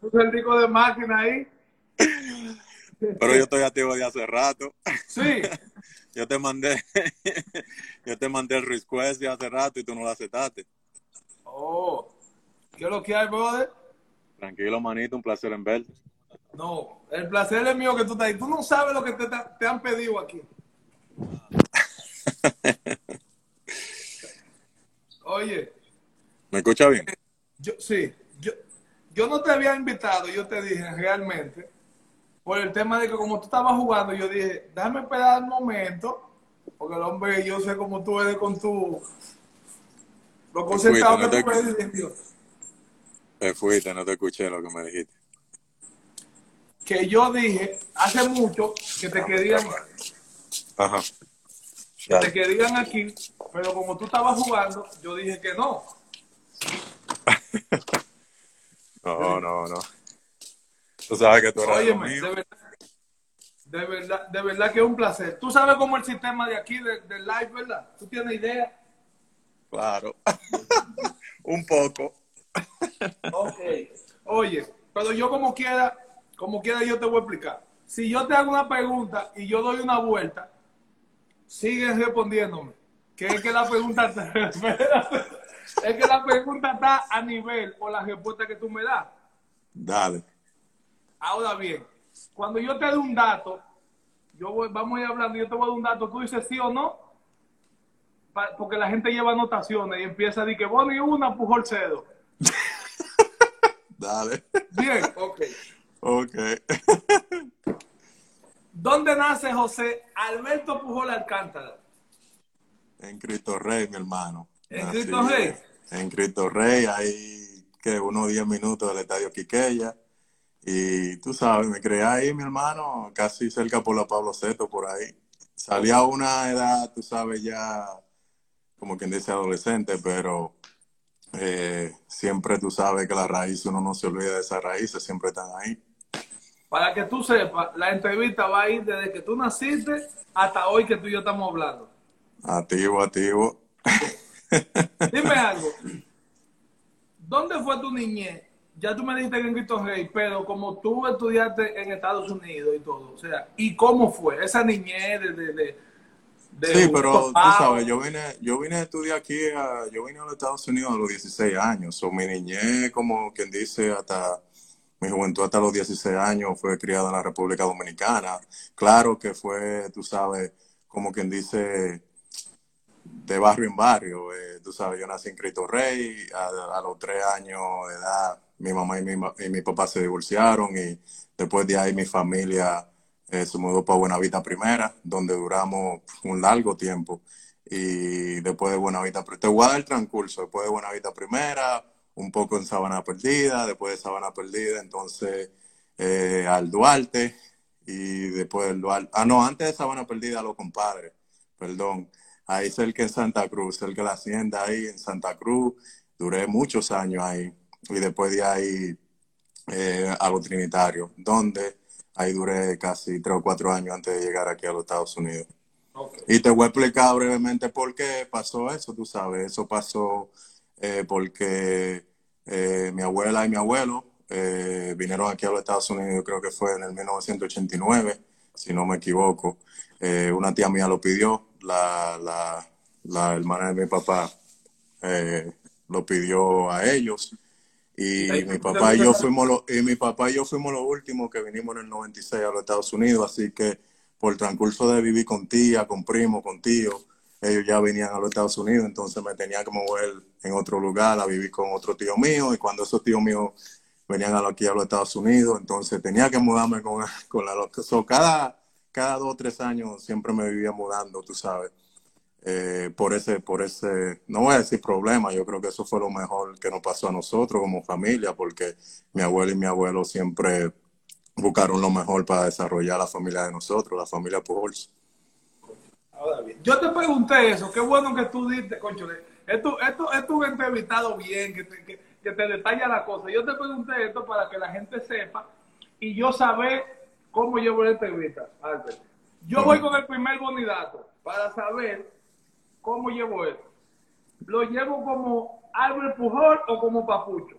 te el disco de máquina ahí. Pero yo estoy activo de hace rato. Sí. Yo te mandé, yo te mandé el request de hace rato y tú no lo aceptaste. Oh. ¿Qué es lo que hay, brother? Tranquilo, manito, un placer en verte. No, el placer es mío que tú estás ahí. Tú no sabes lo que te, te han pedido aquí. Oye. ¿Me escucha bien? Yo, sí, yo, no te había invitado, yo te dije realmente, por el tema de que como tú estabas jugando, yo dije, déjame esperar un momento, porque el hombre, yo sé cómo tú eres con tu... Lo concentrado que tú eres, Dios. Te fuiste, no te escuché lo que me dijiste. Que yo dije hace mucho que te querían... Ajá. Que te querían aquí, pero como tú estabas jugando, yo dije que no. no, no, no. Tú sabes que tú eres Óyeme, de verdad, de verdad, de verdad que es un placer. Tú sabes cómo el sistema de aquí, del de live, ¿verdad? ¿Tú tienes idea? Claro. un poco. ok. Oye, pero yo como quiera, como quiera yo te voy a explicar. Si yo te hago una pregunta y yo doy una vuelta, sigues respondiéndome. Que es que la pregunta es que la pregunta está a nivel o la respuesta que tú me das. Dale. Ahora bien, cuando yo te doy un dato, yo voy, vamos a ir hablando, yo te voy a dar un dato, tú dices sí o no, porque la gente lleva anotaciones y empieza a decir que bueno y una Pujol Cedo. Dale. Bien, ok. Ok. ¿Dónde nace José Alberto Pujol Alcántara? En Cristo Rey, mi hermano. ¿En Cristo Rey? En Cristo Rey, ahí que unos 10 minutos del Estadio Quiqueya. Y tú sabes, me creé ahí, mi hermano, casi cerca por la Pablo Seto, por ahí. Salí a una edad, tú sabes, ya como quien dice adolescente, pero eh, siempre tú sabes que la raíz, uno no se olvida de esas raíces, siempre están ahí. Para que tú sepas, la entrevista va a ir desde que tú naciste hasta hoy que tú y yo estamos hablando. Activo, activo. Dime algo. ¿Dónde fue tu niñez? Ya tú me dijiste que en Cristo Rey, pero como tú estudiaste en Estados Unidos y todo, o sea, ¿y cómo fue esa niñez de, de, de, sí, pero tú sabes, yo vine, yo vine a estudiar aquí, a, yo vine a los Estados Unidos a los 16 años, o mi niñez, como quien dice, hasta mi juventud hasta los 16 años fue criada en la República Dominicana. Claro que fue, tú sabes, como quien dice, de barrio en barrio. Eh, tú sabes, yo nací en Cristo Rey, a, los tres años de edad mi mamá y mi, y mi, papá se divorciaron y después de ahí mi familia eh, se mudó para Buenavista Primera, donde duramos un largo tiempo. Y después de Buenavista, te voy a dar el transcurso, después de Buenavista Primera, un poco en Sabana Perdida, después de Sabana Perdida, entonces eh, al Duarte y después del Duarte, ah no, antes de Sabana Perdida a los compadres, perdón, ahí cerca en Santa Cruz, cerca de la hacienda ahí en Santa Cruz, duré muchos años ahí. Y después de ahí eh, a los Trinitarios, donde ahí duré casi tres o cuatro años antes de llegar aquí a los Estados Unidos. Y te voy a explicar brevemente por qué pasó eso, tú sabes, eso pasó eh, porque eh, mi abuela y mi abuelo eh, vinieron aquí a los Estados Unidos, creo que fue en el 1989, si no me equivoco. una tía mía lo pidió, la, la, la hermana de mi papá lo pidió a ellos. Y mi papá y yo fuimos los, y mi papá y yo fuimos los últimos que vinimos en el 96 a los Estados Unidos, así que por el transcurso de vivir con tía, con primo, con tío, ellos ya venían a los Estados Unidos, entonces me tenía que mover en otro lugar a vivir con otro tío mío, y cuando esos tíos míos venían aquí a los Estados Unidos, entonces tenía que mudarme con, con la... So, cada, cada dos o tres años siempre me vivía mudando, tú sabes, eh, por ese, por ese, no voy a decir problema, yo creo que eso fue lo mejor que nos pasó a nosotros como familia, porque mi abuelo y mi abuelo siempre buscaron lo mejor para desarrollar la familia de nosotros, la familia Pujols. Yo te pregunté eso, qué bueno que tú diste, concho, esto, esto, esto un entrevistado bien, que te, que, te detalla la cosa. Yo te pregunté esto para que la gente sepa y yo saber cómo llevo la entrevista, Albert. Yo voy con el primer bonidato para saber cómo llevo esto. ¿Lo llevo como Albert Pujol o como Papucho?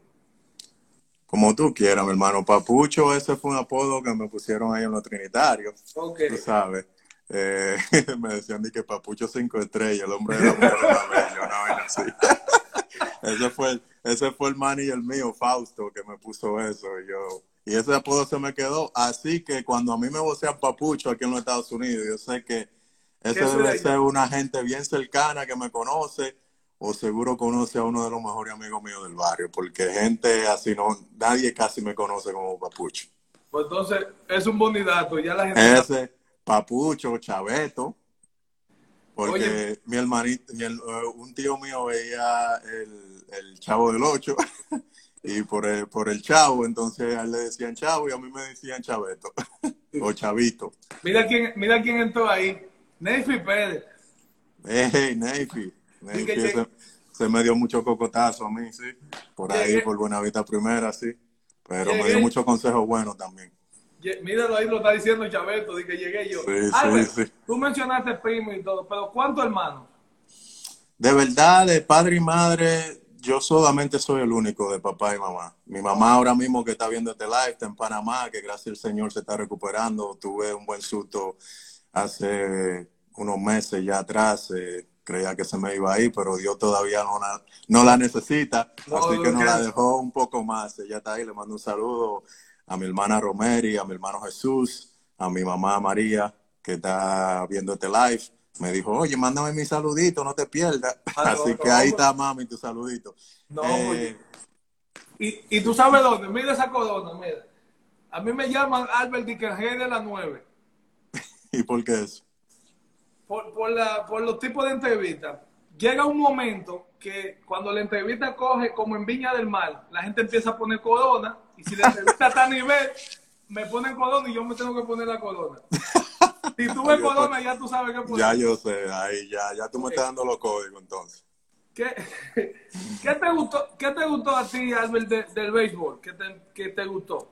como tú quieras, mi hermano. Papucho, ese fue un apodo que me pusieron ahí en los Trinitarios. Okay. Tú sabes. Eh, me decían de que Papucho cinco estrellas, el hombre de la mujer yo no así. ese fue el, ese fue el manager mío, Fausto, que me puso eso. Y yo, y ese apodo se me quedó. Así que cuando a mí me vocean Papucho aquí en los Estados Unidos, yo sé que ese debe ser una gente bien cercana que me conoce o seguro conoce a uno de los mejores amigos míos del barrio, porque gente así no, nadie casi me conoce como Papucho. Pues entonces es un bonidato, ya la gente... Ese, Papucho, Chaveto, porque mi hermanito, uh, un tío mío veía el, el Chavo del Ocho y por el, por el Chavo, entonces a él le decían Chavo y a mí me decían Chaveto o Chavito. Mira quién, mira quién entró ahí, Neyfi Pérez. Hey, Neyfi se, me dio mucho cocotazo a mí, sí. Por ahí, por Buenavista Primera, sí. Pero me dio muchos consejos buenos también. Míralo ahí, lo está diciendo Chaveto, de que llegué yo. Sí, sí, sí. Tú mencionaste primo y todo, pero ¿cuántos hermanos? De verdad, de padre y madre, yo solamente soy el único de papá y mamá. Mi mamá ahora mismo que está viendo este live está en Panamá, que gracias al Señor se está recuperando. Tuve un buen susto hace unos meses ya atrás. Eh, creía que se me iba a ir, pero Dios todavía no la, no la necesita, así que nos la dejó un poco más. Ella está ahí, le mando un saludo a mi hermana Romeri, a mi hermano Jesús, a mi mamá María, que está viendo este live. Me dijo, oye, mándame mi saludito, no te pierdas. Ah, así que ahí está, mami, tu saludito. No, eh, y, y, tú sabes dónde, mira esa corona, mira. A mí me llaman Albert Dickerge de la 9. ¿Y por qué eso? por, la, por los tipos de entrevistas, llega un momento que cuando la entrevista coge como en Viña del Mar, la gente empieza a poner corona y si la entrevista está a nivel, me ponen corona y yo me tengo que poner la corona. Si tú ves corona, ya tú sabes qué poner. Ya yo sé, ahí ya, ya tú me estás dando los códigos entonces. ¿Qué, ¿Qué, te gustó, ¿Qué te gustó a ti, Albert, del béisbol? ¿Qué te, qué te gustó?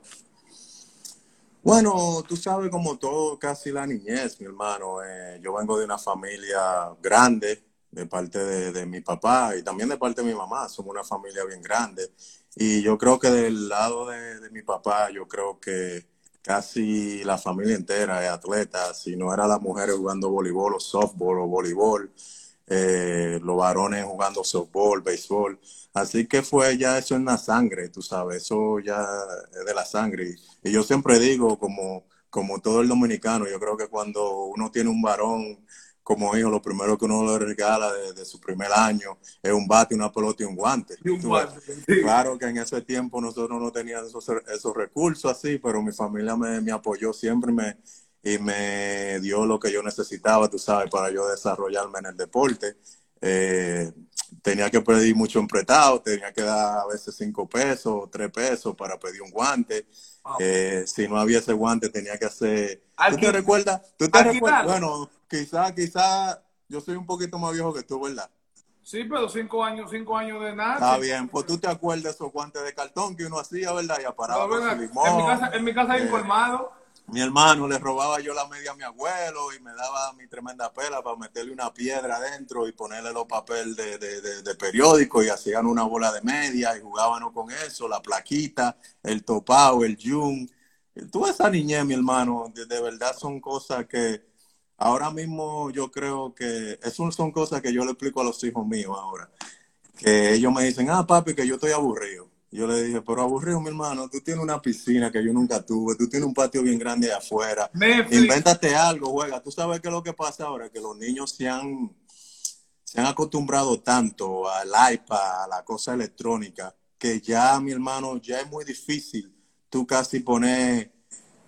Bueno, tú sabes como todo, casi la niñez, mi hermano. Eh, yo vengo de una familia grande, de parte de, mi papá y también de parte de mi mamá. Somos una familia bien grande. Y yo creo que del lado de, mi papá, yo creo que casi la familia entera es atleta. Si no era las mujeres jugando voleibol o softball o voleibol, eh, los varones jugando softball, béisbol. Así que fue ya eso en la sangre, tú sabes, eso ya es de la sangre. Y, yo siempre digo, como, como todo el dominicano, yo creo que cuando uno tiene un varón como hijo, lo primero que uno le regala de, su primer año es un bate, una pelota y un guante. Claro que en ese tiempo nosotros no teníamos esos, recursos así, pero mi familia me, me apoyó siempre me, y me dio lo que yo necesitaba, tú sabes, para yo desarrollarme en el deporte. Eh, tenía que pedir mucho empretado, tenía que dar a veces cinco pesos, tres pesos para pedir un guante. Eh, si no había ese guante, tenía que hacer. ¿Tú te recuerdas? ¿Tú te recuerdas? Bueno, quizá, quizá yo soy un poquito más viejo que tú, ¿verdad? Sí, pero cinco años, cinco años de nada. Está bien, pues tú te acuerdas de esos guantes de cartón que uno hacía, ¿verdad? Y aparaba en, mi casa, en mi casa hay informado mi hermano le robaba yo la media a mi abuelo y me daba mi tremenda pela para meterle una piedra adentro y ponerle los papeles de, periódico y hacían una bola de media y jugábamos con eso, la plaquita, el topao, el yun. Tú esa niñez, mi hermano, de, verdad son cosas que ahora mismo yo creo que, eso son cosas que yo le explico a los hijos míos ahora. Que ellos me dicen, ah, papi, que yo estoy aburrido yo le dije, pero aburrido, mi hermano, tú tienes una piscina que yo nunca tuve, tú tienes un patio bien grande afuera. Invéntate algo, juega. Tú sabes qué es lo que pasa ahora, que los niños se han, se han acostumbrado tanto al iPad, a la cosa electrónica, que ya, mi hermano, ya es muy difícil tú casi poner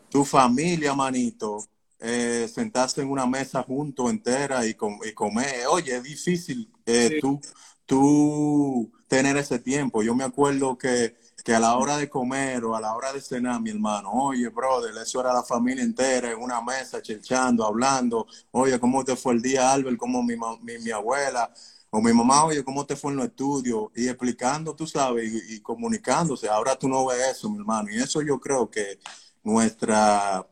tu familia, manito, eh, sentarse en una mesa junto entera y, comer. Oye, es difícil eh, tú tú tener ese tiempo. Yo me acuerdo que, a la hora de comer o a la hora de cenar, mi hermano, oye, brother, eso era la familia entera en una mesa, chelchando, hablando, oye, ¿cómo te fue el día, Albert? ¿Cómo mi, mi, abuela? O mi mamá, oye, ¿cómo te fue en los estudios? Y explicando, tú sabes, y, y comunicándose. Ahora tú no ves eso, mi hermano. Y eso yo creo que nuestra,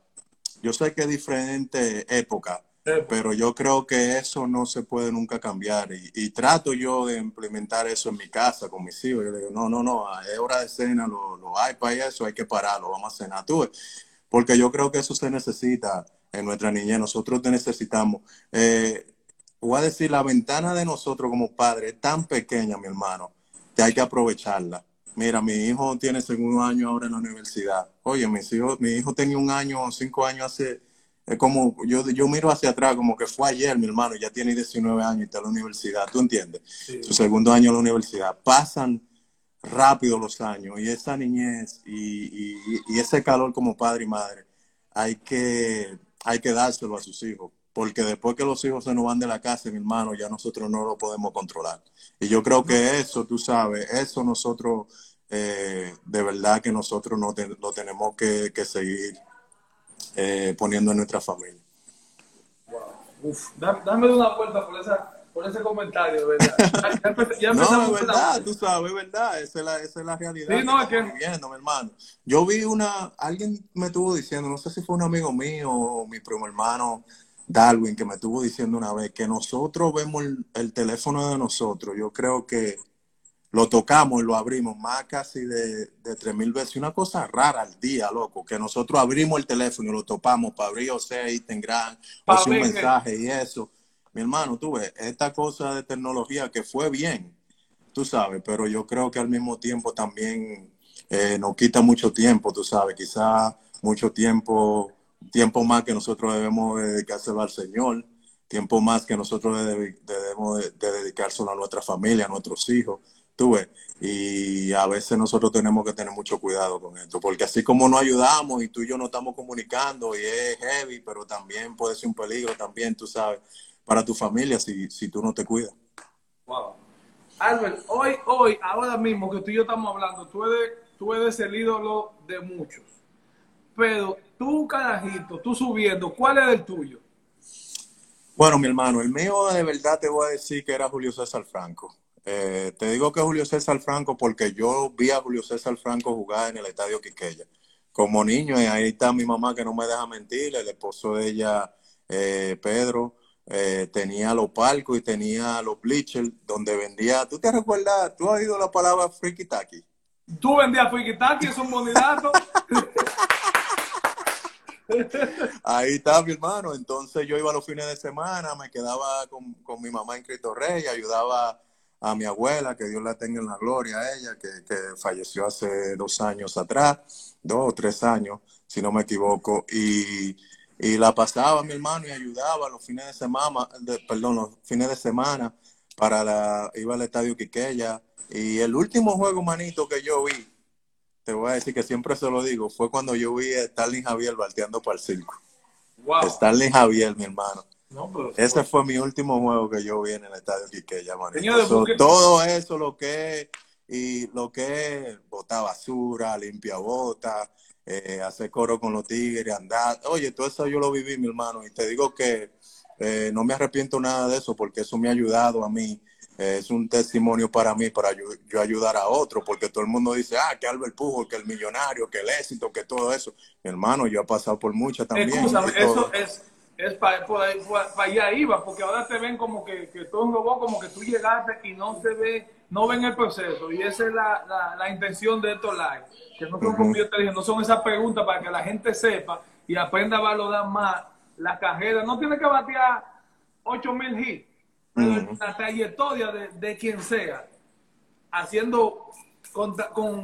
yo sé que es diferente época, pero yo creo que eso no se puede nunca cambiar y, trato yo de implementar eso en mi casa con mis hijos. Yo le digo, no, no, no, es hora de cena, lo, hay para eso, hay que pararlo, vamos a cenar. Tú, porque yo creo que eso se necesita en nuestra niñez, nosotros te necesitamos. Eh, voy a decir, la ventana de nosotros como padres es tan pequeña, mi hermano, que hay que aprovecharla. Mira, mi hijo tiene segundo año ahora en la universidad. Oye, mis hijos, mi hijo tenía un año o cinco años hace, es como, yo, yo miro hacia atrás como que fue ayer, mi hermano, ya tiene 19 años y está en la universidad, ¿tú entiendes? Su segundo año en la universidad. Pasan rápido los años y esa niñez y, y, ese calor como padre y madre, hay que, hay que dárselo a sus hijos porque después que los hijos se nos van de la casa, mi hermano, ya nosotros no lo podemos controlar. Y yo creo que eso, tú sabes, eso nosotros, eh, de verdad que nosotros no lo tenemos que, seguir eh, poniendo en nuestra familia. Wow. Uf, dame una vuelta por, esa, por ese comentario, ¿verdad? Ya, no, es verdad, tú sabes, es verdad, esa es la, esa es la realidad. Sí, no, que viviendo, mi hermano. Yo vi una, alguien me estuvo diciendo, no sé si fue un amigo mío o mi primo hermano, Darwin, que me estuvo diciendo una vez que nosotros vemos el, teléfono de nosotros, yo creo que lo tocamos y lo abrimos más casi de, de mil veces. Una cosa rara al día, loco, que nosotros abrimos el teléfono y lo topamos para abrir, o sea, Instagram, o un mensaje y eso. Mi hermano, tú ves, esta cosa de tecnología que fue bien, tú sabes, pero yo creo que al mismo tiempo también eh, nos quita mucho tiempo, tú sabes, quizá mucho tiempo tiempo más que nosotros debemos dedicárselo al Señor, tiempo más que nosotros debemos de, dedicárselo a nuestra familia, a nuestros hijos, tú ves, y a veces nosotros tenemos que tener mucho cuidado con esto, porque así como nos ayudamos y tú y yo nos estamos comunicando y es heavy, pero también puede ser un peligro también, tú sabes, para tu familia si, si tú no te cuidas. Wow. Albert, hoy, hoy, ahora mismo que tú y yo estamos hablando, tú eres, tú eres el ídolo de muchos, pero tú, carajito, tú subiendo, ¿cuál es el tuyo? Bueno, mi hermano, el mío de verdad te voy a decir que era Julio César Franco. Eh, te digo que Julio César Franco porque yo vi a Julio César Franco jugar en el Estadio Quiqueya. Como niño, y ahí está mi mamá que no me deja mentir, el esposo de ella, eh, Pedro, eh, tenía los palcos y tenía los bleachers donde vendía. ¿Tú te recuerdas? ¿Tú has oído la palabra friki taki? Tú vendías friki taki, es un bonidato. Ahí está mi hermano. Entonces yo iba los fines de semana, me quedaba con, mi mamá en Cristo Rey, ayudaba a mi abuela, que Dios la tenga en la gloria a ella, que, falleció hace dos años atrás, dos o tres años, si no me equivoco, y, la pasaba mi hermano y ayudaba los fines de semana, perdón, los fines de semana para la, iba al estadio Quiqueya, y el último juego, manito, que yo vi, te voy a decir que siempre se lo digo, fue cuando yo vi a Starling Javier bateando para el circo. Wow. Starling Javier, mi hermano. Ese fue mi último juego que yo vi en el estadio Quiqueya, so, todo eso lo que y lo que es botar basura, limpia bota, eh, hacer coro con los tigres, andar. Oye, todo eso yo lo viví, mi hermano, y te digo que eh, no me arrepiento nada de eso porque eso me ha ayudado a mí es un testimonio para mí, para yo, ayudar a otro, porque todo el mundo dice, ah, que Albert Pujo, que el millonario, que el éxito, que todo eso. Mi hermano, yo he pasado por muchas también. eso es, es para allá iba, porque ahora te ven como que, que todo un robot, como que tú llegaste y no se ve, no ven el proceso. Y esa es la, la, intención de estos live, que no son como yo te dije, no son esas preguntas para que la gente sepa y aprenda a valorar más la carrera. No tiene que batear 8000 hits la trayectoria de, quien sea, haciendo con,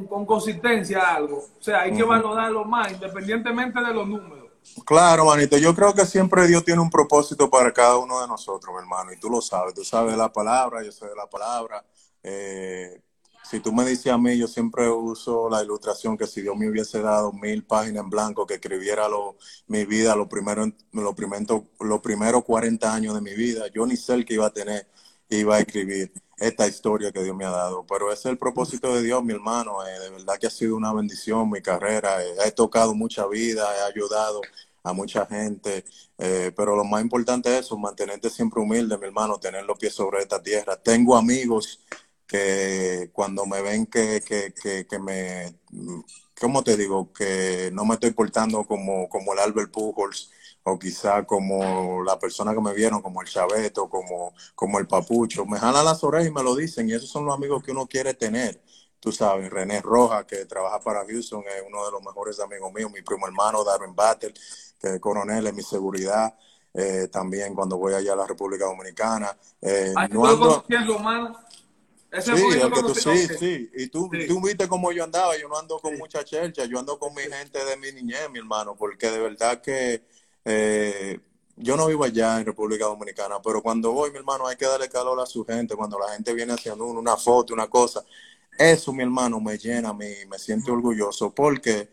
con, consistencia algo. O sea, hay que valorarlo más, independientemente de los números. Claro, manito, yo creo que siempre Dios tiene un propósito para cada uno de nosotros, hermano, y tú lo sabes, tú sabes la palabra, yo sé de la palabra. Eh, si tú me dices a mí, yo siempre uso la ilustración que si Dios me hubiese dado mil páginas en blanco que escribiera lo, mi vida, los primeros lo primero, lo primero 40 años de mi vida, yo ni sé el que iba a tener, iba a escribir esta historia que Dios me ha dado. Pero ese es el propósito de Dios, mi hermano. Eh, de verdad que ha sido una bendición mi carrera. Eh, he tocado mucha vida, he ayudado a mucha gente. Eh, pero lo más importante es eso, mantenerte siempre humilde, mi hermano, tener los pies sobre esta tierra. Tengo amigos que cuando me ven que, que, que, que me, ¿cómo te digo? Que no me estoy portando como, como el Albert Pujols o quizá como la persona que me vieron, como el Chaveto, como, como el Papucho. Me jalan las orejas y me lo dicen y esos son los amigos que uno quiere tener. Tú sabes, René Roja, que trabaja para Houston, es uno de los mejores amigos míos, mi primo hermano Darwin Battle, que es coronel, es mi seguridad. Eh, también cuando voy allá a la República Dominicana. Eh, no ando... Ese sí, que tú, sí, sí. Y tú, tú viste cómo yo andaba. Yo no ando con mucha chelcha. Yo ando con mi gente de mi niñez, mi hermano. Porque de verdad que eh, yo no vivo allá en República Dominicana. Pero cuando voy, mi hermano, hay que darle calor a su gente. Cuando la gente viene haciendo una foto, una cosa. Eso, mi hermano, me llena a mí. Me siento orgulloso. Porque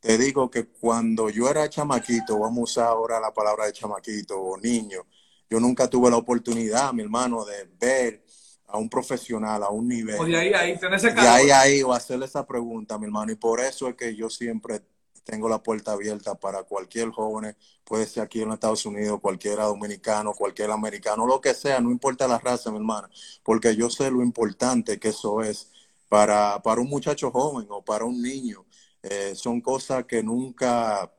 te digo que cuando yo era chamaquito, vamos a usar ahora la palabra de chamaquito o niño, yo nunca tuve la oportunidad, mi hermano, de ver a un profesional, a un nivel. O de ahí, ahí, ese De ahí, ahí, o hacerle esa pregunta, mi hermano. Y por eso es que yo siempre tengo la puerta abierta para cualquier joven, puede ser aquí en los Estados Unidos, cualquiera dominicano, cualquier americano, lo que sea, no importa la raza, mi hermano, porque yo sé lo importante que eso es para, para un muchacho joven o para un niño. Eh, son cosas que nunca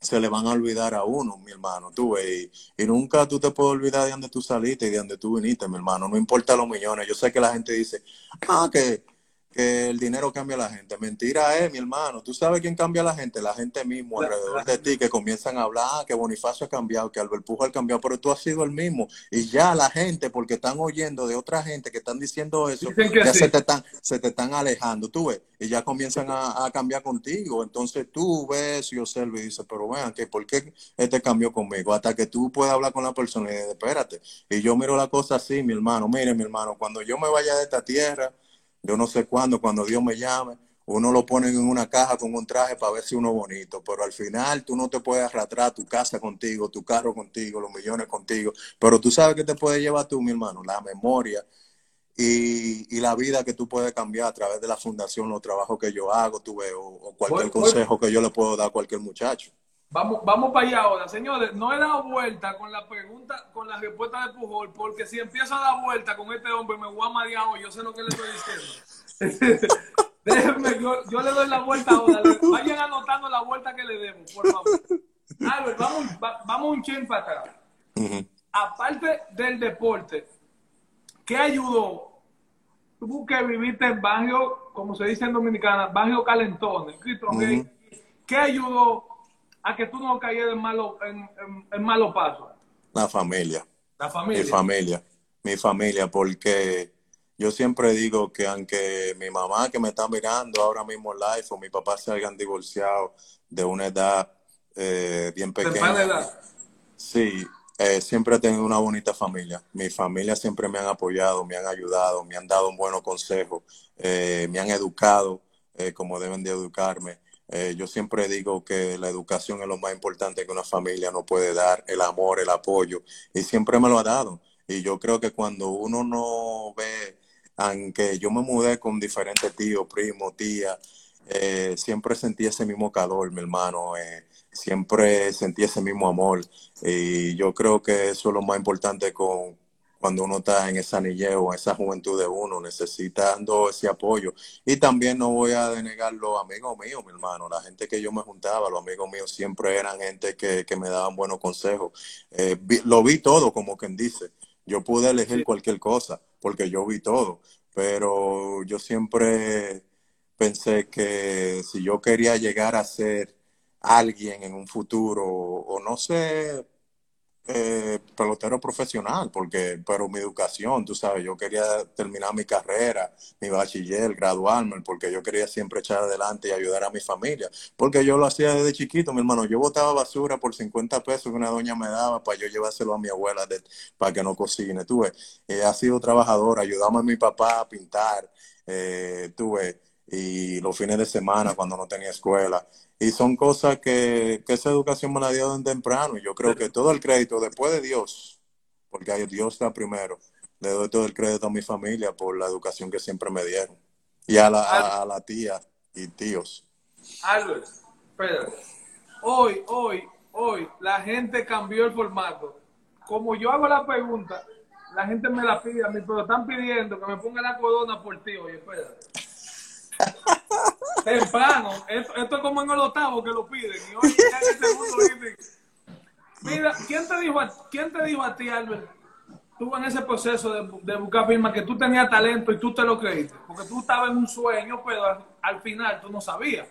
se le van a olvidar a uno, mi hermano, tú, y, y nunca tú te puedes olvidar de donde tú saliste y de donde tú viniste, mi hermano, no importa los millones. Yo sé que la gente dice, ah, que que el dinero cambia a la gente. Mentira es, mi hermano. Tú sabes quién cambia a la gente, la gente mismo alrededor de ti que comienzan a hablar ah, que Bonifacio ha cambiado, que Albert Pujo ha cambiado, pero tú has sido el mismo. Y ya la gente, porque están oyendo de otra gente que están diciendo eso, ya se, te están, se te están alejando, tú ves, y ya comienzan a, cambiar contigo. Entonces tú ves y observas y dices, pero vean, que ¿por qué este cambió conmigo? Hasta que tú puedas hablar con la persona y dices, espérate. Y yo miro la cosa así, mi hermano, mire, mi hermano, cuando yo me vaya de esta tierra, yo no sé cuándo, cuando Dios me llame, uno lo pone en una caja con un traje para ver si uno es bonito, pero al final tú no te puedes arrastrar tu casa contigo, tu carro contigo, los millones contigo, pero tú sabes que te puede llevar tú, mi hermano, la memoria y, y la vida que tú puedes cambiar a través de la fundación, los trabajos que yo hago, tú ves, o, cualquier consejo que yo le puedo dar a cualquier muchacho. Vamos, vamos para allá ahora, señores. No he dado vuelta con la pregunta, con la respuesta de Pujol, porque si empiezo a dar vuelta con este hombre me voy a marear yo sé lo que le estoy diciendo. Déjenme, yo, le doy la vuelta ahora. Vayan anotando la vuelta que le demos, por favor. Albert, vamos, vamos un chin para atrás. Aparte del deporte, ¿qué ayudó? Tú que viviste en barrio, como se dice en Dominicana, barrio calentones, ¿qué ayudó a que tú no caigas en malo, en, en, malo paso? La familia. La familia. Mi familia. Mi familia, porque yo siempre digo que aunque mi mamá que me está mirando ahora mismo live o mi papá se hayan divorciado de una edad eh, bien pequeña. ¿De edad? Sí, eh, siempre he tenido una bonita familia. Mi familia siempre me han apoyado, me han ayudado, me han dado un buen consejo, eh, me han educado como deben de educarme. Eh, yo siempre digo que la educación es lo más importante que una familia no puede dar, el amor, el apoyo, y siempre me lo ha dado. Y yo creo que cuando uno no ve, aunque yo me mudé con diferentes tíos, primos, tías, eh, siempre sentí ese mismo calor, mi hermano, eh, siempre sentí ese mismo amor. Y yo creo que eso es lo más importante con, cuando uno está en esa niñez o en esa juventud de uno, necesitando ese apoyo. Y también no voy a denegar los amigos míos, mi hermano, la gente que yo me juntaba, los amigos míos siempre eran gente que, me daban buenos consejos. Eh, lo vi todo, como quien dice. Yo pude elegir cualquier cosa, porque yo vi todo, pero yo siempre pensé que si yo quería llegar a ser alguien en un futuro, o no sé, eh, pelotero profesional, porque, pero mi educación, tú sabes, yo quería terminar mi carrera, mi bachiller, graduarme, porque yo quería siempre echar adelante y ayudar a mi familia, porque yo lo hacía desde chiquito, mi hermano, yo botaba basura por 50 pesos que una doña me daba para yo llevárselo a mi abuela para que no cocine, tú ves, eh, ha sido trabajador, ayudamos a mi papá a pintar, eh, tú ves, y los fines de semana cuando no tenía escuela. Y son cosas que, esa educación me la dio desde temprano. Y yo creo que todo el crédito, después de Dios, porque Dios está primero, le doy todo el crédito a mi familia por la educación que siempre me dieron. Y a la, a, la tía y tíos. Albert, espérate. Hoy, hoy, hoy, la gente cambió el formato. Como yo hago la pregunta, la gente me la pide a mí, pero están pidiendo que me ponga la corona por ti, oye, espérate. Temprano, esto, esto, es como en el octavo que lo piden. Y ya en el mira, ¿quién te dijo a, quién te dijo a ti, Albert? Tú en ese proceso de, buscar firma que tú tenías talento y tú te lo creíste, porque tú estabas en un sueño, pero al, al final tú no sabías.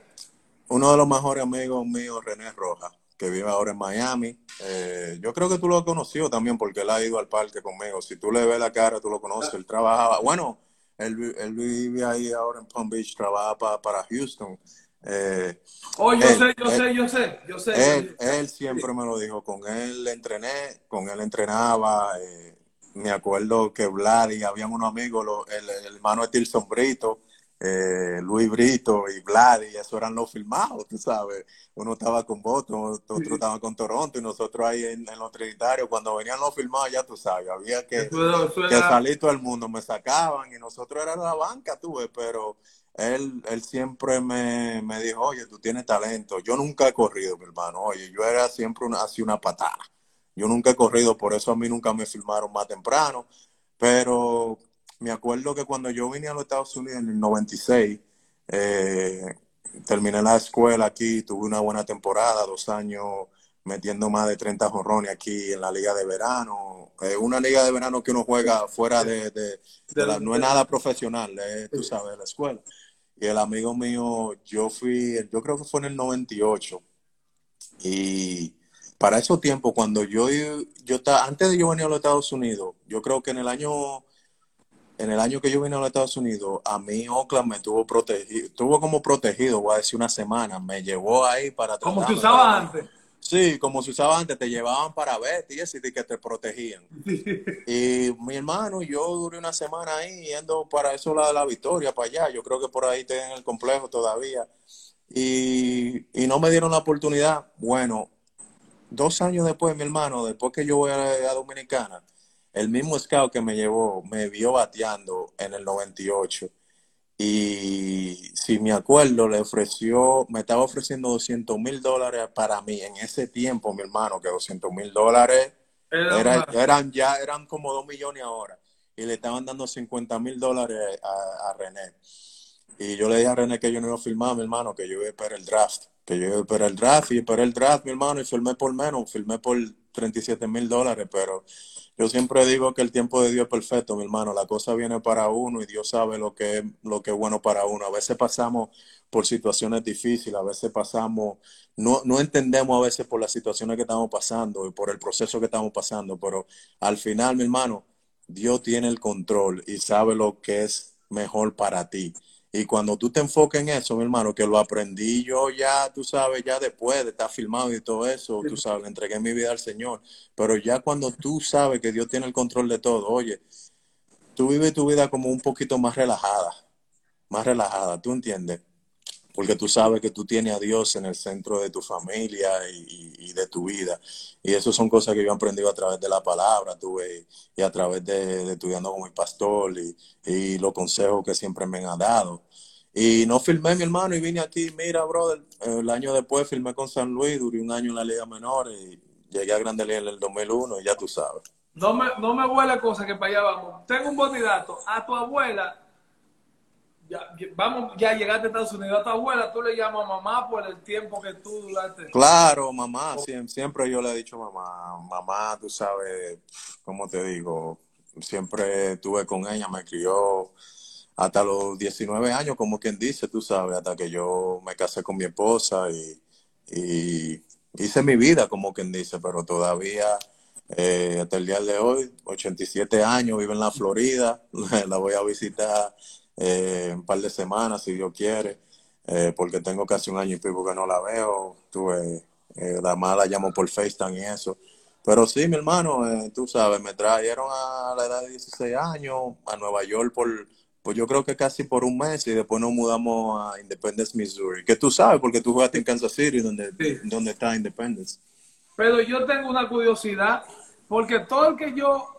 Uno de los mejores amigos míos, René Rojas, que vive ahora en Miami. Eh, yo creo que tú lo has conocido también porque él ha ido al parque conmigo. Si tú le ves la cara, tú lo conoces. Él trabajaba, bueno, él, él vive ahí ahora en Palm Beach, trabaja pa, para Houston. Eh, oh, yo él, sé, yo él, sé, yo sé, yo sé. Él, él siempre me lo dijo, con él entrené, con él entrenaba. Eh, me acuerdo que Vlad y habían unos amigos, lo, el, el hermano de Tilson Brito, eh, Luis Brito y Vlad, y eso eran los filmados, tú sabes. Uno estaba con Boston, otro sí. estaba con Toronto, y nosotros ahí en, en los trinitarios, cuando venían los filmados, ya tú sabes, había que, eso, eso que salir todo el mundo, me sacaban, y nosotros era la banca, tuve, pero él, él siempre me, me dijo, oye, tú tienes talento. Yo nunca he corrido, mi hermano, oye, yo era siempre una, así una patada. Yo nunca he corrido, por eso a mí nunca me filmaron más temprano, pero me acuerdo que cuando yo vine a los Estados Unidos en el 96, eh, terminé la escuela aquí, tuve una buena temporada, dos años metiendo más de 30 jorrones aquí en la liga de verano. Eh, una liga de verano que uno juega fuera de, de, de la, no es nada profesional, eh, tú sabes, la escuela. Y el amigo mío, yo fui, yo creo que fue en el 98. Y para esos tiempos, cuando yo, yo estaba, antes de yo venir a los Estados Unidos, yo creo que en el año en el año que yo vine a los Estados Unidos, a mí Oakland me tuvo protegido, estuvo como protegido, voy a decir una semana, me llevó ahí para Como se usaba antes. Sí, como se usaba antes, te llevaban para ver y así que te protegían. y mi hermano, yo duré una semana ahí yendo para eso la, la Victoria, para allá, yo creo que por ahí tienen el complejo todavía. Y, y no me dieron la oportunidad. Bueno, dos años después, mi hermano, después que yo voy a, a Dominicana, el mismo scout que me llevó me vio bateando en el 98 y si me acuerdo le ofreció, me estaba ofreciendo 200 mil dólares para mí en ese tiempo, mi hermano, que 200 mil dólares era, eran ya, eran como 2 millones ahora. Y le estaban dando 50 mil dólares a, a, René. Y yo le dije a René que yo no iba a filmar, mi hermano, que yo iba a esperar el draft, que yo iba a esperar el draft y esperé el draft, mi hermano, y filmé por menos, filmé por 37 mil dólares, pero yo siempre digo que el tiempo de Dios es perfecto, mi hermano. La cosa viene para uno y Dios sabe lo que es, lo que es bueno para uno. A veces pasamos por situaciones difíciles, a veces pasamos, no, no entendemos a veces por las situaciones que estamos pasando y por el proceso que estamos pasando, pero al final, mi hermano, Dios tiene el control y sabe lo que es mejor para ti. Y cuando tú te enfoques en eso, mi hermano, que lo aprendí yo ya, tú sabes, ya después de estar filmado y todo eso, tú sabes, entregué mi vida al Señor. Pero ya cuando tú sabes que Dios tiene el control de todo, oye, tú vives tu vida como un poquito más relajada, más relajada, ¿tú entiendes? Porque tú sabes que tú tienes a Dios en el centro de tu familia y, de tu vida. Y eso son cosas que yo he aprendido a través de la palabra, tuve, y a través de, estudiando con mi pastor y, y, los consejos que siempre me han dado. Y no filmé, mi hermano, y vine aquí, mira, brother, el año después filmé con San Luis, duré un año en la Liga Menor y llegué a Grande Liga en el 2001 y ya tú sabes. No me, no me huele cosa que para allá vamos. Tengo un bonidato. A tu abuela vamos, ya llegaste a Estados Unidos, a tu abuela tú le llamas mamá por el tiempo que tú duraste. Claro, mamá, siempre, siempre yo le he dicho mamá, mamá, tú sabes, ¿cómo te digo? Siempre estuve con ella, me crió hasta los 19 años, como quien dice, tú sabes, hasta que yo me casé con mi esposa y, hice mi vida, como quien dice, pero todavía... Eh, hasta el día de hoy, 87 años, vive en la Florida, la voy a visitar eh, un par de semanas, si Dios quiere, eh, porque tengo casi un año y pico que no la veo. Tuve, eh, la más la llamo por FaceTime y eso. Pero sí, mi hermano, eh, tú sabes, me trajeron a la edad de 16 años a Nueva York por, pues yo creo que casi por un mes y después nos mudamos a Independence, Missouri. Que tú sabes, porque tú jugaste en Kansas City, donde, sí. donde está Independence. Pero yo tengo una curiosidad, porque todo el que yo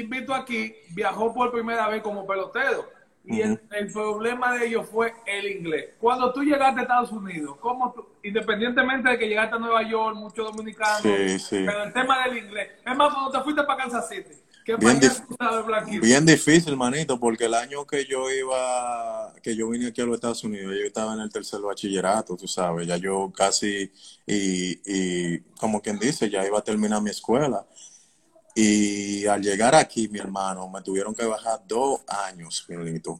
invito aquí viajó por primera vez como pelotero. Y uh -huh. el, el, problema de ellos fue el inglés. Cuando tú llegaste a Estados Unidos, ¿cómo tú, independientemente de que llegaste a Nueva York, muchos dominicanos, sí, sí. pero el tema del inglés. Es más, cuando te fuiste para Kansas City, bien, bien difícil, manito, porque el año que yo iba, que yo vine aquí a los Estados Unidos, yo estaba en el tercer bachillerato, tú sabes, ya yo casi, y, y como quien dice, ya iba a terminar mi escuela. Y al llegar aquí, mi hermano, me tuvieron que bajar dos años,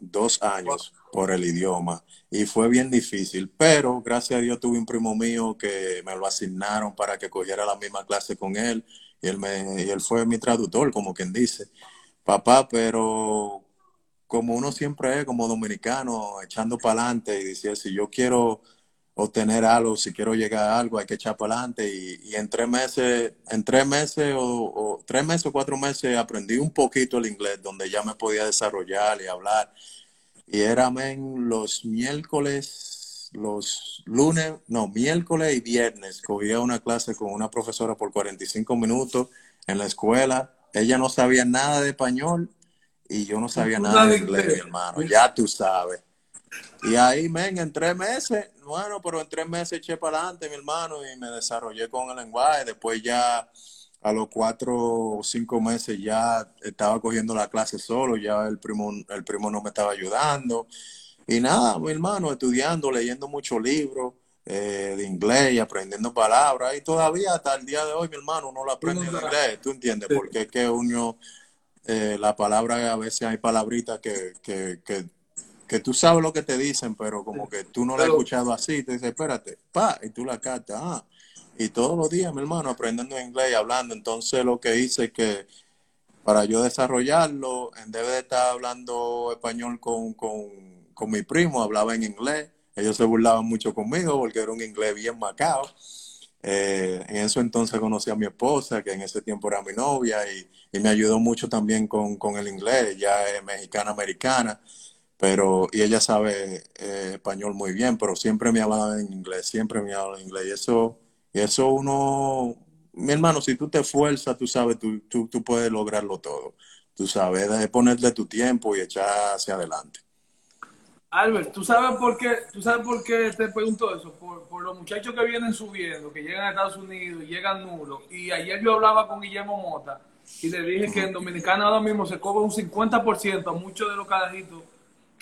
dos años por el idioma. Y fue bien difícil, pero gracias a Dios tuve un primo mío que me lo asignaron para que cogiera la misma clase con él. Y él, me, y él fue mi traductor, como quien dice. Papá, pero como uno siempre es, como dominicano, echando para adelante y decía, si yo quiero obtener algo, si quiero llegar a algo, hay que echar para adelante. Y, en tres meses, en tres meses o, tres meses o cuatro meses aprendí un poquito el inglés, donde ya me podía desarrollar y hablar. Y era los miércoles, los lunes, no, miércoles y viernes, cogía una clase con una profesora por 45 minutos en la escuela. Ella no sabía nada de español y yo no sabía nada de inglés, mi hermano. Ya tú sabes. Y ahí, men, en tres meses, bueno, pero en tres meses eché para adelante, mi hermano, y me desarrollé con el lenguaje. Después ya a los cuatro o cinco meses ya estaba cogiendo la clase solo, ya el primo, el primo no me estaba ayudando. Y nada, mi hermano, estudiando, leyendo muchos libros eh, de inglés y aprendiendo palabras. Y todavía hasta el día de hoy, mi hermano, uno lo aprende en inglés, ¿tú entiendes? Porque es que uno, eh, la palabra, a veces hay palabritas que, que, que que tú sabes lo que te dicen, pero como que tú no lo has escuchado así, te dice, espérate, pa, y tú la cartas, ah. Y todos los días, mi hermano, aprendiendo inglés y hablando. Entonces lo que hice es que para yo desarrollarlo, en vez de estar hablando español con, con, mi primo, hablaba en inglés. Ellos se burlaban mucho conmigo porque era un inglés bien macao. Eh, en eso entonces conocí a mi esposa, que en ese tiempo era mi novia, y, y me ayudó mucho también con, con el inglés, ya es mexicana-americana pero y ella sabe eh, español muy bien, pero siempre me hablaba en inglés, siempre me hablaba en inglés. Y eso, y eso uno, mi hermano, si tú te esfuerzas, tú sabes, tú, tú, tú puedes lograrlo todo. Tú sabes, de ponerle tu tiempo y echar hacia adelante. Albert, ¿tú sabes por qué, tú sabes por qué te pregunto eso? Por, por los muchachos que vienen subiendo, que llegan a Estados Unidos llegan nulos. Y ayer yo hablaba con Guillermo Mota y le dije que en Dominicana ahora mismo se cobra un 50% a muchos de los carajitos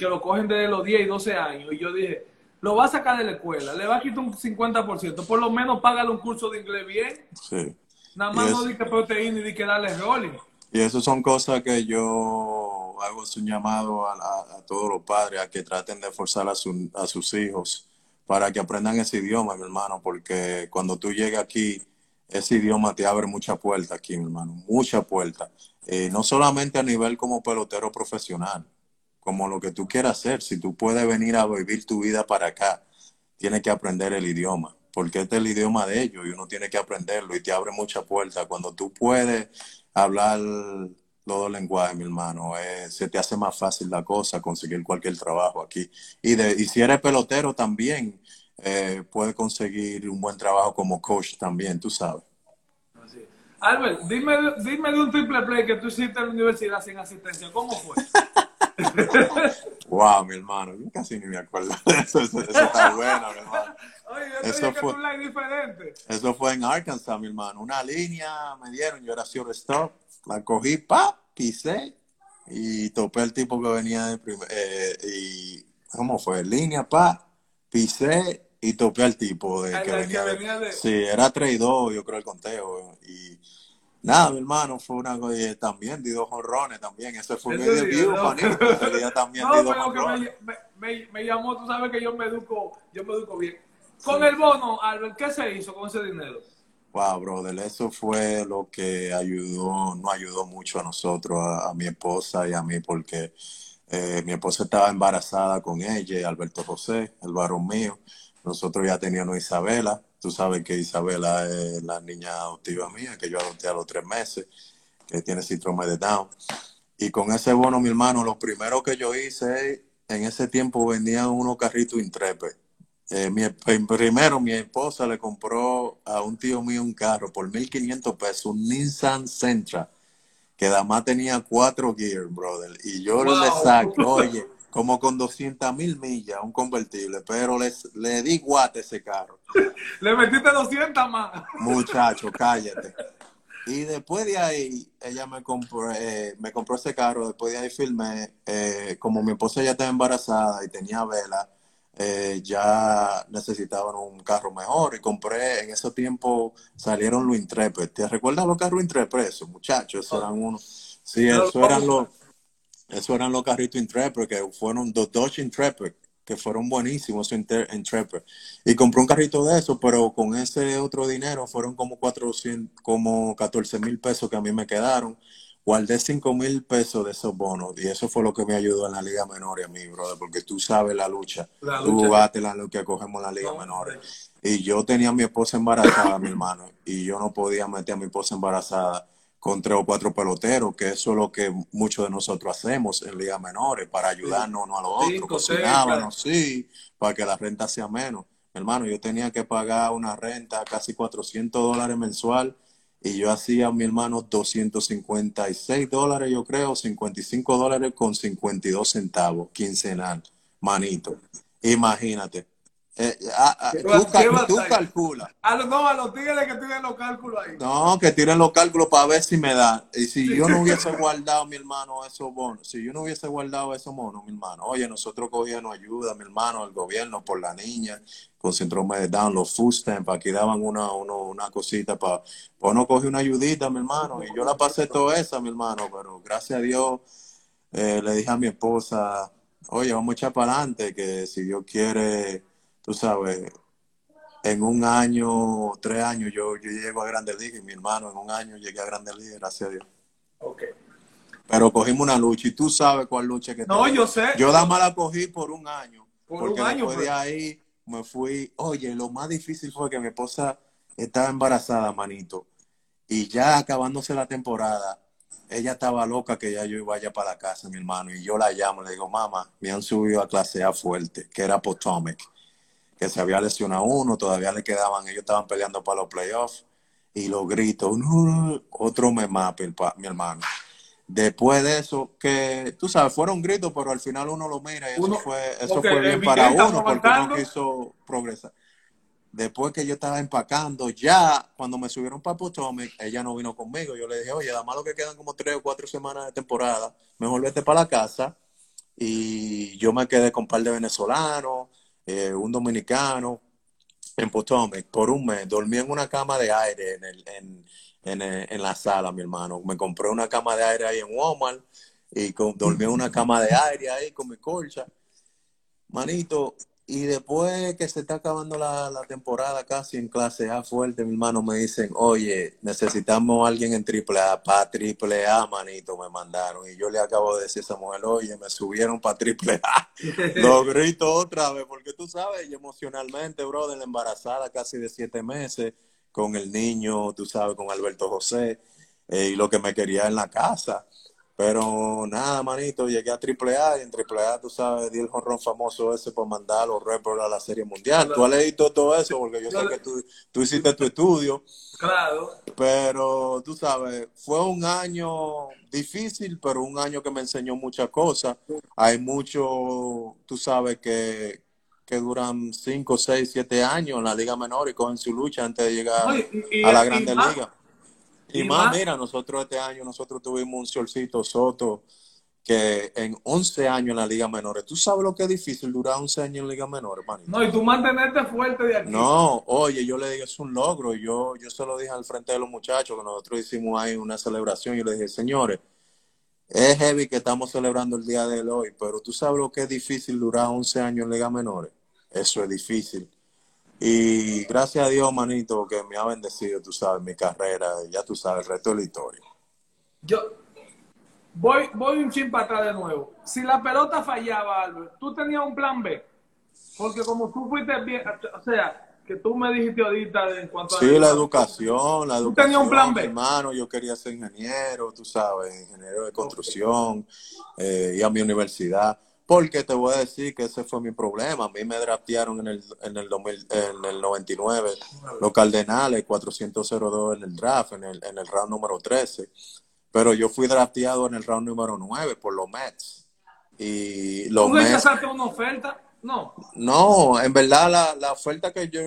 que lo cogen desde los 10 y 12 años. Y yo dije, lo va a sacar de la escuela, le va a quitar un 50%, por lo menos págale un curso de inglés bien. Sí. Nada más no di que proteína y di que darle rolling. Y eso son cosas que yo hago un llamado a, todos los padres a que traten de forzar a, a sus hijos para que aprendan ese idioma, mi hermano, porque cuando tú llegas aquí, ese idioma te abre mucha puerta aquí, mi hermano, mucha puerta. Eh, no solamente a nivel como pelotero profesional, como lo que tú quieras hacer. Si tú puedes venir a vivir tu vida para acá, tienes que aprender el idioma, porque este es el idioma de ellos y uno tiene que aprenderlo y te abre mucha puerta. Cuando tú puedes hablar los dos lenguajes, mi hermano, eh, se te hace más fácil la cosa, conseguir cualquier trabajo aquí. Y, de, y si eres pelotero también, eh, puedes conseguir un buen trabajo como coach también, tú sabes. Albert, dime, dime de un triple play que tú hiciste en la universidad sin asistencia. ¿Cómo fue? wow, mi hermano, yo casi ni me acuerdo de eso. Eso, está bueno, mi hermano. Oye, yo eso fue, que diferente. Eso fue en Arkansas, mi hermano. Una línea me dieron, yo era stop, la cogí, pa, pisé y topé el tipo que venía de primer. Eh, y, ¿cómo fue? Línea, pa, pisé y topé al tipo de, que, venía, de... Sí, era 3 y 2, yo creo, el conteo. Nada, mi hermano, fue una cosa también, di dos honrones también. Ese fue mi debut, manito. también no, pero que me, me, me, llamó, tú sabes que yo me educo, yo me educo bien. Con el bono, Albert, ¿qué se hizo con ese dinero? Wow, brother, eso fue lo que ayudó, no ayudó mucho a nosotros, a, mi esposa y a mí, porque eh, mi esposa estaba embarazada con ella Alberto José, el varón mío. Nosotros ya teníamos Isabela, Tú sabes que Isabela es la niña adoptiva mía, que yo adopté a los tres meses, que tiene síndrome de Down. Y con ese bono, mi hermano, lo primero que yo hice, en ese tiempo vendían unos carritos Intrepid. Eh, mi, primero, mi esposa le compró a un tío mío un carro por 1.500 pesos, un Nissan Sentra, que además tenía cuatro gears, brother. Y yo le saco, oye, como con 200 mil millas, un convertible, pero les, le di guate ese carro. Le metiste 200 más. Muchacho, cállate. Y después de ahí, ella me compró, eh, me compró ese carro, después de ahí filmé, eh, como mi esposa ya estaba embarazada y tenía vela, eh, ya necesitaban un carro mejor y compré, en ese tiempo salieron los Intrepid. ¿Te recuerdas los carros Intrepid? Esos muchachos, esos eran unos, sí, eso eran los, eso eran los carritos Intrepid, que fueron dos Dodge Intrepid que fueron buenísimos en, Trapper. Y compré un carrito de eso, pero con ese otro dinero fueron como 400, como 14 mil pesos que a mí me quedaron. Guardé 5 mil pesos de esos bonos y eso fue lo que me ayudó en la Liga Menor y a mí, brother, porque tú sabes la lucha. tú jugaste la lucha que cogemos en la Liga Menor. Y yo tenía a mi esposa embarazada, mi hermano, y yo no podía meter a mi esposa embarazada con tres o cuatro peloteros, que eso es lo que muchos de nosotros hacemos en ligas menores, para ayudarnos uno a los otros, cocinábamos, sí, para que la renta sea menos. Hermano, yo tenía que pagar una renta casi 400 dólares mensual y yo hacía a mi hermano 256 dólares, yo creo, 55 dólares con 52 centavos quincenal, manito. Imagínate. Eh, ah, ah, tú, calculas. A los, no, a los tigres que tienen los cálculos ahí. No, que tiren los cálculos para ver si me da. Y si yo no hubiese guardado, mi hermano, esos bonos, si yo no hubiese guardado esos bonos, mi hermano, oye, nosotros cogíamos ayuda, mi hermano, el gobierno por la niña, con síndrome de Down, los food stamps, aquí daban una, una cosita para, pues no cogí una ayudita, mi hermano, y yo la pasé toda esa, mi hermano, pero gracias a Dios eh, le dije a mi esposa, oye, vamos a echar para adelante, que si Dios quiere tú sabes, en un año, tres años, yo, yo llego a Grandes Ligas y mi hermano en un año llegué a Grandes Ligas, gracias a Dios. Ok. Pero cogimos una lucha y tú sabes cuál lucha que No, yo sé. Yo la la cogí por un año. Por porque un año, después de pues. ahí me fui. Oye, lo más difícil fue que mi esposa estaba embarazada, manito. Y ya acabándose la temporada, ella estaba loca que ya yo iba allá para la casa, mi hermano. Y yo la llamo, le digo, mamá, me han subido a clase A fuerte, que era Potomac que se había lesionado uno, todavía le quedaban, ellos estaban peleando para los playoffs y los gritos, otro me mapa, mi hermano. Después de eso, que tú sabes, fueron gritos, pero al final uno lo mira y eso fue, eso fue bien para uno porque uno quiso progresar. Después que yo estaba empacando, ya cuando me subieron para Potomac, ella no vino conmigo. Yo le dije, oye, además lo que quedan como tres o cuatro semanas de temporada, mejor vete para la casa. Y yo me quedé con un par de venezolanos, eh, un dominicano en Potomac por un mes. Dormí en una cama de aire en, el, en, en, en, la sala, mi hermano. Me compré una cama de aire ahí en Walmart y dormí en una cama de aire ahí con mi colcha. Manito, y después que se está acabando la, temporada casi en clase A fuerte, mi hermano me dicen, oye, necesitamos a alguien en triple A, para triple A, manito, me mandaron. Y yo le acabo de decir a esa mujer, oye, me subieron para triple A. Lo grito otra vez, porque tú sabes, emocionalmente, bro, de la embarazada casi de siete meses, con el niño, tú sabes, con Alberto José, eh, y lo que me quería en la casa. Pero nada, manito, llegué a AAA y en AAA, tú sabes, di el jonrón famoso ese por mandar a los a la Serie Mundial. Tú has leído todo eso porque yo sé que tú, tú hiciste tu estudio. Claro. Pero tú sabes, fue un año difícil, pero un año que me enseñó muchas cosas. Hay muchos, tú sabes, que, que duran 5, 6, 7 años en la Liga Menor y cogen su lucha antes de llegar a la Grande Liga. Y, más, mira, nosotros este año, nosotros tuvimos un solcito Soto que en 11 años en la Liga Menores, ¿tú sabes lo que es difícil durar 11 años en Liga Menores, manito? No, y tú mantenerte fuerte de aquí. No, oye, yo le dije, es un logro. Yo, yo se lo dije al frente de los muchachos, que nosotros hicimos ahí una celebración. Yo le dije, señores, es heavy que estamos celebrando el día de hoy, pero tú sabes lo que es difícil durar 11 años en Liga Menores. Eso es difícil. Y gracias a Dios, manito, que me ha bendecido, tú sabes, mi carrera, ya tú sabes, el resto de la historia. Yo voy, voy un chin para atrás de nuevo. Si la pelota fallaba, Albert, tú tenías un plan B. Porque como tú fuiste bien, o sea, que tú me dijiste ahorita en cuanto a... Sí, la educación, la educación. ¿Tú tenías un plan B? Hermano, yo quería ser ingeniero, tú sabes, ingeniero de construcción, eh, y a mi universidad. Porque te voy a decir que ese fue mi problema. A mí me draftearon en el, en el, 2000, en el 99 los Cardenales, 402 en el draft, en el, en el round número 13. Pero yo fui drafteado en el round número 9 por los Mets. Y los ¿Tú Mets, una oferta? No. No, en verdad la, la oferta que yo,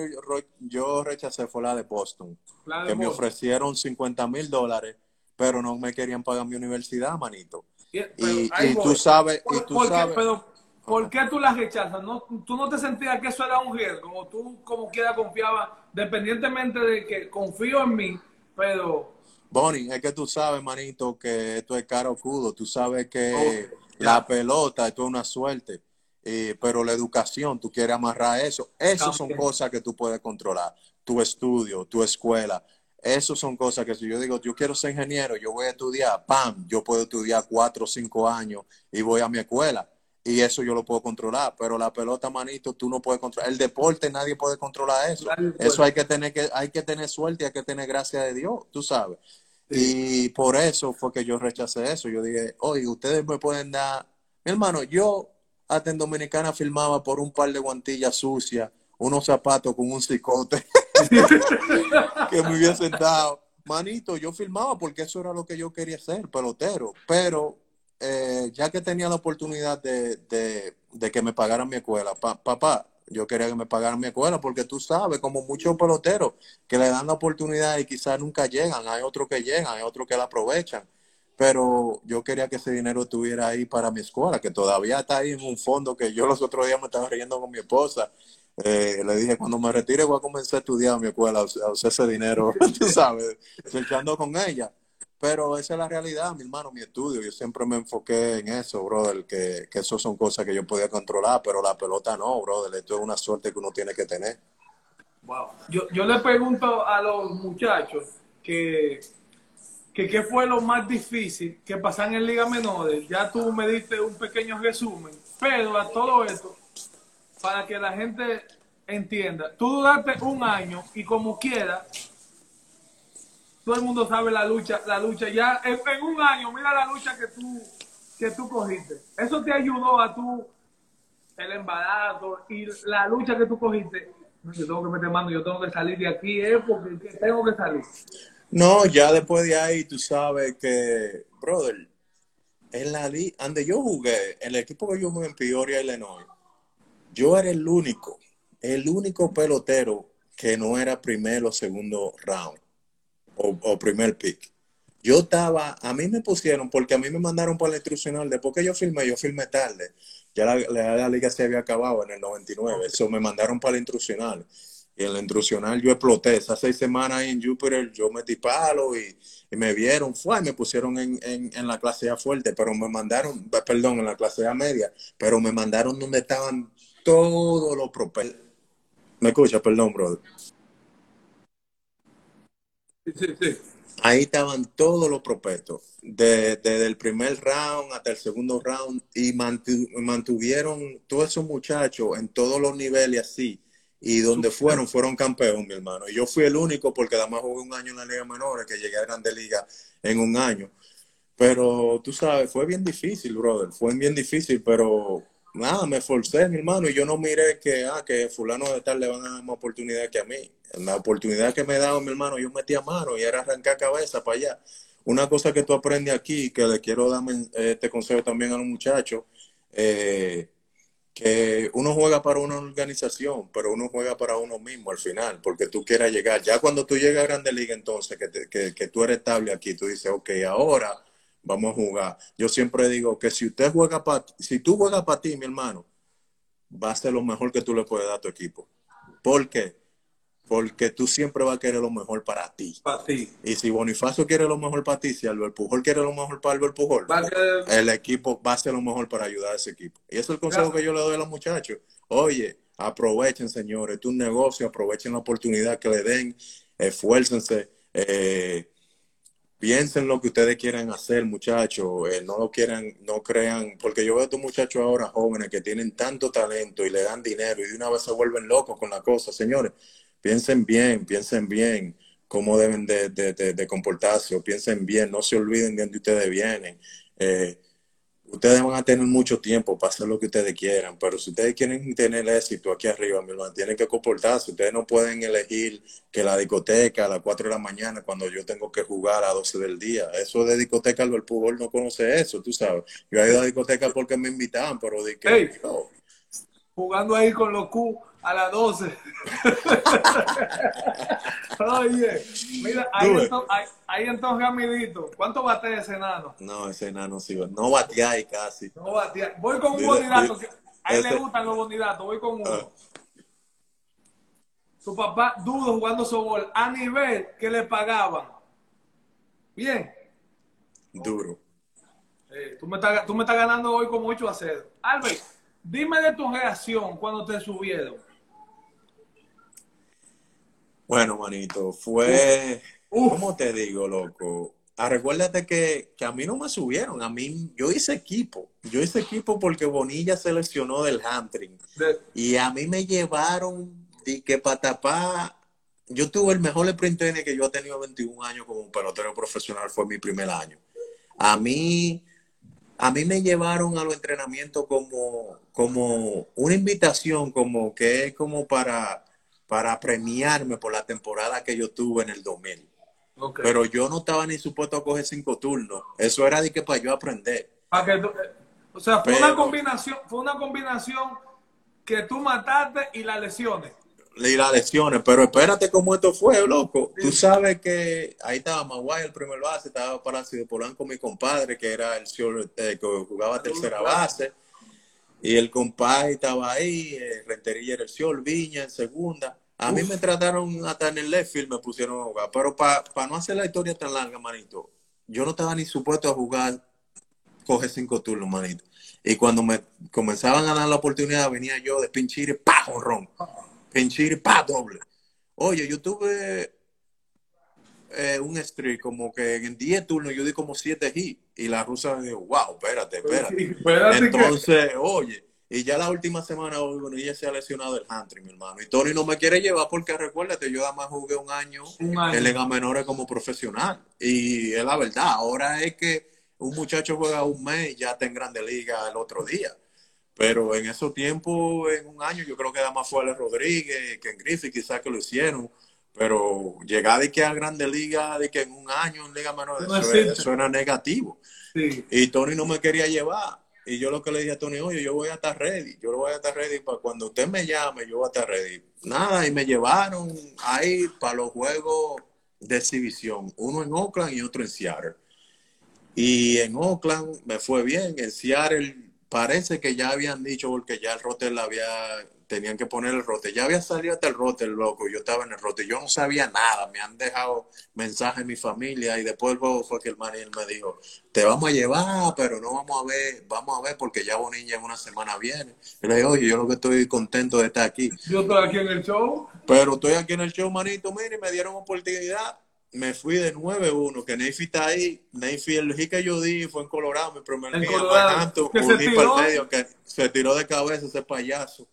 yo rechacé fue la de Boston. que me ofrecieron 50 mil dólares, pero no me querían pagar mi universidad, manito. Y, tú sabes, y tú sabes. pero, ¿por qué tú la rechazas? ¿No, ¿Tú no te sentías que eso era un riesgo? ¿O tú como quiera confiabas, dependientemente de que confío en mí, pero... Bonnie, es que tú sabes, manito, que esto es caro crudo. Tú sabes que la pelota, esto es una suerte. Eh, pero la educación, tú quieres amarrar eso. Esas son cosas que tú puedes controlar. Tu estudio, tu escuela. Esas son cosas que si yo digo, yo quiero ser ingeniero, yo voy a estudiar, pam, yo puedo estudiar cuatro o cinco años y voy a mi escuela. Y eso yo lo puedo controlar, pero la pelota, manito, tú no puedes controlar. El deporte, nadie puede controlar eso. Eso hay que tener que, hay que tener suerte, hay que tener gracia de Dios, tú sabes. Y por eso fue que yo rechacé eso. Yo dije, oye, ustedes me pueden dar, mi hermano, yo hasta en Dominicana filmaba por un par de guantillas sucias, unos zapatos con un cicote que me hubiese sentado. Manito, yo filmaba porque eso era lo que yo quería hacer, pelotero. Pero eh, ya que tenía la oportunidad de, de, que me pagaran mi escuela, papá, yo quería que me pagaran mi escuela porque tú sabes, como muchos peloteros que le dan la oportunidad y quizás nunca llegan, hay otros que llegan, hay otros que la aprovechan pero yo quería que ese dinero estuviera ahí para mi escuela, que todavía está ahí en un fondo que yo los otros días me estaba riendo con mi esposa. Eh, le dije, cuando me retire voy a comenzar a estudiar en mi escuela, a usar ese dinero, tú sabes, echando con ella. Pero esa es la realidad, mi hermano, mi estudio. Yo siempre me enfoqué en eso, brother, que, que eso son cosas que yo podía controlar, pero la pelota no, brother. Esto es una suerte que uno tiene que tener. Wow. Yo, yo le pregunto a los muchachos que que qué fue lo más difícil que pasar en Liga Menores. Ya tú me diste un pequeño resumen, pero a todo esto, para que la gente entienda, tú duraste un año y como quiera, todo el mundo sabe la lucha, la lucha ya en, un año, mira la lucha que tú que tú cogiste. Eso te ayudó a tú el embarazo y la lucha que tú cogiste. Yo tengo que meter mano, yo tengo que salir de aquí, ¿eh? porque tengo que salir. No, ya después de ahí tú sabes que, brother, en la yo jugué, el equipo que yo jugué en Peoria, Illinois, yo era el único, el único pelotero que no era primero o segundo round o, primer pick. Yo estaba, a mí me pusieron, porque a mí me mandaron para la instruccional, después que yo filmé, yo filmé tarde, ya la, la, la liga se había acabado en el 99, eso me mandaron para la instruccional y en la instruccional yo exploté. Esas seis semanas en Jupiter yo metí palo y, me vieron, fue, me pusieron en, en, la clase A fuerte, pero me mandaron, perdón, en la clase A media, pero me mandaron donde estaban todos los propelos. ¿Me escucha? Perdón, brother. Sí, sí, sí. Ahí estaban todos los prospectos, desde el primer round hasta el segundo round, y mantuvieron todos esos muchachos en todos los niveles así y donde fueron, fueron campeones, mi hermano. Y yo fui el único porque además jugué un año en la Liga Menores, que llegué a Grande Liga en un año. Pero tú sabes, fue bien difícil, brother. Fue bien difícil, pero nada, me esforcé, mi hermano, y yo no miré que, ah, que fulano de tal le van a dar más oportunidad que a mí. La oportunidad que me dado, mi hermano, yo metí a mano y era arrancar cabeza para allá. Una cosa que tú aprendes aquí, que le quiero dar este consejo también a los muchachos, eh, que uno juega para una organización, pero uno juega para uno mismo al final, porque tú quieras llegar. Ya cuando tú llegas a Grande Liga, entonces, que, que, tú eres estable aquí, tú dices, ok, ahora vamos a jugar. Yo siempre digo que si usted juega para, si tú juegas para ti, mi hermano, va a ser lo mejor que tú le puedes dar a tu equipo. ¿Por qué? porque tú siempre vas a querer lo mejor para ti. Para ti. Y si Bonifacio quiere lo mejor para ti, si Albert Pujol quiere lo mejor para Albert Pujol, el equipo va a ser lo mejor para ayudar a ese equipo. Y ese es el consejo que yo le doy a los muchachos. Oye, aprovechen, señores, tu negocio, aprovechen la oportunidad que le den, esfuércense, eh, piensen lo que ustedes quieren hacer, muchachos, eh, no lo quieran, no crean, porque yo veo a estos muchachos ahora jóvenes que tienen tanto talento y le dan dinero y de una vez se vuelven locos con la cosa, señores piensen bien, piensen bien cómo deben de, comportarse o piensen bien, no se olviden de dónde ustedes vienen. Eh, ustedes van a tener mucho tiempo para hacer lo que ustedes quieran, pero si ustedes quieren tener éxito aquí arriba, mi hermano, tienen que comportarse. Ustedes no pueden elegir que la discoteca a las 4 de la mañana cuando yo tengo que jugar a las 12 del día. Eso de discoteca, el fútbol no conoce eso, tú sabes. Yo he ido a la discoteca porque me invitaban, pero de que... jugando ahí con los Q a las 12. Oye, mira, ahí, entonces, ahí, ahí entonces, amiguito, ¿cuánto bate ese enano? No, ese enano sí, no batea ahí casi. No batea. Voy con un bonidato, a él le gustan los bonidatos, voy con uno. Ah. Su papá dudo jugando softball a nivel que le pagaban. Bien. Duro. Eh, tú, me estás, tú me estás ganando hoy como 8 a 0. Albert, dime de tu reacción cuando te subieron. Bueno, manito, fue, Uf. ¿cómo te digo, loco? Ah, recuérdate que, que a mí no me subieron, a mí, yo hice equipo, yo hice equipo porque Bonilla se lesionó del hamstring De- y a mí me llevaron y que para tapar, yo tuve el mejor sprint training que yo he tenido 21 años como pelotero profesional, fue mi primer año. A mí, a mí me llevaron a los entrenamientos como, como una invitación, como que es como para, para premiarme por la temporada que yo tuve en el 2000. Ok. Pero yo no estaba ni supuesto a coger cinco turnos. Eso era de que para yo aprender. Pa' que tú- eh, o sea, fue Pero- una combinación, fue una combinación que tú mataste y las lesiones. Y las lesiones, pero espérate cómo esto fue, loco. Tú sabes que ahí estaba Maguire, el primer base, estaba Palacio Polanco, mi compadre, que era el señor, eh, que jugaba tercera base. Y el compadre estaba ahí, Rentería era el señor, Viña en segunda. A mí Uf. me trataron hasta en el left field, me pusieron a jugar. Pero para no hacer la historia tan larga, manito, yo no estaba ni supuesto a jugar, coge cinco turnos, manito. Y cuando me comenzaban a dar la oportunidad, venía yo de pinchir y pa, jonrón. Pinchir, pa, doble. Oye, yo tuve eh, un streak como que en 10 turnos yo di como 7 hits. Y la rusa me dijo, wow, espérate, espérate. Espérate que- Entonces, oye, y ya la última semana, bueno, ella se ha lesionado el hamstring, mi hermano. Y Tony no me quiere llevar porque recuérdate, yo además jugué un año Un año. en Liga Menores como profesional. Y es la verdad, ahora es que un muchacho juega un mes y ya está en Grande Liga el otro día. Pero en esos tiempos, en un año, yo creo que además fue Alex Rodríguez, que en Griffith quizás que lo hicieron. Pero llegar de que a Grande Liga, de que en un año en Liga Menores, No eso, existe. eso era negativo. Sí. Y Tony no me quería llevar. Y yo lo que le dije a Tony, oye, yo voy a estar ready. Yo lo voy a estar ready para cuando usted me llame, yo voy a estar ready. Nada, y me llevaron ahí para los juegos de exhibición. Uno en Oakland y otro en Seattle. Y en Oakland me fue bien. En Seattle parece que ya habían dicho porque ya el roster la había, tenían que poner el roster. Ya había salido hasta el roster, loco. Yo estaba en el roster. Yo no sabía nada. Me han dejado mensajes en mi familia y después del juego fue que el manager me dijo, te vamos a llevar, pero no vamos a ver, vamos a ver porque ya Bonilla en una semana viene. Y le dije, oye, yo lo que estoy contento de estar aquí. Yo estoy aquí en el show. Pero estoy aquí en el show, manito, mire, me dieron oportunidad. Me fui de 9-1, que Neyfi está ahí. Neyfi, el hit que yo di fue en Colorado, mi primer En día, Colorado. Manhattan, Que un se hit tiró. para el medio, que se tiró de cabeza ese payaso.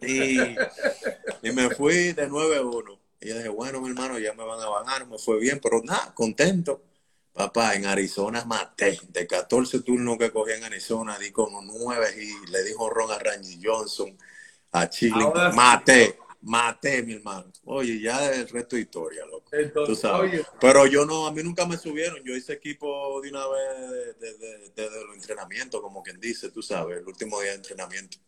Y, y me fui de 9-1. Y yo dije, bueno, mi hermano, ya me van a bajar, me fue bien, pero nada, contento. Papá, en Arizona maté. De 14 turnos que cogí en Arizona, di con 9 y le dijo Ron a Randy Johnson, a Chile. Ahora sí. Maté, mi hermano. Oye, ya el resto de historia, loco. Tú Entonces, sabes. oye, Pero yo no, a mí nunca me subieron. Yo hice equipo de una vez desde de, los entrenamientos, como quien dice, tú sabes, el último día de entrenamiento.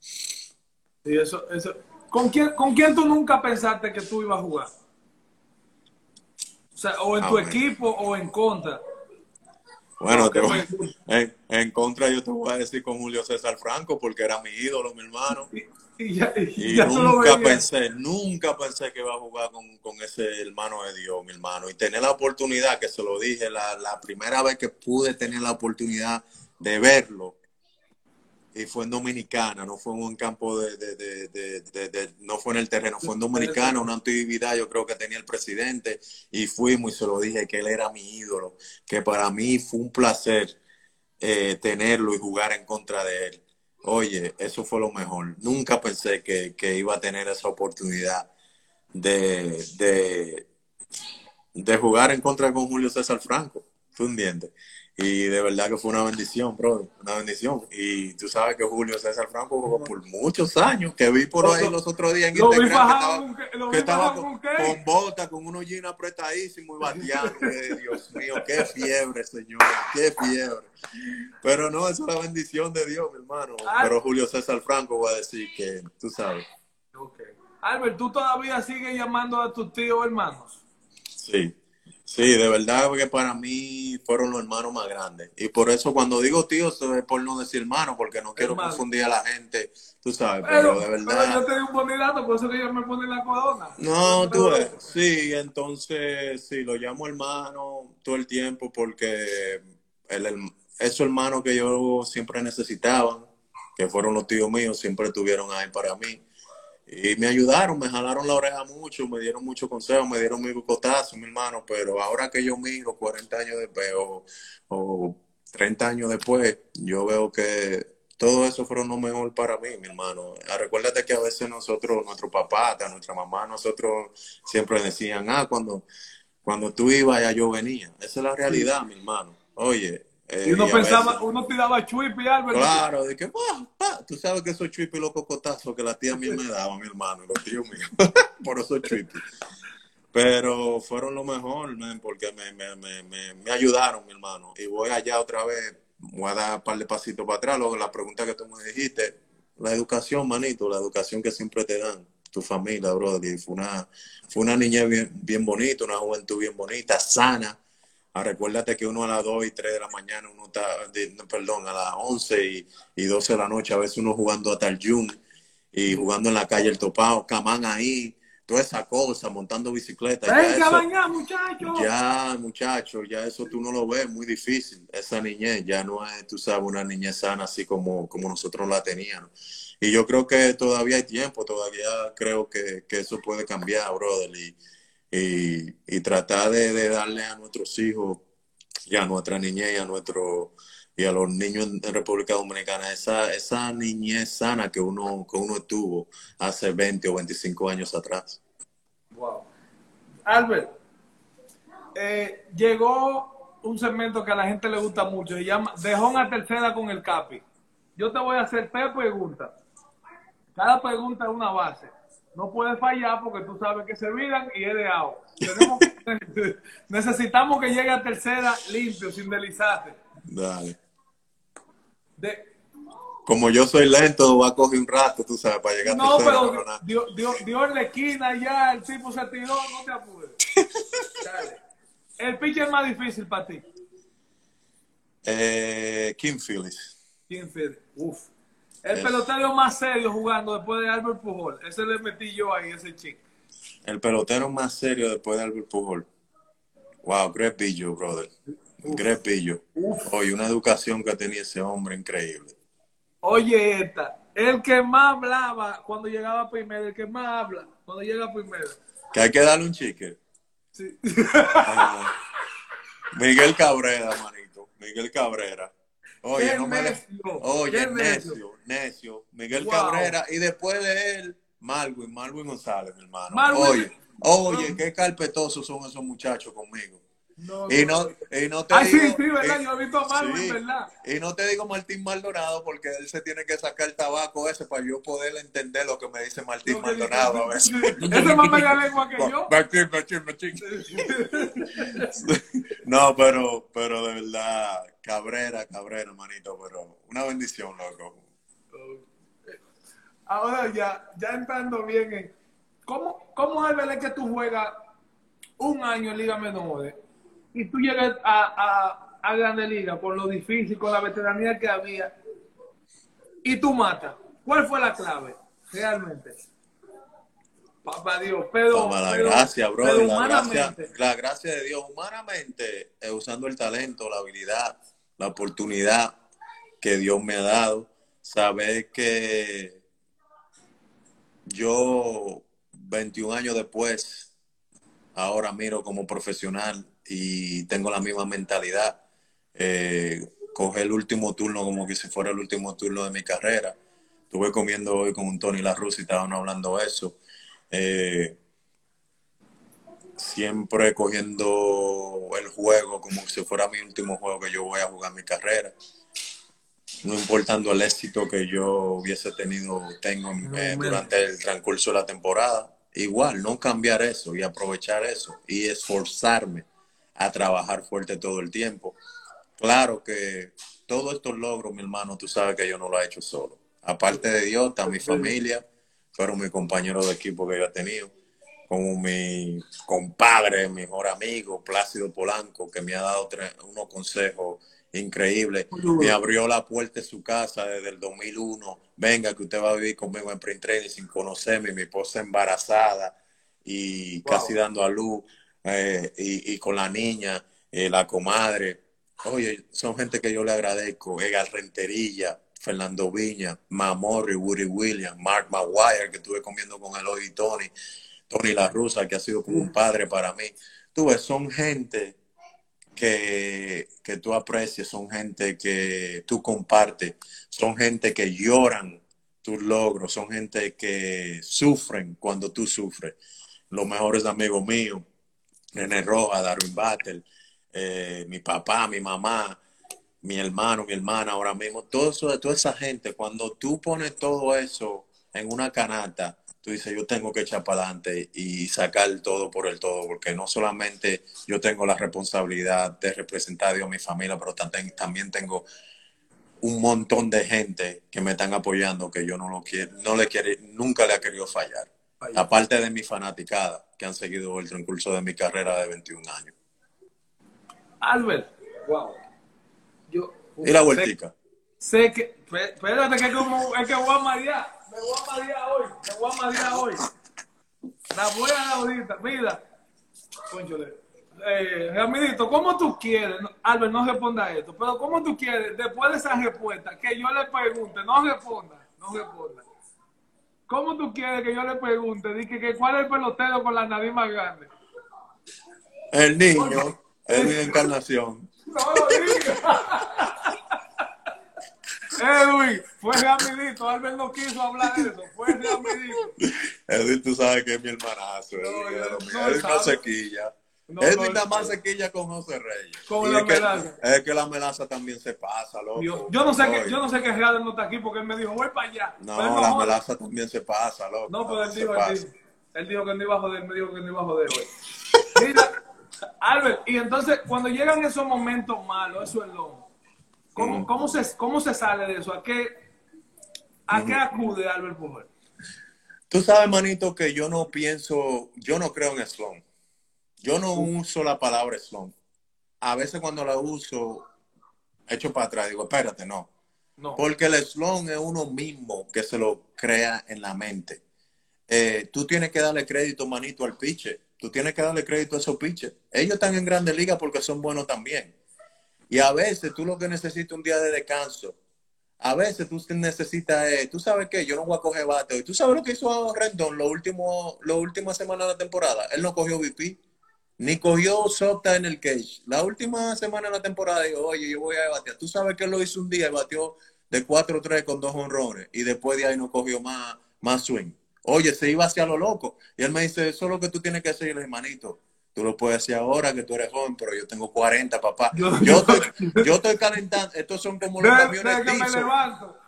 sí, eso, eso. ¿Con quién, ¿Con quién tú nunca pensaste que tú ibas a jugar? O sea, o en Ah, tu equipo o en contra. Bueno, te voy- en, en contra yo te voy a decir con Julio César Franco, porque era mi ídolo, mi hermano. Y, y ya, y Y ya tú lo nunca pensé, nunca pensé que iba a jugar con, con ese hermano de Dios, mi hermano. Y tener la oportunidad, que se lo dije, la, la primera vez que pude tener la oportunidad de verlo, y fue en Dominicana, no fue en un campo de, de, de, de- de- de- no fue en el terreno, fue en Dominicana, una actividad yo creo que tenía el presidente, y fuimos y se lo dije que él era mi ídolo, que para mí fue un placer eh, tenerlo y jugar en contra de él. Oye, eso fue lo mejor. Nunca pensé que, que iba a tener esa oportunidad de, de, de jugar en contra con Julio César Franco. ¿Tú entiendes? Y de verdad que fue una bendición, bro, una bendición. Y tú sabes que Julio César Franco jugó por muchos años, que vi por ahí los otros días en Lo que estaba, con que- estaba con- bota, con unos jeans apretadísimos y bateando. Dios mío, qué fiebre, señor, qué fiebre. Pero no, eso es la bendición de Dios, mi hermano. Ah. Pero Julio César Franco va a decir que, tú sabes. Okay. Albert, ¿tú todavía sigues llamando a tus tíos hermanos? Sí. Sí, de verdad que para mí fueron los hermanos más grandes. Y por eso cuando digo tíos es por no decir hermano, porque no quiero confundir a la gente, tú sabes, pero, de verdad... Pero yo tengo un bonilato, por eso que yo me pone la corona. No, tú ves, sí, entonces sí, lo llamo hermano todo el tiempo porque el, esos hermanos que yo siempre necesitaban, que fueron los tíos míos, siempre estuvieron ahí para mí. Y me ayudaron, me jalaron la oreja mucho, me dieron muchos consejos, me dieron mi cotazo, mi hermano, pero ahora que yo miro 40 años después o, o 30 años después, yo veo que todo eso fueron lo mejor para mí, mi hermano. Ah, recuérdate que a veces nosotros, nuestro papá, nuestra mamá, nosotros siempre decían, ah, cuando, cuando tú ibas ya yo venía. Esa es la realidad, mi hermano. Oye, y uno pensaba, uno tiraba chuipi, Albert. Claro, de que, tú sabes que esos chuipi los cocotazos que la tía mía me daba, mi hermano, los tíos míos, por esos chuipi. Pero fueron lo mejor, porque me, me, me, me, ayudaron, mi hermano. Y voy allá otra vez, voy a dar un par de pasitos para atrás. Luego la pregunta que tú me dijiste, la educación, manito, la educación que siempre te dan tu familia, brother. Y fue una, fue una niñez bien, bien bonita, una juventud bien bonita, sana Ah, recuérdate que uno a las 2 y 3 de la mañana, uno está, perdón, a las 11 y, y, 12 de la noche, a veces uno jugando hasta el Jun y jugando en la calle el topado, camán ahí, toda esa cosa, montando bicicleta. Venga, muchachos. Ya, muchachos, ya eso tú no lo ves, muy difícil. Esa niñez ya no es, tú sabes, una niñez sana así como, como nosotros la teníamos. Y yo creo que todavía hay tiempo, todavía creo que, que eso puede cambiar, brother. Y, y, tratar de, darle a nuestros hijos y a nuestra niñez y a nuestro y a los niños en, República Dominicana esa, esa niñez sana que uno, que uno tuvo hace 20 o 25 años atrás. Wow. Albert, eh, llegó un segmento que a la gente le gusta mucho, se llama Dejó una tercera con el Capi. Yo te voy a hacer tres preguntas. Cada pregunta es una base no puede fallar porque tú sabes que se viran y es de agua. necesitamos que llegue a tercera limpio, sin deslizarte. Dale. Como yo soy lento, va a coger un rato, tú sabes, para llegar a tercera. No, pero dio, dio, en la esquina ya, el tipo se tiró, no te apures. Dale. El pitcher más difícil para ti. Eh, Kim Phillips. Kim Phillips, uf. El pelotero más serio jugando después de Albert Pujol. Ese le metí yo ahí, ese chico. El pelotero más serio después de Albert Pujol. Wow, Greg brother. Greg Pillo. Oye, una educación que tenía ese hombre increíble. Oye, esta. El que más hablaba cuando llegaba primero, el que más habla cuando llega primero. Que hay que darle un chique. Sí. Miguel Cabrera, manito. Miguel Cabrera. Oye, no me Oye, necio, necio. Miguel Cabrera y después de él, Malwin, Malwin González, mi hermano. Oye, oye, qué carpetosos son esos muchachos conmigo. No, y, no, y no te digo, sí, sí, ¿verdad? Yo he visto a Malwin, ¿verdad? Y no te digo Martín Maldonado porque él se tiene que sacar el tabaco ese para yo poder entender lo que me dice Martín Maldonado. A Ese más la lengua que yo. Martín, Martín, Martín. no, pero, pero de verdad, Cabrera, Cabrera, hermanito, pero una bendición, loco. Ahora ya, ya entrando bien en... ¿Cómo, cómo es el que tú juegas un año en Liga Menores y tú llegas a, a, a Grande Liga con lo difícil, con la veteranía que había y tú matas? ¿Cuál fue la clave realmente? Papá Dios, pero. la gracia, bro. La gracia, la gracia de Dios, humanamente, eh, usando el talento, la habilidad, la oportunidad que Dios me ha dado, saber que yo 21 años después, ahora miro como profesional y tengo la misma mentalidad. Eh, coger el último turno como que si fuera el último turno de mi carrera. Estuve comiendo hoy con un Tony La y estaban hablando eso. Eh, siempre cogiendo el juego como si fuera mi último juego que yo voy a jugar mi carrera. No importando el éxito que yo hubiese tenido, tengo eh, durante el transcurso de la temporada. igual, no cambiar eso y aprovechar eso y esforzarme a trabajar fuerte todo el tiempo. Claro que todos estos logros, mi hermano, tú sabes que yo no lo he hecho solo. Aparte de Dios, está mi familia, fueron mis compañeros de equipo que yo he tenido, como mi compadre, mi mejor amigo, Plácido Polanco, que me ha dado unos consejos increíbles. Me abrió la puerta de su casa desde el 2001. Venga, que usted va a vivir conmigo en Print Training sin conocerme, mi esposa embarazada y casi dando a luz, eh, y, con la niña, eh, la comadre. Oye, son gente que yo le agradezco. Egal Renterilla, Fernando Viña, Mamorri, Woody Williams, Mark Maguire, que estuve comiendo con el hoy Tony, Tony La Rusa, que ha sido como un padre para mí. Tú ves, son gente que, que tú aprecias, son gente que tú compartes, son gente que lloran tus logros, son gente que sufren cuando tú sufres. Los mejores amigos míos, René Roja, Darwin Battle, eh, mi papá, mi mamá, mi hermano, mi hermana ahora mismo, todo eso, toda esa gente, cuando tú pones todo eso en una canasta, tú dices, yo tengo que echar para adelante y sacar todo por el todo, porque no solamente yo tengo la responsabilidad de representar a Dios, mi familia, pero también, también tengo un montón de gente que me están apoyando, que yo no lo quiero, no le quiere, nunca le ha querido fallar. Aparte de mi fanaticada, que han seguido el transcurso de mi carrera de 21 años. Albert, wow y la vueltica. Sé, que, espérate que como, es que voy a marear, me voy a marear hoy, me voy a marear hoy. La voy a dar ahorita, mira, conchole. Eh, Ramidito, ¿cómo tú quieres? Albert, no responda esto, pero ¿cómo tú quieres, después de esa respuesta, que yo le pregunte, no responda, no responda. ¿Cómo tú quieres que yo le pregunte? Dije que cuál es el pelotero con la nariz más grande. El niño, es mi encarnación. No lo digas. Edwin, fue rapidito. Albert no quiso hablar de eso. Fue rapidito. Edwin, tú sabes que es mi hermanazo. No, Edwin, no, Edwin no sequilla. No, Edwin da más sequilla con José Reyes. Con la melaza. Es que la melaza también se pasa, loco. Yo, yo no sé que, yo no sé que Real no está aquí porque él me dijo, voy para allá. No, la melaza también se pasa, loco. No, pero él dijo, él dijo, él dijo que no iba a joder, me dijo que no iba a joder hoy. Mira, Albert, y entonces cuando llegan esos momentos malos, eso es lo ¿Cómo, mm. cómo, se, ¿Cómo se sale de eso? ¿A qué, a qué acude Albert Pujol? Tú sabes, manito, que yo no pienso, yo no creo en slum. Yo no uso la palabra slum. A veces cuando la uso, echo para atrás, digo, espérate, no. no. Porque el slum es uno mismo que se lo crea en la mente. Eh, tú tienes que darle crédito, manito, al pitcher. Tú tienes que darle crédito a esos pitchers. Ellos están en grandes ligas porque son buenos también. Y a veces tú lo que necesitas un día de descanso. A veces tú necesitas, eh, tú sabes que yo no voy a coger bate hoy. ¿Tú sabes lo que hizo Rendón lo último, la última semana de la temporada? Él no cogió VP, ni cogió Sota en el cage. La última semana de la temporada dijo, oye, yo voy a batear. Tú sabes que él lo hizo un día y batió de 4-3 con dos honrones. Y después de ahí no cogió más, más swing. Oye, se iba hacia lo loco. Y él me dice, eso es lo que tú tienes que hacer, hermanito. Tú lo puedes decir ahora que tú eres joven, pero yo tengo 40, papá. Yo, estoy, yo estoy, calentando. Estos son como los camiones que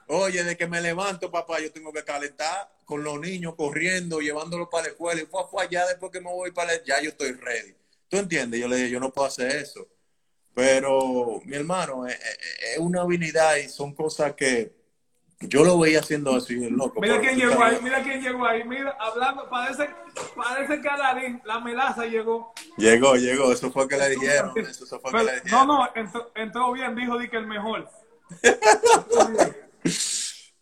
Oye, de que me levanto, papá, yo tengo que calentar con los niños corriendo, llevándolos para la escuela. Y fue, fue allá después que me voy para la... Ya yo estoy ready. ¿Tú entiendes? Yo le dije, yo no puedo hacer eso. Pero, mi hermano, es, es una habilidad y son cosas que yo lo veía haciendo así, loco. Mira quién llegó ahí, mira quién llegó ahí, mira, hablando, parece, parece que la melaza llegó. Llegó, llegó, eso fue que le dijeron, eso, fue que le dijeron. No, no, entró, bien, dijo di que el mejor.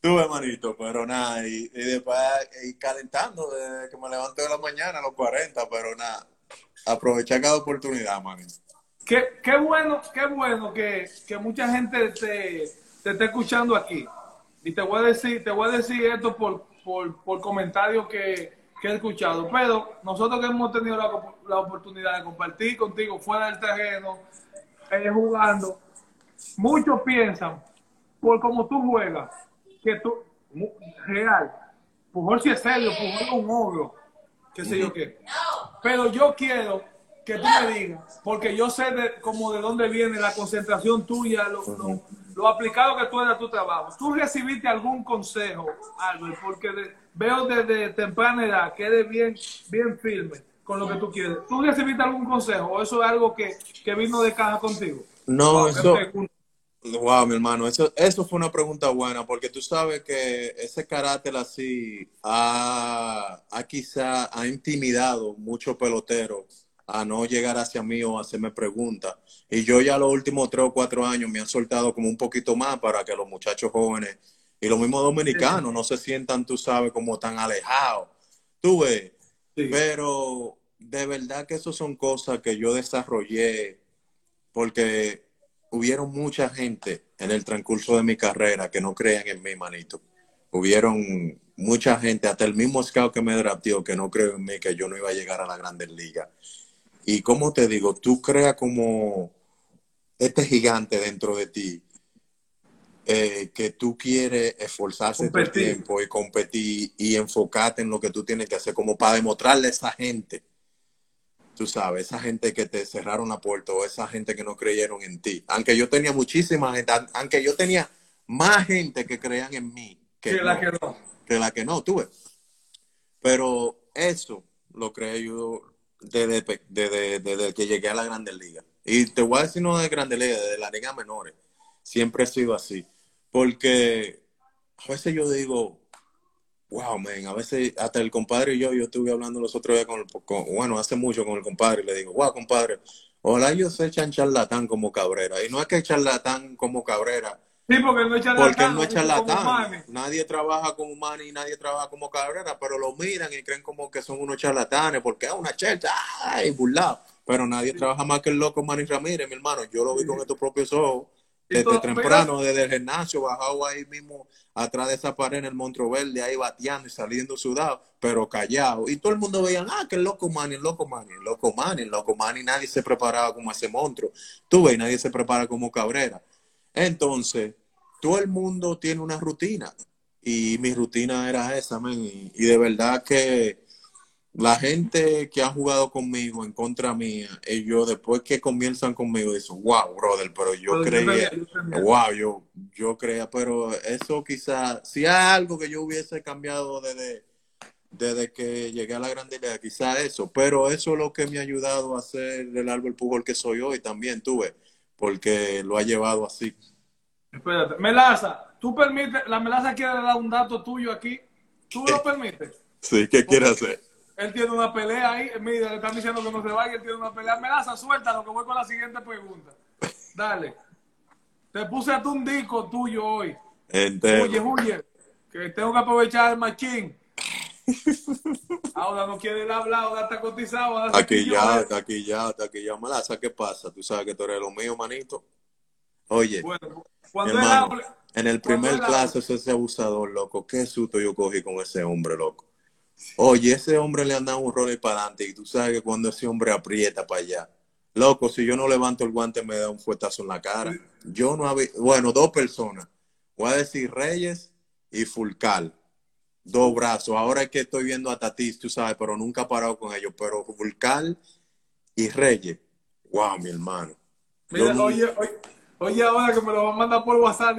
Tuve manito, pero nada, y, después y calentando desde que me levanto de la mañana a los 40, pero nada, aprovechar cada oportunidad, manito. Qué, qué bueno, qué bueno que, que mucha gente te, te esté escuchando aquí. Y te voy a decir, te voy a decir esto por, por, por comentarios que, que, he escuchado. Pero nosotros que hemos tenido la, la oportunidad de compartir contigo fuera del terreno, eh, jugando, muchos piensan, por cómo tú juegas, que tú, real, Pujol si es serio, Pujol es un ogro, qué sé yo qué. Pero yo quiero que tú me digas, porque yo sé de, como de dónde viene la concentración tuya, lo aplicado que tú eres a tu trabajo. ¿Tú recibiste algún consejo, Albert? Porque veo desde temprana edad que eres bien, bien firme con lo que tú quieres. ¿Tú recibiste algún consejo o eso es algo que, que vino de caja contigo? No, eso... Wow, mi hermano, eso, eso fue una pregunta buena, porque tú sabes que ese carácter así ha, ha quizá ha intimidado muchos peloteros a no llegar hacia mí o hacerme preguntas. Y yo ya los últimos tres o cuatro años me han soltado como un poquito más para que los muchachos jóvenes y los mismos dominicanos no se sientan, tú sabes, como tan alejados. Tú ves. Pero de verdad que eso son cosas que yo desarrollé porque hubieron mucha gente en el transcurso de mi carrera que no creían en mí, manito. Hubieron mucha gente, hasta el mismo scout que me draftió, que no creo en mí, que yo no iba a llegar a la Grandes Ligas. Y como te digo, tú creas como este gigante dentro de ti, eh, que tú quieres esforzarse todo el tiempo y competir y enfocarte en lo que tú tienes que hacer, como para demostrarle a esa gente, tú sabes, esa gente que te cerraron la puerta o esa gente que no creyeron en ti. Aunque yo tenía muchísima gente, aunque yo tenía más gente que creían en mí que, la que no. Que la que no, tuve. Pero eso lo creé yo, desde, que llegué a la Grandes Liga Y te voy a decir no de Grandes Liga de la Liga Menores. Siempre he sido así. Porque a veces yo digo, wow, man, a veces hasta el compadre y yo, yo estuve hablando los otros días con, el, bueno, hace mucho con el compadre y le digo, wow, compadre, ojalá ellos se echan charlatán como Cabrera. Y no es que charlatán como Cabrera Sí, porque no es charlatán. Porque no es charlatán. Nadie trabaja como Manny y nadie trabaja como Cabrera, pero lo miran y creen como que son unos charlatanes porque es una chelcha, ay, burlado. Pero nadie trabaja más que el loco Manny Ramírez, mi hermano. Yo lo vi con estos propios ojos. Desde temprano, desde el gimnasio, bajado ahí mismo, atrás de esa pared en el Montreux Verde, ahí bateando y saliendo sudado, pero callado. Y todo el mundo veía, ah, que el loco Manny, el loco Manny, el loco Manny, el loco Manny. Nadie se preparaba como ese monstruo. Tú ves, nadie se prepara como Cabrera. Entonces, todo el mundo tiene una rutina y mi rutina era esa, man. Y, de verdad que la gente que ha jugado conmigo en contra mía, ellos después que comienzan conmigo dicen, wow, brother, pero yo creía, wow, yo, yo creía, pero eso quizás, si hay algo que yo hubiese cambiado desde, desde que llegué a la Grande Liga, quizás eso, pero eso es lo que me ha ayudado a ser el árbol Pujol que soy hoy también, tuve, porque lo ha llevado así. Espérate. Melaza, ¿tú permites? La Melaza quiere dar un dato tuyo aquí. ¿Tú lo permites? Sí, ¿qué quiere hacer? Él tiene una pelea ahí. Mira, le están diciendo que no se vaya. Él tiene una pelea. Melaza, suéltalo, que voy con la siguiente pregunta. Dale. Te puse a tu un disco tuyo hoy. Entero. Oye, oye, que tengo que aprovechar el machín. Ahora no quiere hablar, ahora está cotizado. aquí ya, está aquí ya, está aquí ya. Melaza, ¿qué pasa? Tú sabes que tú eres lo mío, manito. Oye, en el primer clase ese abusador, loco, qué susto yo cogí con ese hombre, loco. Oye, ese hombre le han dado un rol para adelante y tú sabes que cuando ese hombre aprieta para allá, loco, si yo no levanto el guante me da un fuetazo en la cara. Yo no había, bueno, dos personas, voy a decir Reyes y Fulcal, dos brazos. Ahora es que estoy viendo a Tatis, tú sabes, pero nunca he parado con ellos, pero Fulcal y Reyes, wow, mi hermano. Mira, oye, oye, Oye, ahora que me lo van a mandar por WhatsApp.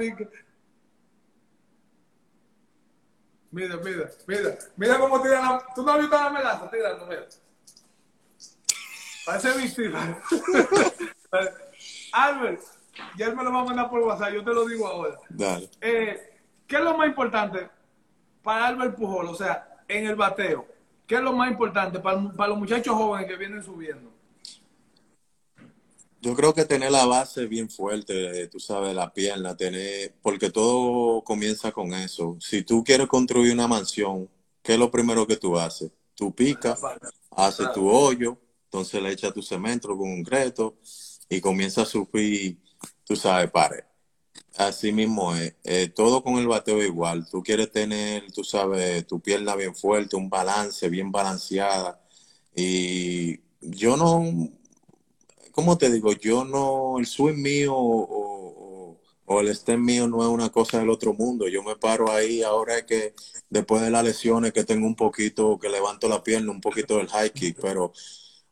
Mira, mira, mira. Mira cómo tira la... ¿Tú no has visto la melaza? Tirando, mira. Parece vestido. Albert, ya él me lo va a mandar por WhatsApp. Yo te lo digo ahora. Dale. Eh, ¿Qué es lo más importante para Albert Pujol? O sea, en el bateo. ¿Qué es lo más importante para, para los muchachos jóvenes que vienen subiendo? Yo creo que tener la base bien fuerte, tú sabes, la pierna, tener, porque todo comienza con eso. Si tú quieres construir una mansión, ¿qué es lo primero que tú haces? Tú picas, haces tu hoyo, entonces le echas tu cemento con concreto y comienza a subir, tú sabes, pared. Así mismo es, eh, todo con el bateo igual. Tú quieres tener, tú sabes, tu pierna bien fuerte, un balance bien balanceada. Y yo no, ¿cómo te digo? Yo no, el swing mío o, el stem mío no es una cosa del otro mundo. Yo me paro ahí ahora es que después de las lesiones que tengo un poquito, que levanto la pierna, un poquito del high kick, pero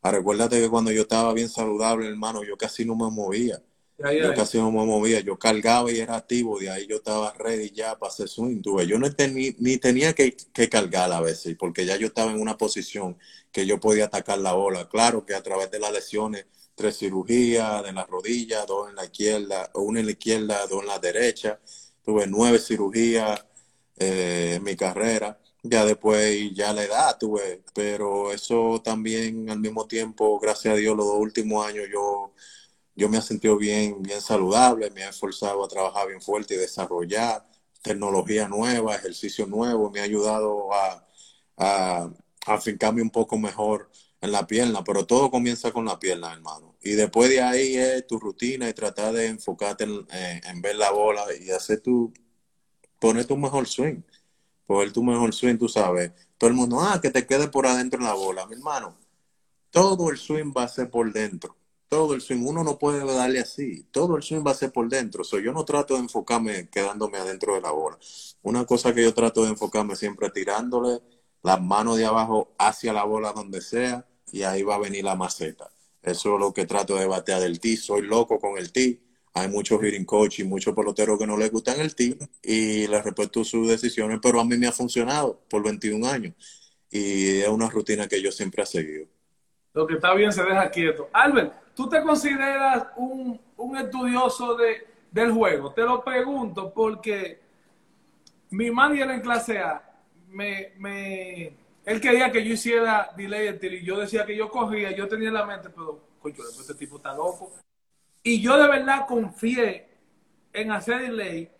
ah, recuérdate que cuando yo estaba bien saludable, hermano, yo casi no me movía. yo casi no me movía, yo cargaba y era activo, de ahí yo estaba ready ya para hacer swing. Tuve. Yo no ni tenía que, que, cargar a veces, porque ya yo estaba en una posición que yo podía atacar la bola. Claro que a través de las lesiones, tres cirugías de la rodilla, dos en la izquierda, una en la izquierda, dos en la derecha. Tuve nueve cirugías eh, en mi carrera. Ya después, ya la edad tuve, pero eso también al mismo tiempo, gracias a Dios, los dos últimos años yo yo me he sentido bien, bien saludable, me he esforzado a trabajar bien fuerte y desarrollar tecnología nueva, ejercicio nuevo, me ha ayudado a, a, afincarme un poco mejor en la pierna, pero todo comienza con la pierna, hermano. Y después de ahí es tu rutina y tratar de enfocarte en, en, ver la bola y hacer tu, poner tu mejor swing, poner tu mejor swing, tú sabes. Todo el mundo, ah, que te quede por adentro en la bola, mi hermano. Todo el swing va a ser por dentro todo el swing. Uno no puede darle así. Todo el swing va a ser por dentro. Yo no trato de enfocarme quedándome adentro de la bola. Una cosa que yo trato de enfocarme siempre tirándole las manos de abajo hacia la bola donde sea y ahí va a venir la maceta. Eso es lo que trato de batear del tee. Soy loco con el tee. Hay muchos hitting y muchos peloteros que no les gustan el tee y les respeto sus decisiones, pero a mí me ha funcionado por 21 años y es una rutina que yo siempre he seguido. Lo que está bien se deja quieto. Albert, ¿Tú te consideras un, estudioso de, del juego? Te lo pregunto porque mi manager en clase A, me, me, él quería que yo hiciera delay y yo decía que yo corría, yo tenía en la mente, pero, coño, este tipo está loco. Y yo de verdad confié en hacer delay.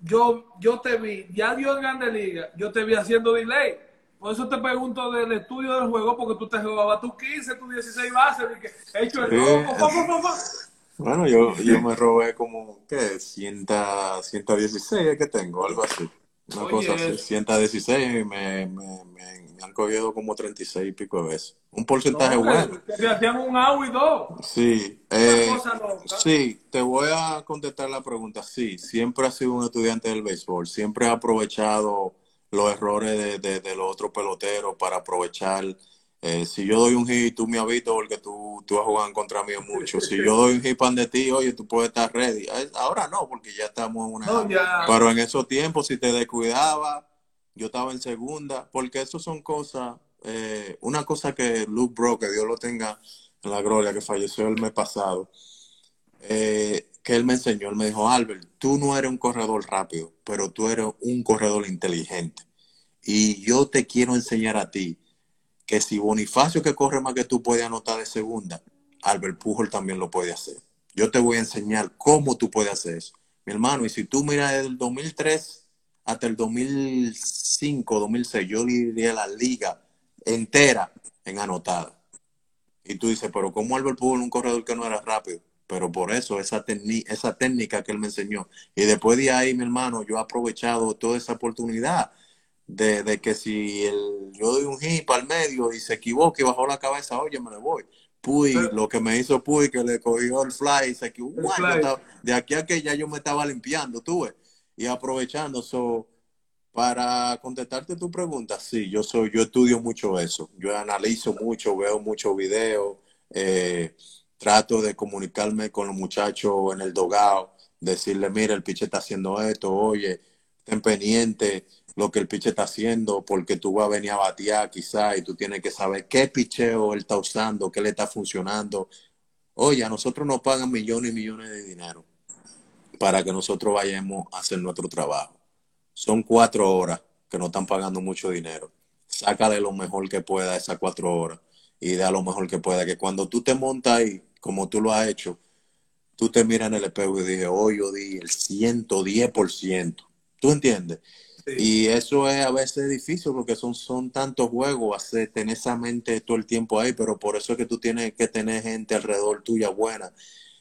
Yo, yo te vi, ya Dios en Grande Liga, yo te vi haciendo delay. Por eso te pregunto del estudio del juego, porque tú te jugabas tus 15, tus 16 bases, y que he hecho el Bueno, yo, yo me robé como, ¿qué? 100, 116 que tengo, algo así. Una cosa así, 116 me, me, me, me, han cogido como 36 y pico de veces. Un porcentaje bueno. Te hacían un agua y dos. Sí. Eh, sí, te voy a contestar la pregunta. Sí, siempre he sido un estudiante del béisbol. Siempre he aprovechado los errores de, de, los otros peloteros para aprovechar. Eh, si yo doy un hit, tú me avisas porque tú, tú vas a jugar contra mí mucho. Si yo doy un hit pan de ti, oye, tú puedes estar ready. Ahora no, porque ya estamos en una... Pero en esos tiempos, si te descuidaba, yo estaba en segunda, porque eso son cosas... Eh, una cosa que Luke Bro, que Dios lo tenga en la gloria, que falleció el mes pasado, eh, que él me enseñó. Él me dijo, Albert, tú no eres un corredor rápido, pero tú eres un corredor inteligente. Y yo te quiero enseñar a ti que si Bonifacio que corre más que tú puede anotar de segunda, Albert Pujol también lo puede hacer. Yo te voy a enseñar cómo tú puedes hacer eso. Mi hermano, y si tú miras desde el 2003 hasta el 2005, 2006, yo diría la liga entera en anotada. Y tú dices, pero ¿cómo Albert Pujol un corredor que no era rápido? pero por eso esa, esa técnica que él me enseñó. Y después de ahí, mi hermano, yo he aprovechado toda esa oportunidad de, que si el, yo doy un hip al medio y se equivoca y bajó la cabeza, oye, me le voy. Puy, lo que me hizo Puy, que le cogió el fly y se equivocó. de aquí a que ya yo me estaba limpiando, tuve, y aprovechando. eso para contestarte tu pregunta, sí, yo soy, yo estudio mucho eso. Yo analizo mucho, veo muchos videos. Eh, trato de comunicarme con los muchachos en el dogado, decirle, mira, el piche está haciendo esto, oye, ten pendiente lo que el piche está haciendo, porque tú vas a venir a batear quizás y tú tienes que saber qué picheo él está usando, qué le está funcionando. Oye, a nosotros nos pagan millones y millones de dinero para que nosotros vayamos a hacer nuestro trabajo. Son cuatro horas que nos están pagando mucho dinero. Sácale lo mejor que pueda esas cuatro horas y da lo mejor que pueda. Que cuando tú te montas ahí, como tú lo has hecho, tú te miras en el espejo y dices, hoy yo di el 110%. ¿Tú entiendes? Y eso es a veces difícil porque son, son tantos juegos, hacer, tener esa mente todo el tiempo ahí, pero por eso es que tú tienes que tener gente alrededor tuya buena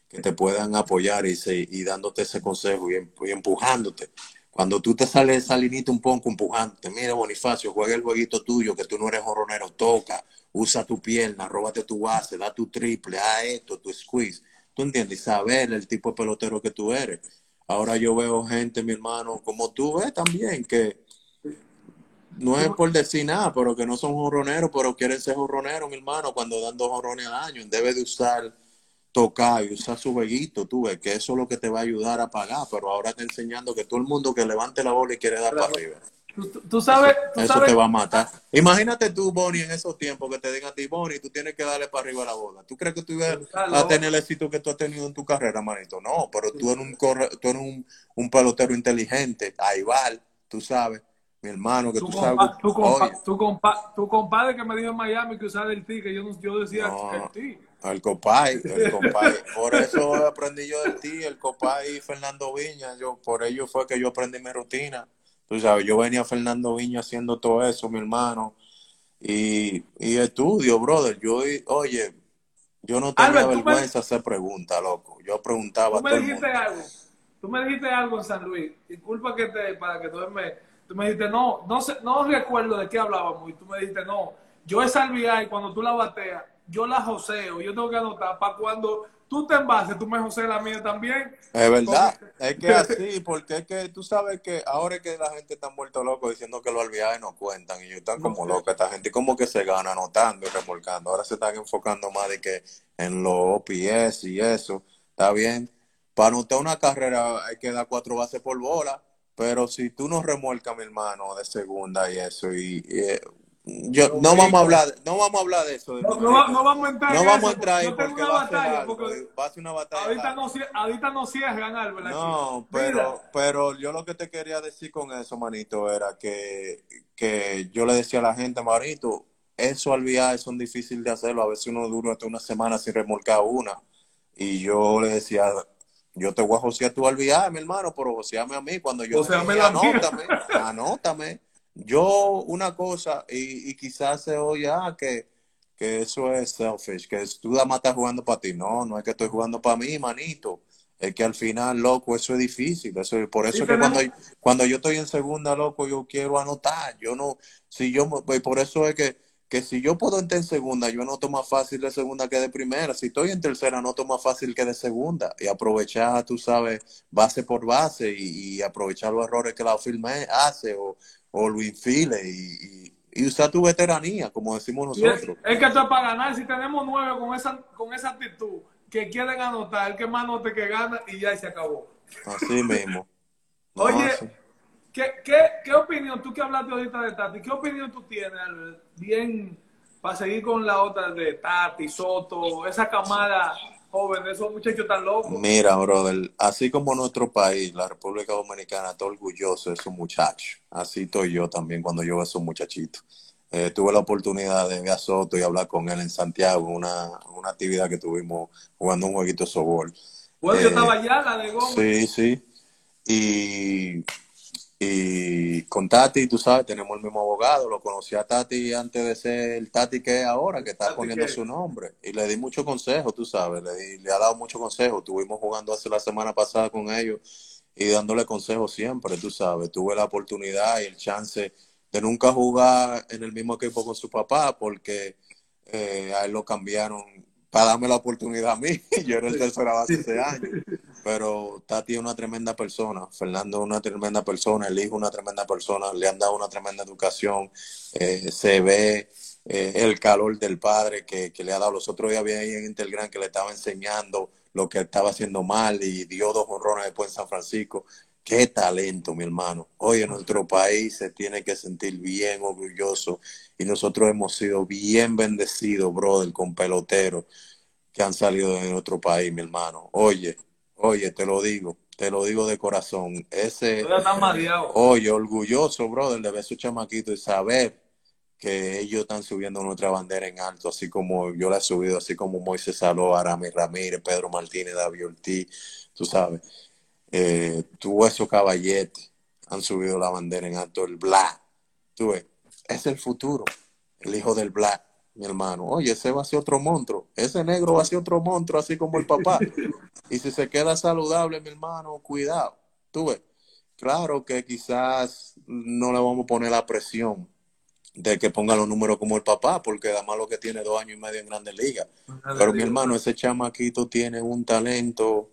que te puedan apoyar y, y dándote ese consejo y, y empujándote. Cuando tú te sales esa linita un poco empujándote, mira Bonifacio, juega el jueguito tuyo, que tú no eres jorronero, toca, usa tu pierna, róbate tu base, da tu triple, haz esto, tu squeeze. ¿Tú entiendes? Saber el tipo de pelotero que tú eres. Ahora yo veo gente, mi hermano, como tú ves también, que no es por decir nada, pero que no son jorroneros, pero quieren ser jorroneros, mi hermano, cuando dan dos jorrones al año. Debe de usar tocar y usar su veguito, tú ves que eso es lo que te va a ayudar a pagar, pero ahora está enseñando que todo el mundo que levante la bola y quiere dar para arriba. Tú, sabes, eso, te va a matar. Imagínate tú, Bonnie, en esos tiempos que te digan a ti, Bonnie, tú tienes que darle para arriba la bola. ¿Tú crees que tú ibas a tener el éxito que tú has tenido en tu carrera, manito? No, pero tú eres un, tú eres un, un pelotero inteligente, ahí va, tú sabes mi hermano, que tú, sabes. Tu, compadre que me dijo en Miami que usaba el ti, que yo, yo decía el ti. El copay, el copay. Por eso aprendí yo del ti, el copay y Fernando Viña. Yo, por ello fue que yo aprendí mi rutina. Tú sabes, yo venía Fernando Viña haciendo todo eso, mi hermano. Y, y estudio, brother. Yo, oye, yo no tenía vergüenza hacer preguntas, loco. Yo preguntaba tú me dijiste algo. Tú me dijiste algo en San Luis. Disculpa que te, para que tú me Tú me dijiste, no, no, sé, no recuerdo de qué hablábamos. Y tú me dijiste, no, yo esa y cuando tú la bateas, yo la joseo. Yo tengo que anotar para cuando tú te envases, tú me joseas la mía también. Es verdad, es que así, porque es que tú sabes que ahora es que la gente está muerto loco diciendo que los viajes no cuentan y están como locos, esta gente como que se gana anotando y remolcando. Ahora se están enfocando más de que en los OPS y eso, está bien. Para anotar una carrera hay que dar cuatro bases por bola pero si tú no remolcas, mi hermano, de segunda y eso, y, eh, yo no vamos a hablar, no vamos a hablar de eso. no, no, vamos a entrar. No vamos a entrar ahí porque va, a ser porque va a ser una batalla. Ahorita no, ahorita no cierran algo. No, pero, pero yo lo que te quería decir con eso, manito, era que, que yo le decía a la gente, manito, eso al viaje son difíciles de hacerlo. A veces uno dura hasta una semana sin remolcar una. Y yo le decía, yo te voy a josear tú al viaje, mi hermano, pero joseame a mí cuando yo... Anótame, anótame. Yo una cosa, y, y quizás se oya que, que eso es selfish, que tú nada más estás jugando para ti. No, no es que estoy jugando para mí, manito. Es que al final, loco, eso es difícil. Eso, por eso es que cuando, cuando yo estoy en segunda, loco, yo quiero anotar. Yo no, si yo, por eso es que que si yo puedo entrar en segunda, yo anoto más fácil de segunda que de primera. Si estoy en tercera, anoto más fácil que de segunda. Y aprovechar, tú sabes, base por base y, aprovechar los errores que la firme hace o, o lo infile y, y, usar tu veteranía, como decimos nosotros. Es, que esto es para ganar. Si tenemos nueve con esa, con esa actitud que quieren anotar, el que más anote que gana y ya se acabó. Así mismo. Oye, ¿Qué, qué, qué opinión, tú que hablaste ahorita de Tati, qué opinión tú tienes, bien, para seguir con la otra de Tati, Soto, esa camada joven, esos muchachos tan locos? Mira, brother, así como nuestro país, la República Dominicana, está orgulloso de esos muchachos. Así estoy yo también cuando yo veo a esos muchachitos. Eh, tuve la oportunidad de ver a Soto y hablar con él en Santiago, una, una actividad que tuvimos jugando un jueguito de softball. Bueno, yo estaba allá, la de Gómez. Sí, sí. Y y con Tati, tú sabes, tenemos el mismo abogado. Lo conocí a Tati antes de ser el Tati que es ahora, que está poniendo su nombre. Y le di mucho consejo, tú sabes. Le, le ha dado mucho consejo. Estuvimos jugando hace la semana pasada con ellos y dándole consejos siempre, tú sabes. Tuve la oportunidad y el chance de nunca jugar en el mismo equipo con su papá porque eh, a él lo cambiaron para darme la oportunidad a mí. Yo era el tercero base ese año. Pero Tati es una tremenda persona, Fernando es una tremenda persona, el hijo es una tremenda persona, le han dado una tremenda educación, eh, se ve eh, el calor del padre que, le ha dado. Los otros días había ahí en Intergram que le estaba enseñando lo que estaba haciendo mal y dio dos honrones después en San Francisco. Qué talento, mi hermano. Hoy en nuestro país se tiene que sentir bien orgulloso y nosotros hemos sido bien bendecidos, brother, con peloteros que han salido de nuestro país, mi hermano. Oye, oye, te lo digo, te lo digo de corazón. Ese, oye, orgulloso, brother, de ver su chamaquito y saber que ellos están subiendo nuestra bandera en alto, así como yo la he subido, así como Moisés Saló, Aramis Ramírez, Pedro Martínez, David Ortiz, tú sabes. Eh, tu esos caballetes han subido la bandera en alto, el Black. Tú ves, es el futuro, el hijo del Black, mi hermano. Oye, ese va a ser otro monstruo. Ese negro va a ser otro monstruo, así como el papá. Y si se queda saludable, mi hermano, cuidado. Tú ves, claro que quizás no le vamos a poner la presión de que ponga los números como el papá, porque además lo que tiene dos años y medio en Grandes Ligas. Pero mi hermano, ese chamaquito tiene un talento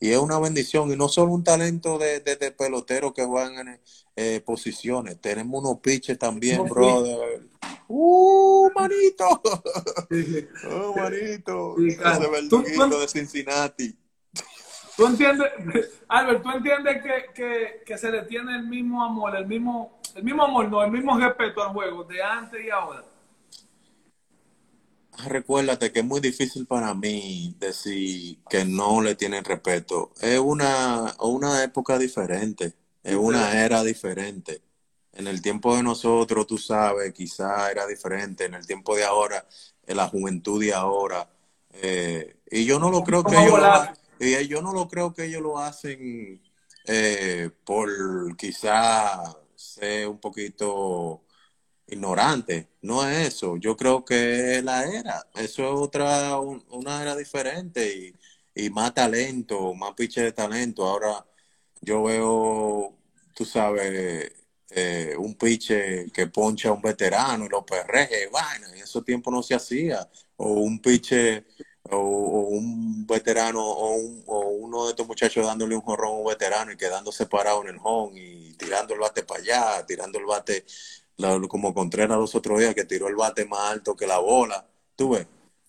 y es una bendición, y no solo un talento de, de, pelotero que juegan en eh, posiciones, tenemos unos pitches también, brother. ¡Uh, manito! ¡Oh, manito! Ese verduguito de Cincinnati. ¿Tú entiendes, Albert, tú entiendes que, que, que, se le tiene el mismo amor, el mismo, el mismo amor, no, el mismo respeto al juego de antes y ahora? Recuérdate que es muy difícil para mí decir que no le tienen respeto. Es una, una época diferente, es una era diferente. En el tiempo de nosotros, tú sabes, quizá era diferente. En el tiempo de ahora, en la juventud de ahora. Eh, y yo no lo creo que ellos lo, y yo no lo creo que ellos lo hacen eh, por quizá ser un poquito ignorante. No es eso. Yo creo que es la era. Eso es otra, una era diferente y, y más talento, más piche de talento. Ahora yo veo, tú sabes, eh, un piche que poncha a un veterano y lo perreje, bueno, en esos tiempos no se hacía. O un piche o, un veterano o, uno de estos muchachos dándole un jorrón a un veterano y quedándose parado en el home y tirando el bate para allá, tirando el bate como Contreras los otros días que tiró el bate más alto que la bola. Tú ves,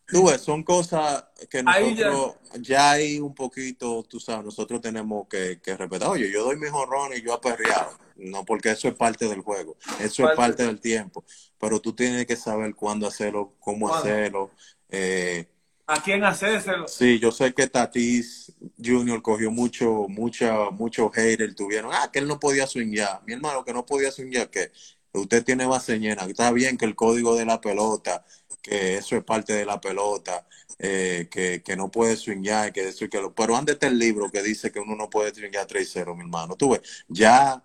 tú ves, son cosas que nosotros ya. hay un poquito, tú sabes, nosotros tenemos que, que respetar. Oye, yo doy mi jorrón y yo aperreado. No, porque eso es parte del juego, eso es parte del tiempo. Pero tú tienes que saber cuándo hacerlo, cómo hacerlo. Eh, ¿A quién hacérselo? Sí, yo sé que Tatis Junior cogió mucho, mucha, mucho hater, tuvieron, ah, que él no podía swingar. Mi hermano, que no podía swingar, que usted tiene base llena. Está bien que el código de la pelota, que eso es parte de la pelota, eh, que, que, no puede swingar, que eso y que lo. Pero ande el libro que dice que uno no puede swingar 3-0, mi hermano. Tú ves, ya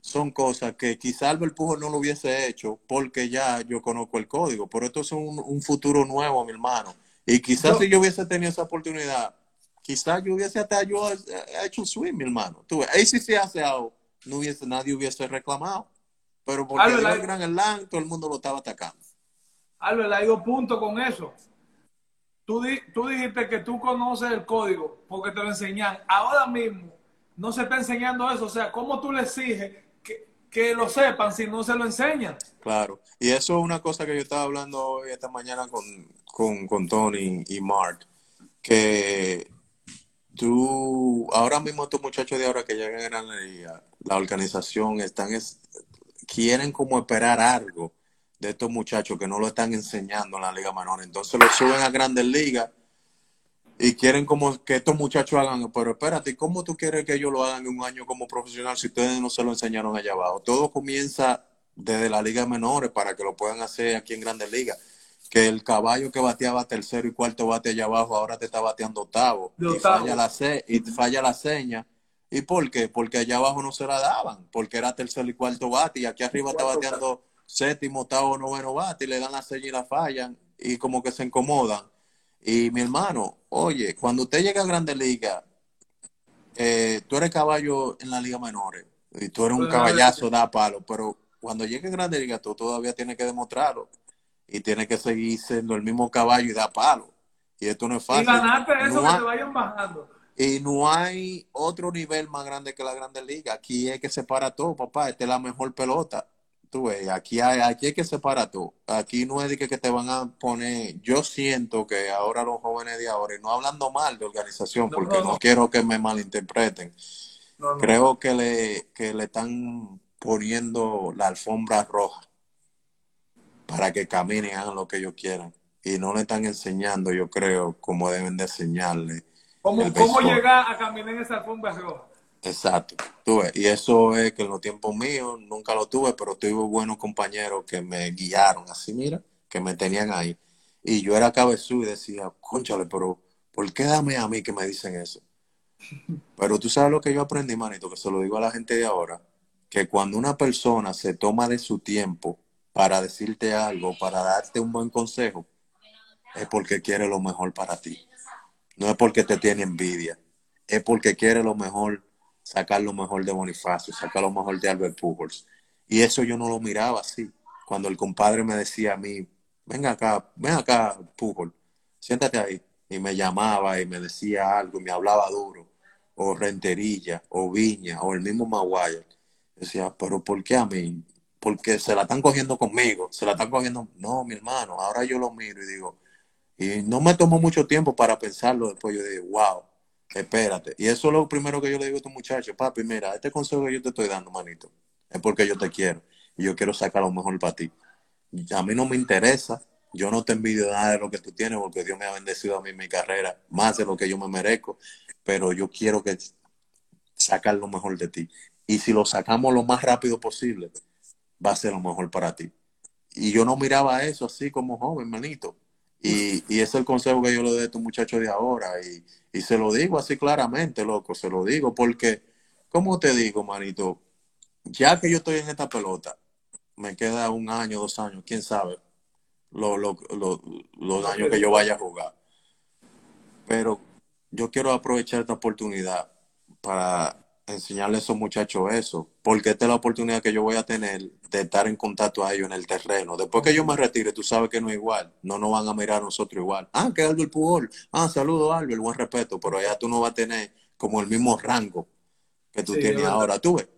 son cosas que quizá Albert Pujol no lo hubiese hecho porque ya yo conozco el código. Pero esto es un, un futuro nuevo, mi hermano. Y quizás si yo hubiese tenido esa oportunidad, quizás yo hubiese hasta yo hecho un swing, mi hermano. Tú ves, ahí sí se hace algo, no hubiese, nadie hubiese reclamado. Pero porque el gran Erlang, todo el mundo lo estaba atacando. Albert, hay dos puntos con eso. Tú, tú dijiste que tú conoces el código porque te lo enseñan. Ahora mismo no se está enseñando eso. O sea, ¿cómo tú le exiges que, que lo sepan si no se lo enseñan? Claro. Y eso es una cosa que yo estaba hablando hoy esta mañana con, con, con Tony y Mark. Que tú, ahora mismo estos muchachos de ahora que llegan a la, la organización están, quieren como esperar algo de estos muchachos que no lo están enseñando en la Liga Menor. Entonces lo suben a Grandes Ligas y quieren como que estos muchachos hagan, pero espérate, ¿cómo tú quieres que ellos lo hagan en un año como profesional si ustedes no se lo enseñaron allá abajo? Todo comienza desde la Liga Menores para que lo puedan hacer aquí en Grandes Ligas. Que el caballo que bateaba tercero y cuarto bate allá abajo ahora te está bateando octavo, Y, falla la y falla la seña ¿Y por qué? Porque allá abajo no se la daban, porque era tercer y cuarto bate y aquí arriba está bateando séptimo, octavo, noveno bate y le dan la seña y la fallan y como que se incomodan. Y mi hermano, oye, cuando usted llega a Grande Liga, eh, tú eres caballo en la Liga Menores y tú eres un caballazo, da palo, pero cuando llegue a Grande Liga tú todavía tienes que demostrarlo y tienes que seguir siendo el mismo caballo y da palo. Y esto no es fácil. Y ganarte eso que te vayan bajando. Y no hay otro nivel más grande que la Grande Liga. Aquí hay que separar todo, papá. Esta es la mejor pelota. Tú ves, aquí hay, aquí hay que separar todo. Aquí no es de que, te van a poner. Yo siento que ahora los jóvenes de ahora, y no hablando mal de organización, porque no, quiero que me malinterpreten, creo que le, que le están poniendo la alfombra roja para que caminen hagan lo que ellos quieran. Y no le están enseñando, yo creo, como deben de enseñarle ¿Cómo, llegar a caminar en esa alfombra roja? Exacto, tuve. Y eso es que en los tiempos míos nunca lo tuve, pero tuve buenos compañeros que me guiaron así, mira, que me tenían ahí. Y yo era cabezú y decía, conchale, pero ¿por qué dame a mí que me dicen eso? Pero tú sabes lo que yo aprendí, manito, que se lo digo a la gente de ahora, que cuando una persona se toma de su tiempo para decirte algo, para darte un buen consejo, es porque quiere lo mejor para ti. No es porque te tiene envidia, es porque quiere lo mejor, sacar lo mejor de Bonifacio, sacar lo mejor de Albert Pujols. Y eso yo no lo miraba así. Cuando el compadre me decía a mí, venga acá, ven acá, Pujol, siéntate ahí. Y me llamaba y me decía algo y me hablaba duro. O Renterilla, o Viña, o el mismo Maguire. Decía, pero ¿por qué a mí? porque se la están cogiendo conmigo, se la están cogiendo, no, mi hermano, ahora yo lo miro y digo, y no me tomó mucho tiempo para pensarlo, después yo digo, wow, espérate. Y eso es lo primero que yo le digo a tu muchacho, papi, mira, este consejo que yo te estoy dando, manito, es porque yo te quiero y yo quiero sacar lo mejor para ti. A mí no me interesa, yo no te envidio nada de lo que tú tienes porque Dios me ha bendecido a mí en mi carrera, más de lo que yo me merezco, pero yo quiero que sacar lo mejor de ti. Y si lo sacamos lo más rápido posible, va a ser lo mejor para ti. Y yo no miraba eso así como joven, manito. Y, y ese es el consejo que yo le doy a estos muchachos de ahora. Y, y se lo digo así claramente, loco, se lo digo porque, ¿cómo te digo, manito? Ya que yo estoy en esta pelota, me queda un año, dos años, quién sabe, los años que yo vaya a jugar. Pero yo quiero aprovechar esta oportunidad para enseñarle a esos muchachos eso, porque esta es la oportunidad que yo voy a tener de estar en contacto a ellos en el terreno. Después que yo me retire, tú sabes que no es igual, no nos van a mirar a nosotros igual. Ah, que Albert Pujol, ah, saludo Albert, buen respeto, pero allá tú no vas a tener como el mismo rango que tú tienes ahora, tú ves.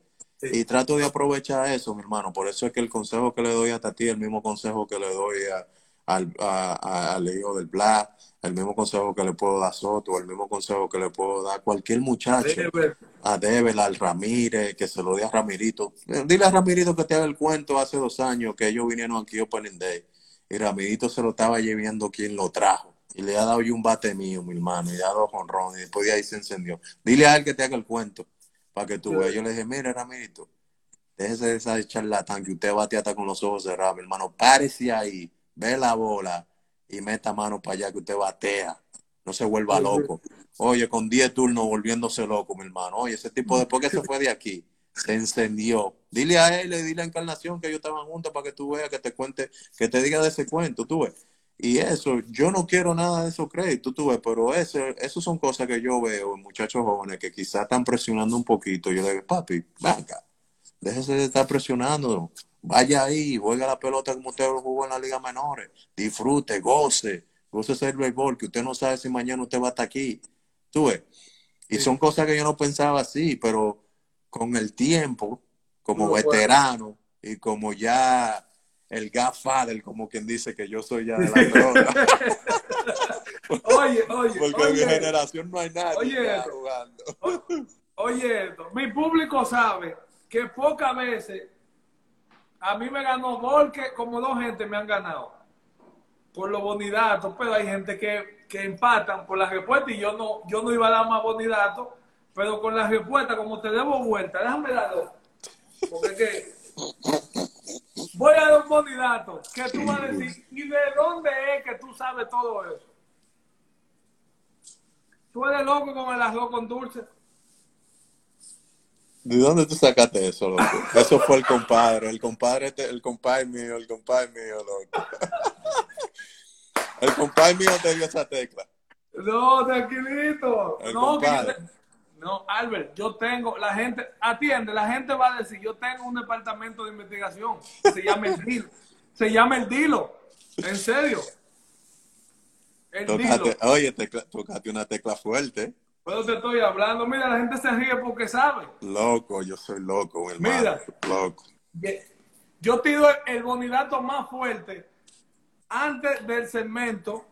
Y trato de aprovechar eso, mi hermano. Por eso es que el consejo que le doy hasta a ti, el mismo consejo que le doy al, al hijo del Black, el mismo consejo que le puedo dar a Soto, el mismo consejo que le puedo dar a cualquier muchacho, a Debel, al Ramírez, que se lo dé a Ramirito. Dile a Ramirito que te haga el cuento hace dos años que ellos vinieron aquí a Opening Day y Ramirito se lo estaba llevando quien lo trajo. Y le ha dado yo un bate mío, mi hermano, y le ha dado Ron, y después de ahí se encendió. Dile a él que te haga el cuento para que tú veas. Yo le dije, mire, Ramirito, déjese de esa charlatán que usted bate hasta con los ojos cerrados, mi hermano. Párese ahí, ve la bola y meta mano para allá que usted batea. No se vuelva loco. Oye, con 10 turnos volviéndose loco, mi hermano. Oye, ese tipo después que se fue de aquí, se encendió. Dile a él, dile a Encarnación que ellos estaban juntos para que tú veas, que te cuente, que te diga de ese cuento, tú ves. Y eso, yo no quiero nada de esos créditos, tú ves, pero eso, eso son cosas que yo veo en muchachos jóvenes que quizás están presionando un poquito. Yo le digo, papi, venga, déjese de estar presionando. Vaya ahí, juega la pelota como usted jugó en la Liga Menores. Disfrute, goce, goce el béisbol, que usted no sabe si mañana usted va a estar aquí. Tú ves. Y son cosas que yo no pensaba así, pero con el tiempo, como veterano y como ya el godfather, como quien dice que yo soy ya de la droga. oye, oye. Porque en mi generación no hay nadie oye, jugando. Oye, mi público sabe que pocas veces a mí me ganó porque como dos gente me han ganado por los bonidatos, pero hay gente que, que empatan por las respuestas y yo no, yo no iba a dar más bonidatos, pero con las respuestas, como te debo vuelta, déjame dar dos. Porque es que voy a dar un bonidato que tú vas a decir, ¿y de dónde es que tú sabes todo eso? Tú eres loco con el arroz con dulce. ¿De dónde tú sacaste eso, loco? Eso fue el compadre, el compadre, el compadre mío, el compadre mío, loco. El compadre mío te dio esa tecla. No, tranquilito. no, no, Albert, yo tengo, la gente, atiende, la gente va a decir, yo tengo un departamento de investigación, se llama el DILO, se llama el DILO, en serio. El Dilo. Oye, tocaste una tecla fuerte. Pero te estoy hablando. Mira, la gente se ríe porque sabe. Loco, yo soy loco, hermano. Mira, loco. Yo te digo el bonidato más fuerte antes del segmento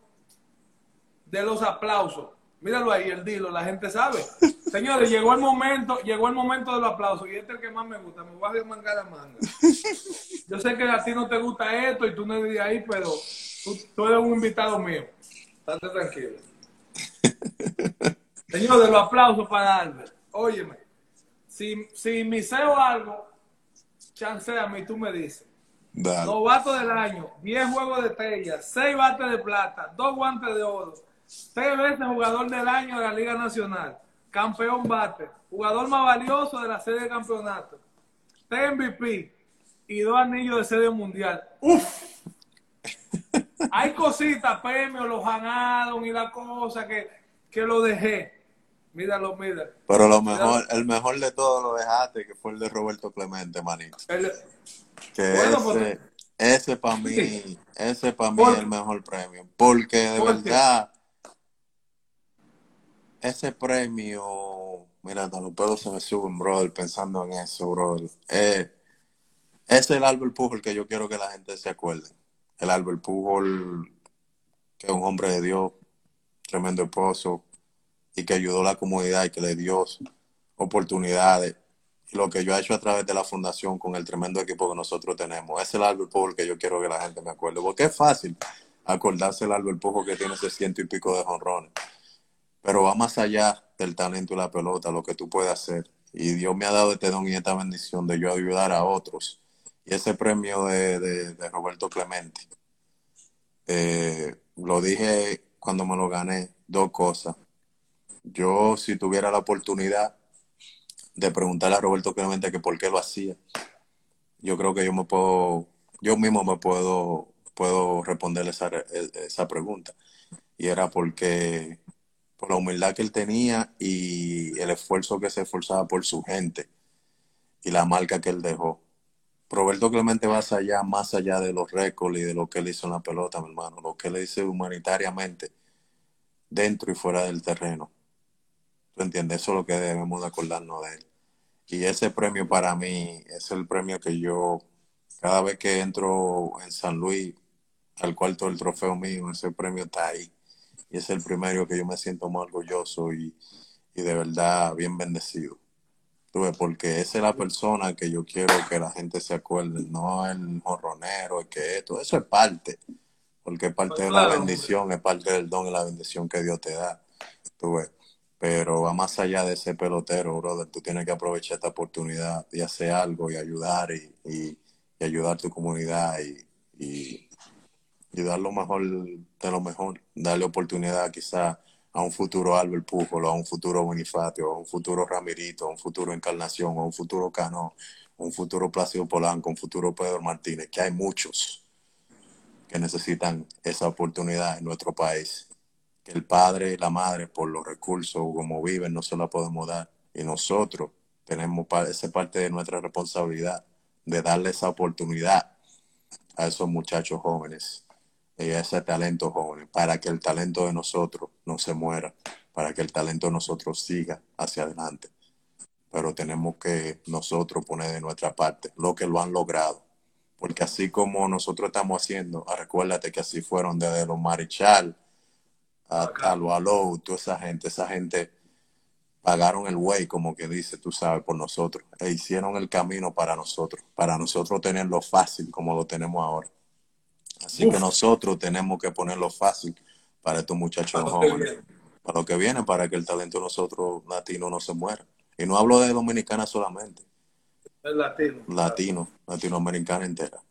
de los aplausos. Míralo ahí, el dilo, la gente sabe. Señores, llegó el momento, llegó el momento de los aplausos y este es el que más me gusta. Me voy a manga la manga. Yo sé que a ti no te gusta esto y tú no eres de ahí, pero tú, tú eres un invitado mío. Estate tranquilo. Señor, de los aplausos para Albert. Óyeme, si, si me seo algo, chancea a mí, tú me dices. Novato del año, 10 juegos de estrella, 6 bates de plata, 2 guantes de oro, 3 veces jugador del año de la Liga Nacional, campeón bate, jugador más valioso de la serie de campeonato, 3 MVP y 2 anillos de serie mundial. ¡Uf! Hay cositas, premios, los ganaron y la cosa que, que lo dejé. Míralo, mira. Pero lo mejor, el mejor de todos lo dejaste, que fue el de Roberto Clemente, manito. que ese, ese para mí, ese para mí es el mejor premio. Porque de verdad, ese premio, mira, los pelos se me suben, brother, pensando en eso, brother. Eh, es el Albert Pujol que yo quiero que la gente se acuerde. El Albert Pujol, que es un hombre de Dios, tremendo esposo, y que ayudó a la comunidad y que le dio oportunidades. Y lo que yo he hecho a través de la fundación con el tremendo equipo que nosotros tenemos. Es el Albert Pujol que yo quiero que la gente me acuerde. Porque es fácil acordarse el Albert Pujol que tiene ese ciento y pico de jonrones. Pero va más allá del talento y la pelota, lo que tú puedes hacer. Y Dios me ha dado este don y esta bendición de yo ayudar a otros. Y ese premio de, Roberto Clemente, eh, lo dije cuando me lo gané, dos cosas. Yo, si tuviera la oportunidad de preguntarle a Roberto Clemente que por qué lo hacía, yo creo que yo me puedo, yo mismo me puedo, puedo responderle esa, esa pregunta. Y era porque por la humildad que él tenía y el esfuerzo que se esforzaba por su gente y la marca que él dejó. Roberto Clemente va allá, más allá de los récords y de lo que él hizo en la pelota, mi hermano, lo que él hizo humanitariamente dentro y fuera del terreno. ¿Tú entiendes? Eso es lo que debemos de acordarnos de él. Y ese premio para mí es el premio que yo, cada vez que entro en San Luis, al cuarto del trofeo mío, ese premio está ahí y es el primero que yo me siento muy orgulloso y, de verdad bien bendecido. Tuve, porque esa es la persona que yo quiero que la gente se acuerde, no el jorronero, el que esto, eso es parte, porque es parte de la bendición, es parte del don y la bendición que Dios te da. Tuve. Pero va más allá de ese pelotero, brother. Tú tienes que aprovechar esta oportunidad y hacer algo y ayudar y, y, ayudar a tu comunidad y y dar lo mejor de lo mejor, darle oportunidad quizá a un futuro Albert Pujol, a un futuro Bonifacio, a un futuro Ramirito, a un futuro Encarnación, a un futuro Cano, a un futuro Plácido Polanco, a un futuro Pedro Martínez, que hay muchos que necesitan esa oportunidad en nuestro país. El padre y la madre, por los recursos como viven, no se la podemos dar. Y nosotros tenemos esa parte de nuestra responsabilidad de darle esa oportunidad a esos muchachos jóvenes y ese talento joven, para que el talento de nosotros no se muera, para que el talento de nosotros siga hacia adelante. Pero tenemos que nosotros poner de nuestra parte lo que lo han logrado. Porque así como nosotros estamos haciendo, ah, recuérdate que así fueron desde los Marichal a, los Alou, toda esa gente, esa gente pagaron el way, como que dice, tú sabes, por nosotros. E hicieron el camino para nosotros, para nosotros tenerlo fácil como lo tenemos ahora. Así que nosotros tenemos que ponerlo fácil para estos muchachos jóvenes, para lo que viene, para que el talento de nosotros latino no se muera. Y no hablo de dominicana solamente. El latino. Latino, latinoamericana entera.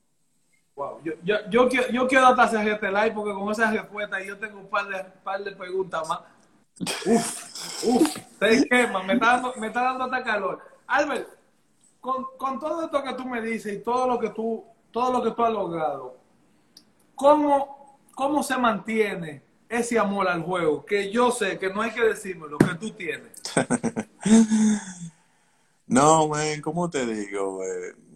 Wow. Yo, yo, yo, quiero, yo quiero hasta este live porque con esa respuesta yo tengo un par de, par de preguntas más. Uf, uf, te quema, me está dando, me está dando hasta calor. Albert, con, con todo esto que tú me dices y todo lo que tú, todo lo que tú has logrado, ¿Cómo, ¿Cómo se mantiene ese amor al juego? Que yo sé que no hay que decirme lo que tú tienes. no, man, ¿cómo te digo?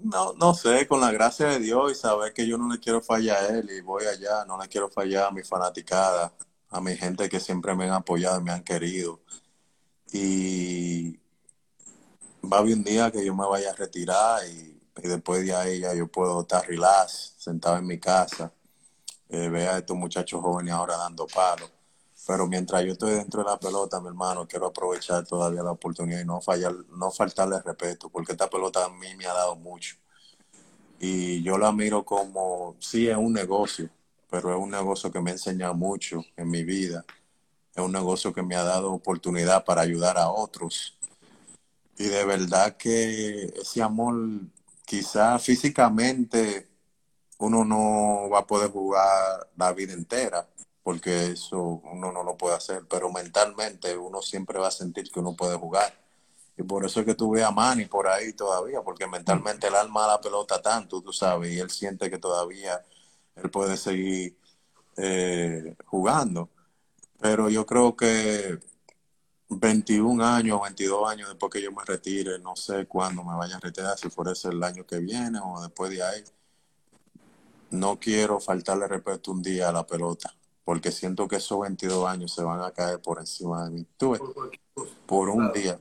No, no sé, con la gracia de Dios y saber que yo no le quiero fallar a él y voy allá, no le quiero fallar a mi fanaticada, a mi gente que siempre me han apoyado y me han querido. Y va a haber un día que yo me vaya a retirar y, y después de ahí ya yo puedo estar relax, sentado en mi casa eh, vea a estos muchachos jóvenes ahora dando palos. Pero mientras yo estoy dentro de la pelota, mi hermano, quiero aprovechar todavía la oportunidad y no fallar, no faltarle respeto, porque esta pelota a mí me ha dado mucho. Y yo la miro como, sí, es un negocio, pero es un negocio que me ha enseñado mucho en mi vida. Es un negocio que me ha dado oportunidad para ayudar a otros. Y de verdad que ese amor, quizá físicamente uno no va a poder jugar la vida entera, porque eso uno no lo puede hacer, pero mentalmente uno siempre va a sentir que uno puede jugar. Y por eso es que tú a Manny por ahí todavía, porque mentalmente el alma la pelota tanto, tú sabes, y él siente que todavía él puede seguir eh, jugando. Pero yo creo que 21 años, 22 años después que yo me retire, no sé cuándo me vaya a retirar, si fuera el año que viene o después de ahí no quiero faltarle respeto un día a la pelota, porque siento que esos 22 años se van a caer por encima de mí. Tú por, un día.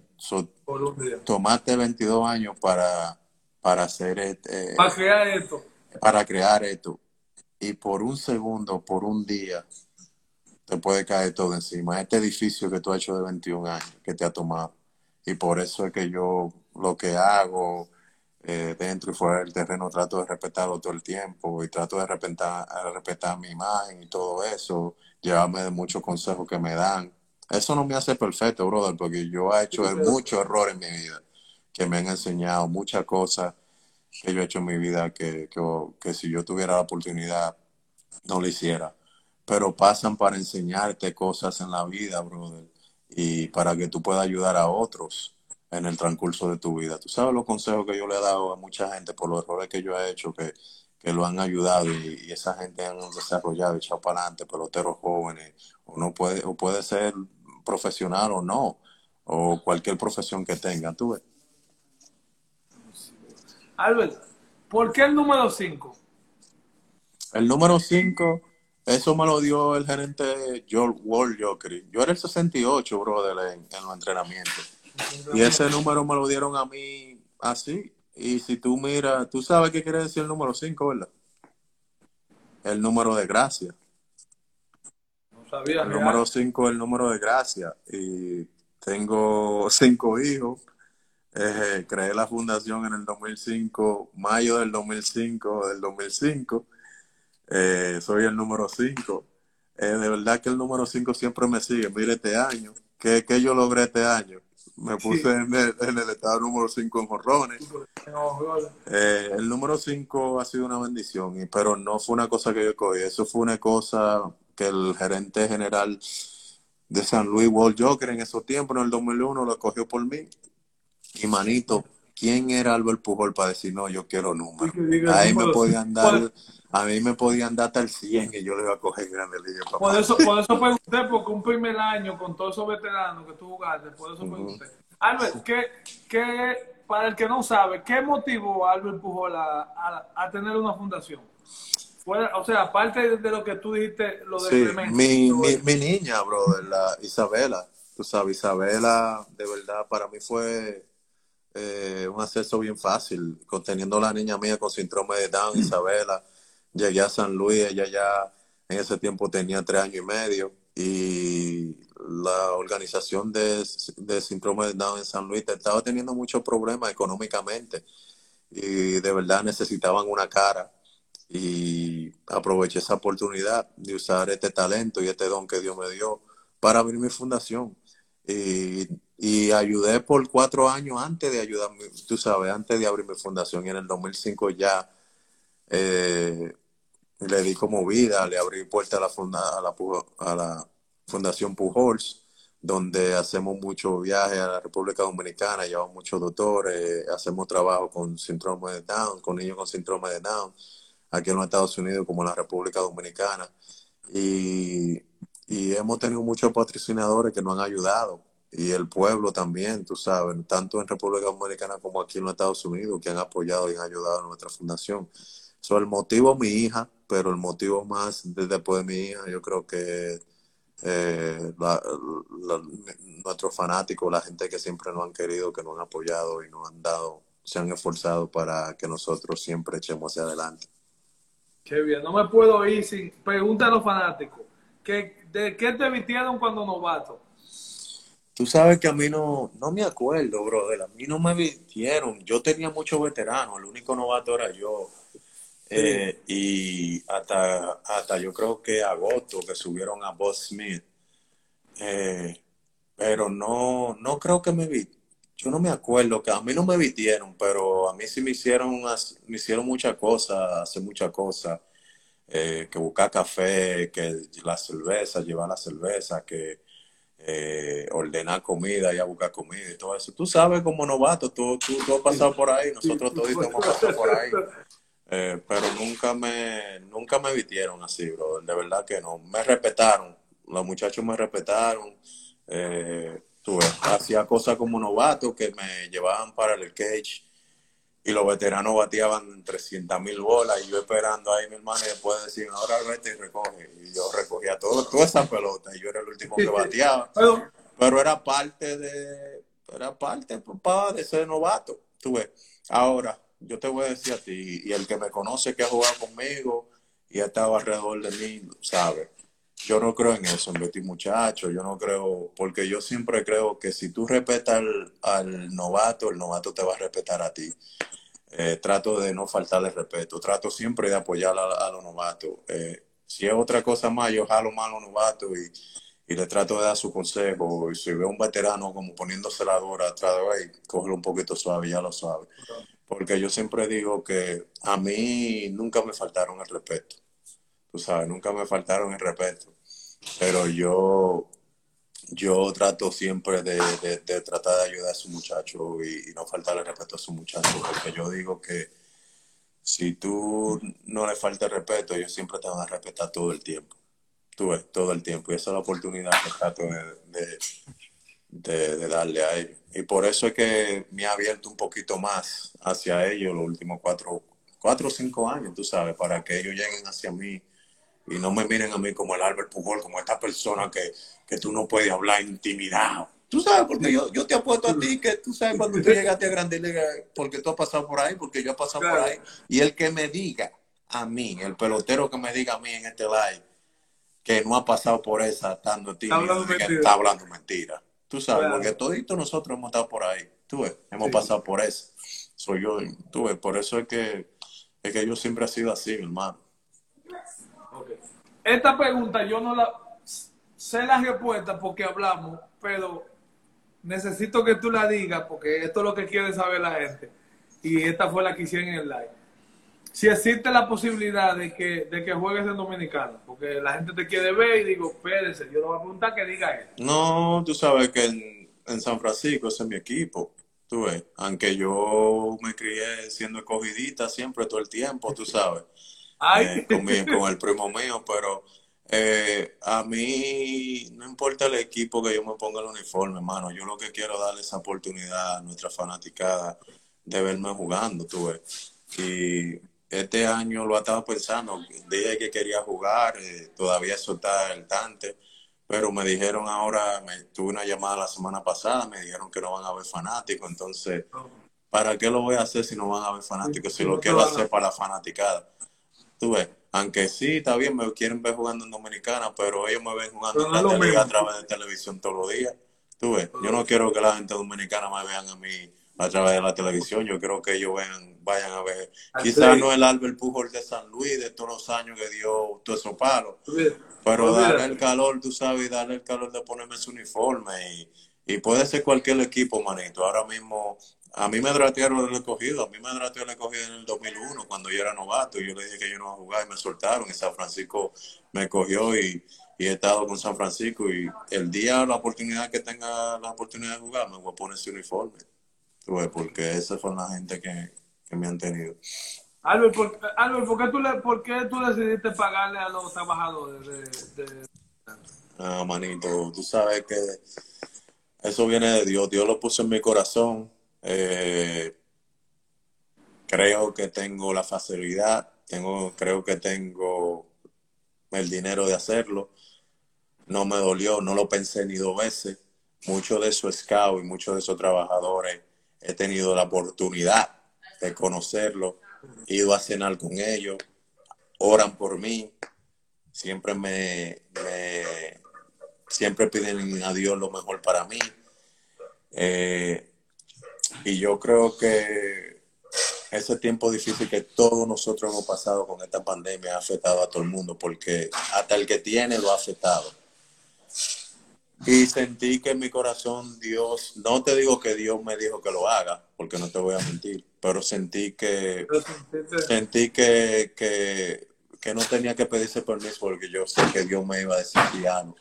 por un día. Tomaste 22 años para para hacer este, para crear esto. Para crear esto. Y por un segundo, por un día, te puede caer todo encima. Este edificio que tú has hecho de 21 años, que te ha tomado. Y por eso es que yo lo que hago eh, dentro y fuera del terreno trato de respetarlo todo el tiempo y trato de respetar, respetar mi imagen y todo eso, llevarme de muchos consejos que me dan. Eso no me hace perfecto, brother, porque yo he hecho muchos errores en mi vida que me han enseñado muchas cosas que yo he hecho en mi vida que, que, si yo tuviera la oportunidad no lo hiciera. Pero pasan para enseñarte cosas en la vida, brother, y para que tú puedas ayudar a otros en el transcurso de tu vida. Tú sabes los consejos que yo le he dado a mucha gente por los errores que yo he hecho, que, lo han ayudado y, esa gente han desarrollado, echado para adelante, peloteros jóvenes, o no puede, o puede ser profesional o no, o cualquier profesión que tenga, tú ves. Albert, ¿por qué el número 5? El número 5, eso me lo dio el gerente George Wall. Yo era el 68, brother, en, en los entrenamientos. Y ese número me lo dieron a mí así. Y si tú miras, tú sabes qué quiere decir el número 5, ¿verdad? El número de gracia. No sabía. El número 5 es el número de gracia. Y tengo cinco hijos. Eh, creé la fundación en el 2005, mayo del 2005, del 2005. Eh, soy el número 5. Eh, de verdad que el número 5 siempre me sigue. Mire este año. ¿Qué, ¿Qué, yo logré este año? Me puse en, el, estado número 5 en jorrones. Eh, el número 5 ha sido una bendición, pero no fue una cosa que yo cogí. Eso fue una cosa que el gerente general de San Luis, Walt Joker, en esos tiempos, en el 2001, lo cogió por mí. Y manito, ¿quién era Albert Pujol para decir, no, yo quiero números? Ahí me podían dar a mí me podían dar hasta el 100 y yo le iba a coger grande liga. Por eso, por eso pregunté, porque un primer año con todos esos veteranos que tú jugaste, por eso pregunté. Albert, ¿qué, ¿qué, para el que no sabe, qué motivó a Albert Pujol a, a, tener una fundación? O sea, aparte de lo que tú dijiste, lo de sí, mi, mi, mi, niña, brother, la Isabela, tú sabes, Isabela, de verdad, para mí fue eh, un acceso bien fácil, conteniendo a la niña mía con síndrome de Down, Isabela llegué a San Luis, ella ya en ese tiempo tenía tres años y medio y la organización de, de síndrome de Down en San Luis estaba teniendo muchos problemas económicamente y de verdad necesitaban una cara y aproveché esa oportunidad de usar este talento y este don que Dios me dio para abrir mi fundación. Y, ayudé por cuatro años antes de ayudar, tú sabes, antes de abrir mi fundación y en el 2005 ya eh, le di como vida, le abrí puerta a la, funda, a la, Fundación Pujols, donde hacemos muchos viajes a la República Dominicana, llevamos muchos doctores, hacemos trabajo con síndrome de Down, con niños con síndrome de Down, aquí en los Estados Unidos como en la República Dominicana. Y, y hemos tenido muchos patrocinadores que nos han ayudado y el pueblo también, tú sabes, tanto en República Dominicana como aquí en los Estados Unidos, que han apoyado y han ayudado a nuestra fundación. So, el motivo, mi hija, pero el motivo más después de mi hija, yo creo que eh, nuestros fanáticos, la gente que siempre nos han querido, que nos han apoyado y nos han dado, se han esforzado para que nosotros siempre echemos hacia adelante. Qué bien, no me puedo ir sin preguntar a los fanáticos. ¿qué, ¿De qué te vistieron cuando novato? Tú sabes que a mí no, no me acuerdo, brother. A mí no me vistieron. Yo tenía muchos veteranos. El único novato era yo. Eh, y hasta, hasta yo creo que agosto que subieron a Boss Smith. Eh, pero no, no creo que me vi. Yo no me acuerdo, que a mí no me vistieron, pero a mí sí me hicieron, me hicieron muchas cosas, hacer muchas cosas. Eh, que buscar café, que la cerveza, llevar la cerveza, que ordenar comida, y a buscar comida y todo eso. Tú sabes como novato, tú, tú, tú has pasado por ahí, nosotros todos hemos pasado por ahí. Eh, pero nunca me, nunca me vistieron así, bro. De verdad que no. Me respetaron. Los muchachos me respetaron. Eh, tuve, hacía cosas como novato que me llevaban para el cage y los veteranos bateaban 300 mil bolas y yo esperando ahí mi hermano y después decían, ahora vete y recoge. Y yo recogía todo, toda esa pelota y yo era el último que bateaba. Pero era parte de, era parte, papá, de ser novato. Tuve. Ahora, yo te voy a decir a ti, y el que me conoce que ha jugado conmigo y ha estado alrededor de mí, sabe. Yo no creo en eso, en Betty Muchacho, yo no creo, porque yo siempre creo que si tú respetas al, novato, el novato te va a respetar a ti. Eh, trato de no faltarle respeto, trato siempre de apoyar a, los novatos. Eh, si es otra cosa más, yo jalo más a los novatos y, le trato de dar su consejo. Y si veo un veterano como poniéndose la dura atrás de cógelo un poquito suave, ya lo suave. Porque yo siempre digo que a mí nunca me faltaron el respeto. Tú sabes, nunca me faltaron el respeto. Pero yo, yo trato siempre de, tratar de ayudar a su muchacho y, no faltarle respeto a su muchacho. Porque yo digo que si tú no le falta respeto, ellos siempre te van a respetar todo el tiempo. Tú ves, todo el tiempo. Y esa es la oportunidad que trato de, de, darle a ellos. Y por eso es que me ha abierto un poquito más hacia ellos los últimos cuatro, cuatro o cinco años, tú sabes, para que ellos lleguen hacia mí y no me miren a mí como el Albert Pujol, como esta persona que, que tú no puedes hablar intimidado. Tú sabes, porque yo, yo te apuesto a ti que tú sabes cuando tú llegaste a Grande Liga, porque tú has pasado por ahí, porque yo he pasado por ahí. Y el que me diga a mí, el pelotero que me diga a mí en este live, que no ha pasado por esa estando tímido, que está hablando mentira. Tú sabes, porque toditos nosotros hemos estado por ahí. Tú ves, hemos pasado por eso. Soy yo, tú ves, por eso es que, es que yo siempre he sido así, hermano. Esta pregunta yo no la sé la respuesta porque hablamos, pero necesito que tú la digas porque esto es lo que quiere saber la gente. Y esta fue la que hicieron en el live si existe la posibilidad de que, de que juegues en Dominicano, porque la gente te quiere ver y digo, espérese, yo le voy a preguntar que diga él. No, tú sabes que en, San Francisco ese es mi equipo, tú ves, aunque yo me crié siendo escogidita siempre, todo el tiempo, tú sabes, eh, con, el primo mío, pero eh, a mí no importa el equipo que yo me ponga el uniforme, hermano, yo lo que quiero darle esa oportunidad a nuestra fanaticada de verme jugando, tú ves. Y este año lo estaba pensando, dije que quería jugar, eh, todavía eso está el tante, pero me dijeron ahora, me tuve una llamada la semana pasada, me dijeron que no van a haber fanáticos, entonces, ¿para qué lo voy a hacer si no van a haber fanáticos? Si lo quiero hacer para la fanaticada. Tú ves, aunque sí, está bien, me quieren ver jugando en Dominicana, pero ellos me ven jugando en la liga a través de televisión todos los días. Tú ves, yo no quiero que la gente dominicana me vean a mí a través de la televisión. Yo creo que ellos vean, vayan a ver. Quizás no el Albert Pujol de San Luis de todos los años que dio todos esos palos. Pero darle el calor, tú sabes, darle el calor de ponerme su uniforme. Y, y puede ser cualquier equipo, manito. Ahora mismo, a mí me dratearon el escogido. A mí me dratearon el escogido en el 2001, cuando yo era novato. Y yo le dije que yo no iba a jugar y me soltaron. Y San Francisco me cogió y, y he estado con San Francisco. Y el día, la oportunidad que tenga la oportunidad de jugar, me voy a poner ese uniforme porque esa fue la gente que, me han tenido. Albert, ¿por, qué tú le, ¿por qué tú decidiste pagarle a los trabajadores de, Ah, manito, tú sabes que eso viene de Dios. Dios lo puso en mi corazón. Eh, creo que tengo la facilidad, tengo, creo que tengo el dinero de hacerlo. No me dolió, no lo pensé ni dos veces. Muchos de esos scouts y muchos de esos trabajadores he tenido la oportunidad de conocerlo, he ido a cenar con ellos, oran por mí, siempre me, siempre piden a Dios lo mejor para mí. Eh, y yo creo que ese tiempo difícil que todos nosotros hemos pasado con esta pandemia ha afectado a todo el mundo, porque hasta el que tiene lo ha afectado. Y sentí que en mi corazón Dios, no te digo que Dios me dijo que lo haga, porque no te voy a mentir, pero sentí que sentí que, que, no tenía que pedirse permiso porque yo sé que Dios me iba a decir piano.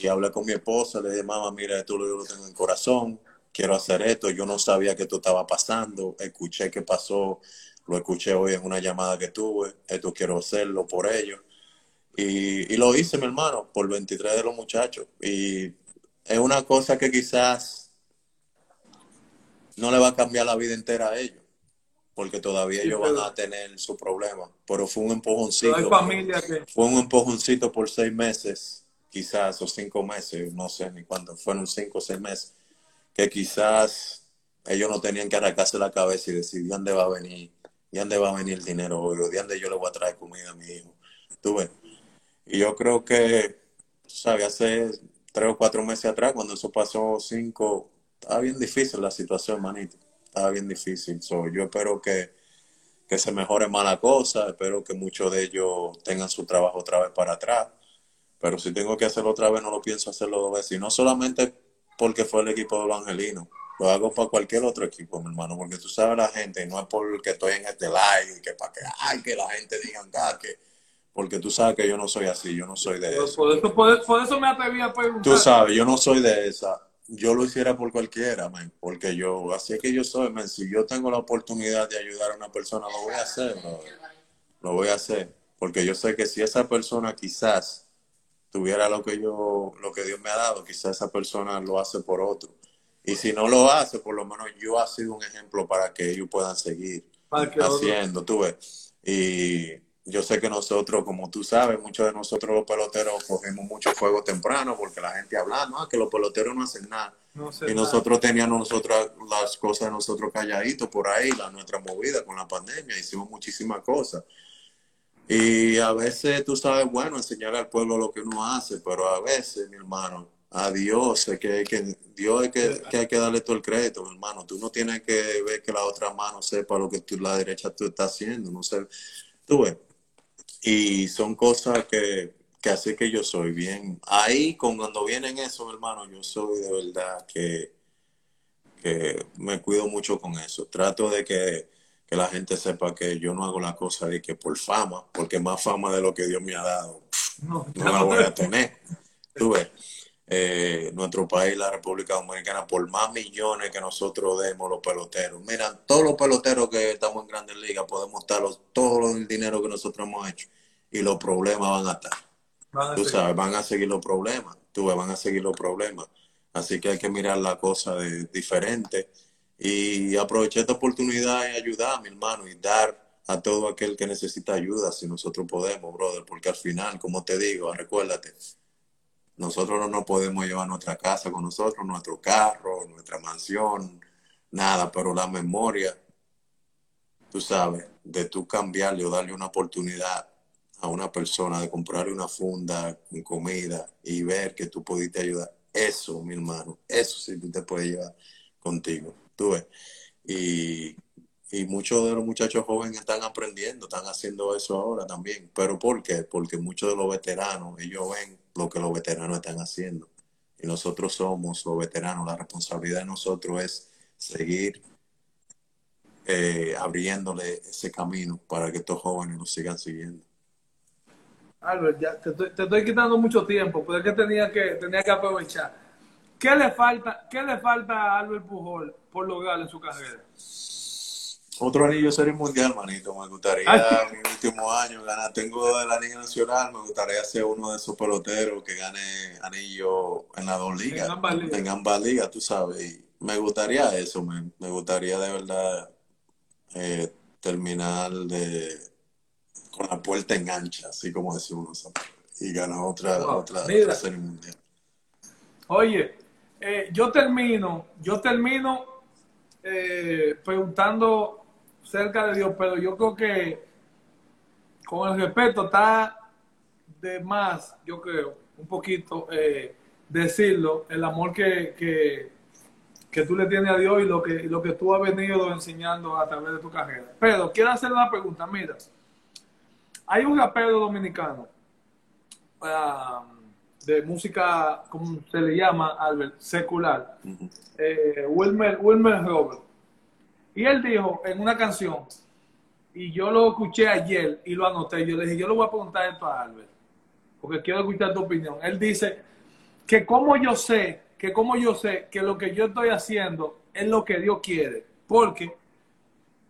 Y hablé con mi esposa, le dije, mamá, mira, esto yo lo tengo en corazón, quiero hacer esto, yo no sabía que esto estaba pasando, escuché que pasó, lo escuché hoy en una llamada que tuve, esto quiero hacerlo por ellos y, lo hice, mi hermano, por 23 de los muchachos. Y es una cosa que quizás no le va a cambiar la vida entera a ellos, porque todavía ellos van a tener su problema. Pero fue un empujoncito. Familia Fue un empujoncito por seis meses, quizás, o cinco meses, no sé ni cuánto, fueron cinco o seis meses, que quizás ellos no tenían que arrancarse la cabeza y decir, ¿de dónde va a venir? ¿De dónde va a venir el dinero hoy? ¿De dónde yo le voy a traer comida a mi hijo? ¿Tú ves? Y yo creo que, ¿sabes? Hace tres o cuatro meses atrás, cuando eso pasó, cinco, estaba bien difícil la situación, manito. Estaba bien difícil. So, yo espero que, que se mejore más la cosa. Espero que muchos de ellos tengan su trabajo otra vez para atrás. Pero si tengo que hacerlo otra vez, no lo pienso hacerlo dos veces. Y no solamente porque fue el equipo de los angelinos. Lo hago para cualquier otro equipo, mi hermano, porque tú sabes la gente, y no es porque estoy en este live, que para que, ay, que la gente diga, que, porque tú sabes que yo no soy así, yo no soy de eso. Por eso, por, eso me atreví a preguntar. Tú sabes, yo no soy de esa. Yo lo hiciera por cualquiera, man, porque yo, así es que yo soy, man. Si yo tengo la oportunidad de ayudar a una persona, lo voy a hacer, Lo voy a hacer, porque yo sé que si esa persona quizás tuviera lo que yo, lo que Dios me ha dado, quizás esa persona lo hace por otro. Y si no lo hace, por lo menos yo ha sido un ejemplo para que ellos puedan seguir haciendo, tú ves. Y yo sé que nosotros, como tú sabes, muchos de nosotros los peloteros cogemos mucho fuego temprano porque la gente habla, no, que los peloteros no hacen nada. y nosotros teníamos nosotros las cosas de nosotros calladitos por ahí, la nuestra movida con la pandemia, hicimos muchísimas cosas. Y a veces tú sabes, bueno, enseñar al pueblo lo que uno hace, pero a veces, mi hermano, a Dios es que, que Dios es que, que, hay que darle todo el crédito, mi hermano. Tú no tienes que ver que la otra mano sepa lo que tú, la derecha tú estás haciendo, no sé. Tú ves. Y son cosas que, que así que yo soy bien. Ahí, cuando vienen eso, hermano, yo soy de verdad que, que me cuido mucho con eso. Trato de que que la gente sepa que yo no hago la cosa de que por fama, porque más fama de lo que Dios me ha dado, no, la voy a tener. Tú ves, eh, nuestro país, la República Dominicana, por más millones que nosotros demos los peloteros, mira, todos los peloteros que estamos en grandes ligas podemos dar todo el dinero que nosotros hemos hecho y los problemas van a estar. tú sabes, van a seguir los problemas, tú ves, van a seguir los problemas. Así que hay que mirar la cosa de diferente y aproveché esta oportunidad y ayudar, mi hermano, y dar a todo aquel que necesita ayuda, si nosotros podemos, brother, porque al final, como te digo, recuérdate, nosotros no nos podemos llevar nuestra casa con nosotros, nuestro carro, nuestra mansión, nada, pero la memoria, tú sabes, de tú cambiarle o darle una oportunidad a una persona de comprarle una funda con comida y ver que tú pudiste ayudar, eso, mi hermano, eso sí tú te puedes llevar contigo. Y, muchos de los muchachos jóvenes están aprendiendo, están haciendo eso ahora también. ¿Pero por qué? Porque muchos de los veteranos, ellos ven lo que los veteranos están haciendo. Y nosotros somos los veteranos. La responsabilidad de nosotros es seguir eh, abriéndole ese camino para que estos jóvenes nos sigan siguiendo. Albert, ya te estoy, quitando mucho tiempo, pero es que tenía que, tenía que aprovechar. ¿Qué le falta, qué le falta a Albert Pujol por lograr en su carrera? Otro anillo serie mundial, manito. Me gustaría mi último año ganar. Tengo de la Liga Nacional, me gustaría ser uno de esos peloteros que gane anillo en las dos ligas. En ambas ligas, tú sabes. Y me gustaría eso, me, me gustaría de verdad eh, terminar de con la puerta en ancha, así como decimos y ganar otra, otra serie mundial. Oye, eh, yo termino, yo termino eh, preguntando cerca de Dios, pero yo creo que con el respeto está de más, yo creo, un poquito eh, decirlo, el amor que, que, tú le tienes a Dios y lo que, lo que tú has venido enseñando a través de tu carrera. Pero quiero hacer una pregunta, mira, hay un rapero dominicano, ah, de música, como se le llama, Albert, secular, eh, Wilmer, Wilmer Robert. Y él dijo en una canción, y yo lo escuché ayer y lo anoté, yo le dije, yo le voy a preguntar esto a Albert, porque quiero escuchar tu opinión. Él dice que como yo sé, que como yo sé que lo que yo estoy haciendo es lo que Dios quiere, porque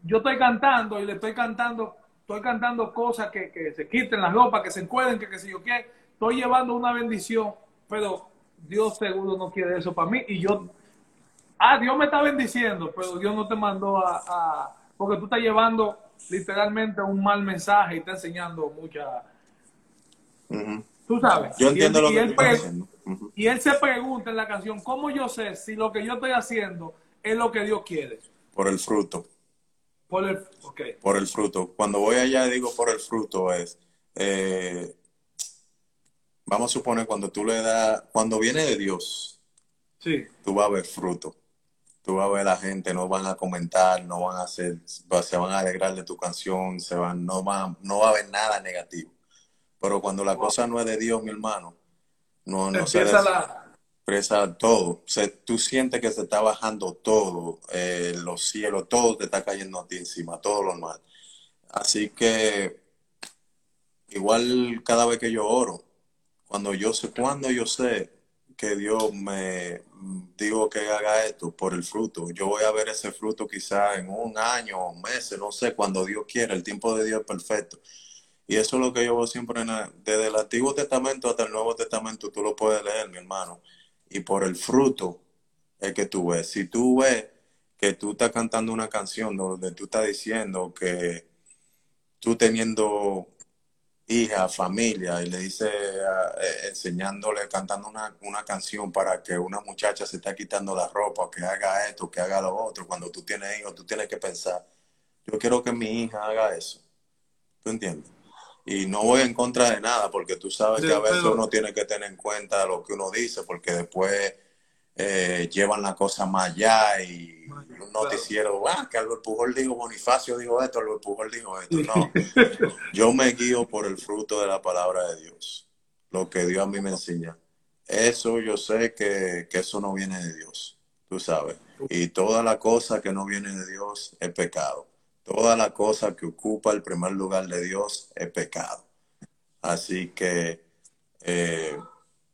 yo estoy cantando y le estoy cantando, estoy cantando cosas que, que se quiten las ropas, que se encuentren, que, que si yo qué estoy llevando una bendición, pero Dios seguro no quiere eso para mí. Y yo, ah, Dios me está bendiciendo, pero Dios no te mandó a, porque tú estás llevando literalmente un mal mensaje y está enseñando mucha... Tú sabes. Yo entiendo lo que él, Y él se pregunta en la canción, ¿cómo yo sé si lo que yo estoy haciendo es lo que Dios quiere? Por el fruto. Por el, okay. Por el fruto. Cuando voy allá digo por el fruto es, eh, vamos a suponer cuando tú le das, cuando viene de Dios, sí. tú vas a ver fruto. Tú vas a ver la gente, no van a comentar, no van a hacer, se van a alegrar de tu canción, se van, no, van, no va a haber nada negativo. Pero cuando la cosa no es de Dios, mi hermano, no, no se expresa todo. Se, tú sientes que se está bajando todo, eh, los cielos, todo te está cayendo a ti encima, todo lo mal. Así que igual cada vez que yo oro, cuando yo sé, cuando yo sé que Dios me digo que haga esto por el fruto, yo voy a ver ese fruto quizá en un año o meses, no sé, cuando Dios quiera, el tiempo de Dios es perfecto. Y eso es lo que yo veo siempre, desde el Antiguo Testamento hasta el Nuevo Testamento, tú lo puedes leer, mi hermano. Y por el fruto es que tú ves. Si tú ves que tú estás cantando una canción donde tú estás diciendo que tú teniendo hija, familia, y le dice, eh, enseñándole, cantando una, una, canción para que una muchacha se está quitando la ropa, que haga esto, que haga lo otro, cuando tú tienes hijos, tú tienes que pensar, yo quiero que mi hija haga eso. ¿Tú entiendes? y no voy en contra de nada, porque tú sabes que a veces uno tiene que tener en cuenta lo que uno dice, porque después eh, llevan la cosa más allá y un noticiero, ah, que Albert Pujol dijo, Bonifacio dijo esto, Albert Pujol dijo esto. No, yo me guío por el fruto de la palabra de Dios, lo que Dios a mí me enseña. Eso yo sé que, que eso no viene de Dios, tú sabes. Y toda la cosa que no viene de Dios es pecado. Toda la cosa que ocupa el primer lugar de Dios es pecado. Así que eh,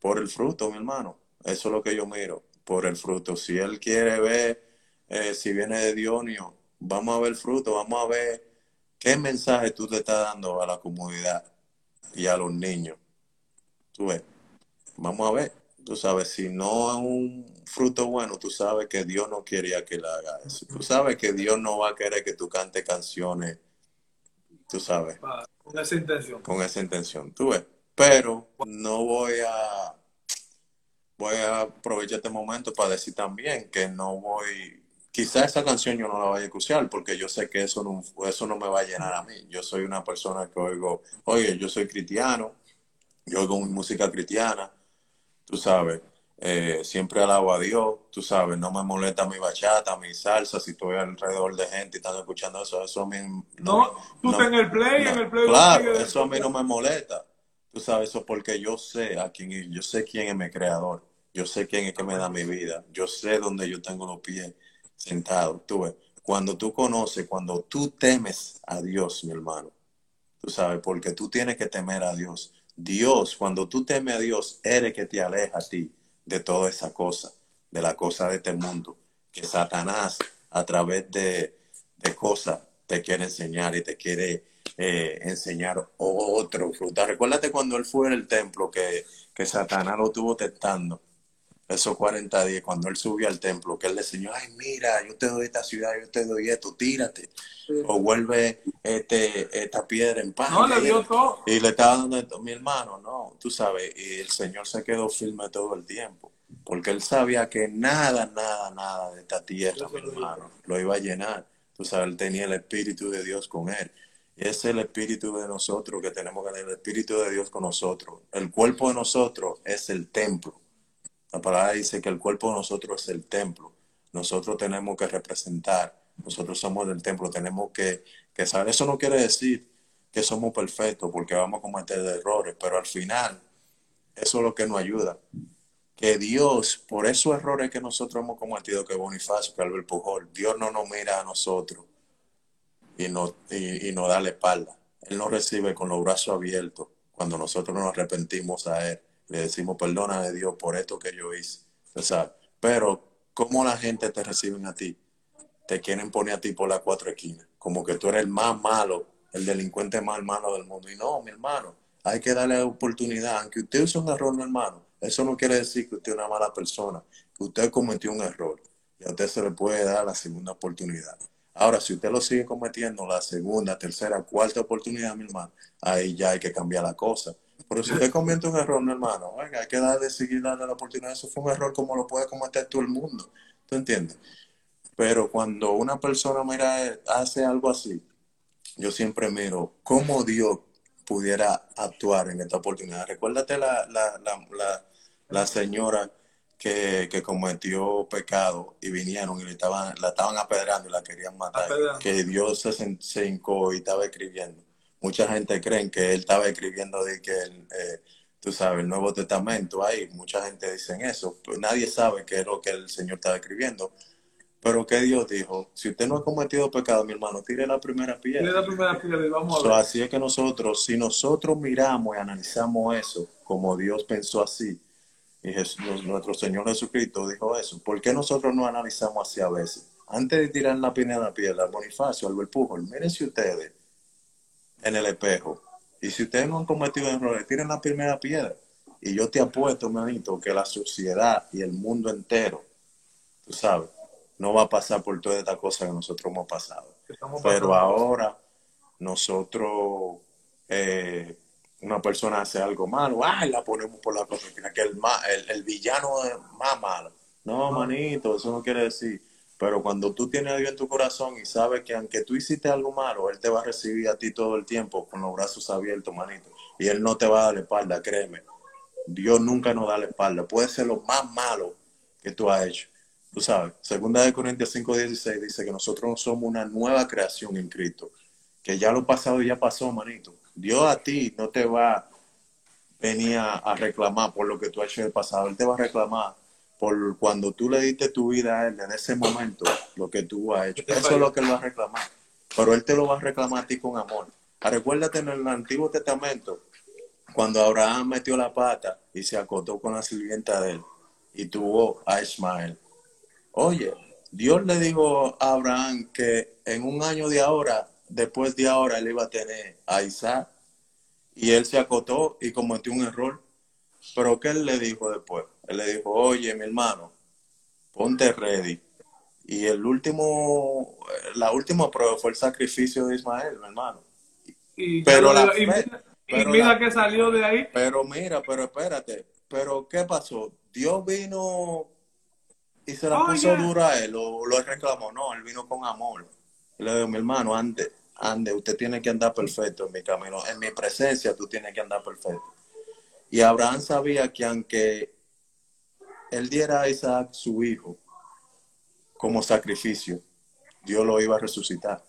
por el fruto, mi hermano, eso es lo que yo miro, por el fruto. Si Él quiere ver eh, si viene de Dionio, vamos a ver fruto, vamos a ver qué mensaje tú te estás dando a la comunidad y a los niños. Tú ves, vamos a ver, tú sabes, si no es un fruto bueno, tú sabes que Dios no quería que le haga eso. Tú sabes que Dios no va a querer que tú cantes canciones, tú sabes. Con esa intención. Con esa intención, tú ves. Pero no voy a, voy a aprovechar este momento para decir también que no voy, quizá esa canción yo no la vaya a escuchar porque yo sé que eso no, eso no me va a llenar a mí. Yo soy una persona que oigo, oye, yo soy cristiano, yo oigo música cristiana, tú sabes eh, siempre alabo a Dios, tú sabes, no me molesta mi bachata, mi salsa, si estoy alrededor de gente y están escuchando eso, eso a mí no, tú en el play, en el play. Claro, eso a mí no me molesta, tú sabes, eso porque yo sé a quién, yo sé quién es mi creador, yo sé quién es que me da mi vida, yo sé dónde yo tengo los pies sentados, tú ves, cuando tú conoces, cuando tú temes a Dios, mi hermano, tú sabes, porque tú tienes que temer a Dios. Dios, cuando tú temes a Dios, eres que te aleja a ti de toda esa cosa, de la cosa de este mundo, que Satanás a través de, cosas te quiere enseñar y te quiere eh, enseñar otro fruto. Recuérdate cuando él fue en el templo que, que Satanás lo tuvo testando esos 40 días, cuando él subió al templo, que él le enseñó, ay, mira, yo te doy esta ciudad, yo te doy esto, tírate. O vuelve este, esta piedra en paz. No, le dio todo. Y le estaba dando esto, mi hermano, no, tú sabes, y el Señor se quedó firme todo el tiempo, porque él sabía que nada, nada, nada de esta tierra, mi hermano, lo iba a llenar. Tú sabes, él tenía el Espíritu de Dios con él. Y es el Espíritu de nosotros que tenemos que tener, el Espíritu de Dios con nosotros. El cuerpo de nosotros es el templo la palabra dice que el cuerpo de nosotros es el templo. Nosotros tenemos que representar, nosotros somos del templo, tenemos que, que saber. Eso no quiere decir que somos perfectos porque vamos a cometer errores, pero al final eso es lo que nos ayuda. Que Dios, por esos errores que nosotros hemos cometido, que Bonifacio, que Albert Pujol, Dios no nos mira a nosotros y nos, y, y nos da la espalda. Él nos recibe con los brazos abiertos cuando nosotros nos arrepentimos a Él le decimos perdona de Dios por esto que yo hice. Pero ¿cómo la gente te reciben a ti? Te quieren poner a ti por las cuatro esquinas, como que tú eres el más malo, el delincuente más malo del mundo. Y no, mi hermano, hay que darle oportunidad. Aunque usted hizo un error, mi hermano, eso no quiere decir que usted es una mala persona, que usted cometió un error y a usted se le puede dar la segunda oportunidad. Ahora, si usted lo sigue cometiendo la segunda, tercera, cuarta oportunidad, mi hermano, ahí ya hay que cambiar la cosa. Pero si usted comete un error, mi hermano, hay que darle, seguir dando la oportunidad. Eso fue un error como lo puede cometer todo el mundo. ¿Tú entiendes? Pero cuando una persona mira, hace algo así, yo siempre miro cómo Dios pudiera actuar en esta oportunidad. Recuérdate la, la, la, la señora que, que, cometió pecado y vinieron y le estaban, la estaban apedrando y la querían matar. Que Dios se, se hincó y estaba escribiendo. Mucha gente cree que él estaba escribiendo de que eh, tú sabes, el Nuevo Testamento ahí. Mucha gente dice eso. Pues nadie sabe qué es lo que el Señor estaba escribiendo. Pero que Dios dijo, si usted no ha cometido pecado, mi hermano, tire la primera piedra. Tire la primera piedra y vamos a ver. así es que nosotros, si nosotros miramos y analizamos eso, como Dios pensó así, y nuestro Señor Jesucristo dijo eso, ¿por qué nosotros no analizamos así a veces? Antes de tirar la primera piedra, Bonifacio, Albert Pujol, miren si ustedes en el espejo, y si ustedes no han cometido errores, tiren la primera piedra. Y yo te apuesto, manito, que la sociedad y el mundo entero, tú sabes, no va a pasar por toda esta cosa que nosotros hemos pasado. Pero ahora nosotros, eh, una persona hace algo malo, ¡ay! La ponemos por la cosa, que el, el, el villano es más malo. No, manito, eso no quiere decir. Pero cuando tú tienes a Dios en tu corazón y sabes que aunque tú hiciste algo malo, Él te va a recibir a ti todo el tiempo con los brazos abiertos, manito. Y Él no te va a dar la espalda, créeme. Dios nunca nos da la espalda. Puede ser lo más malo que tú has hecho. Tú sabes, segunda de Corintios 5, 16 dice que nosotros somos una nueva creación en Cristo. Que ya lo pasado ya pasó, manito. Dios a ti no te va a venir a reclamar por lo que tú has hecho en el pasado. Él te va a reclamar por cuando tú le diste tu vida a él en ese momento, lo que tú has hecho. Eso es lo que él va a reclamar. Pero él te lo va a reclamar a ti con amor. Ah, recuérdate en el Antiguo Testamento, cuando Abraham metió la pata y se acotó con la sirvienta de él y tuvo a Ismael. Oye, Dios le dijo a Abraham que en un año de ahora, después de ahora, él iba a tener a Isaac. Y él se acotó y cometió un error. Pero ¿qué él le dijo después? Él le dijo, oye, mi hermano, ponte ready. Y el último, la última prueba fue el sacrificio de Ismael, mi hermano. Y, pero la mira que salió de ahí. Pero mira, pero espérate, pero ¿qué pasó? Dios vino y se la puso dura a él, o lo reclamó, no, él vino con amor. le dijo, mi hermano, ande, ande, usted tiene que andar perfecto en mi camino, en mi presencia tú tienes que andar perfecto. Y Abraham sabía que aunque él diera a Isaac su hijo como sacrificio, Dios lo iba a resucitar.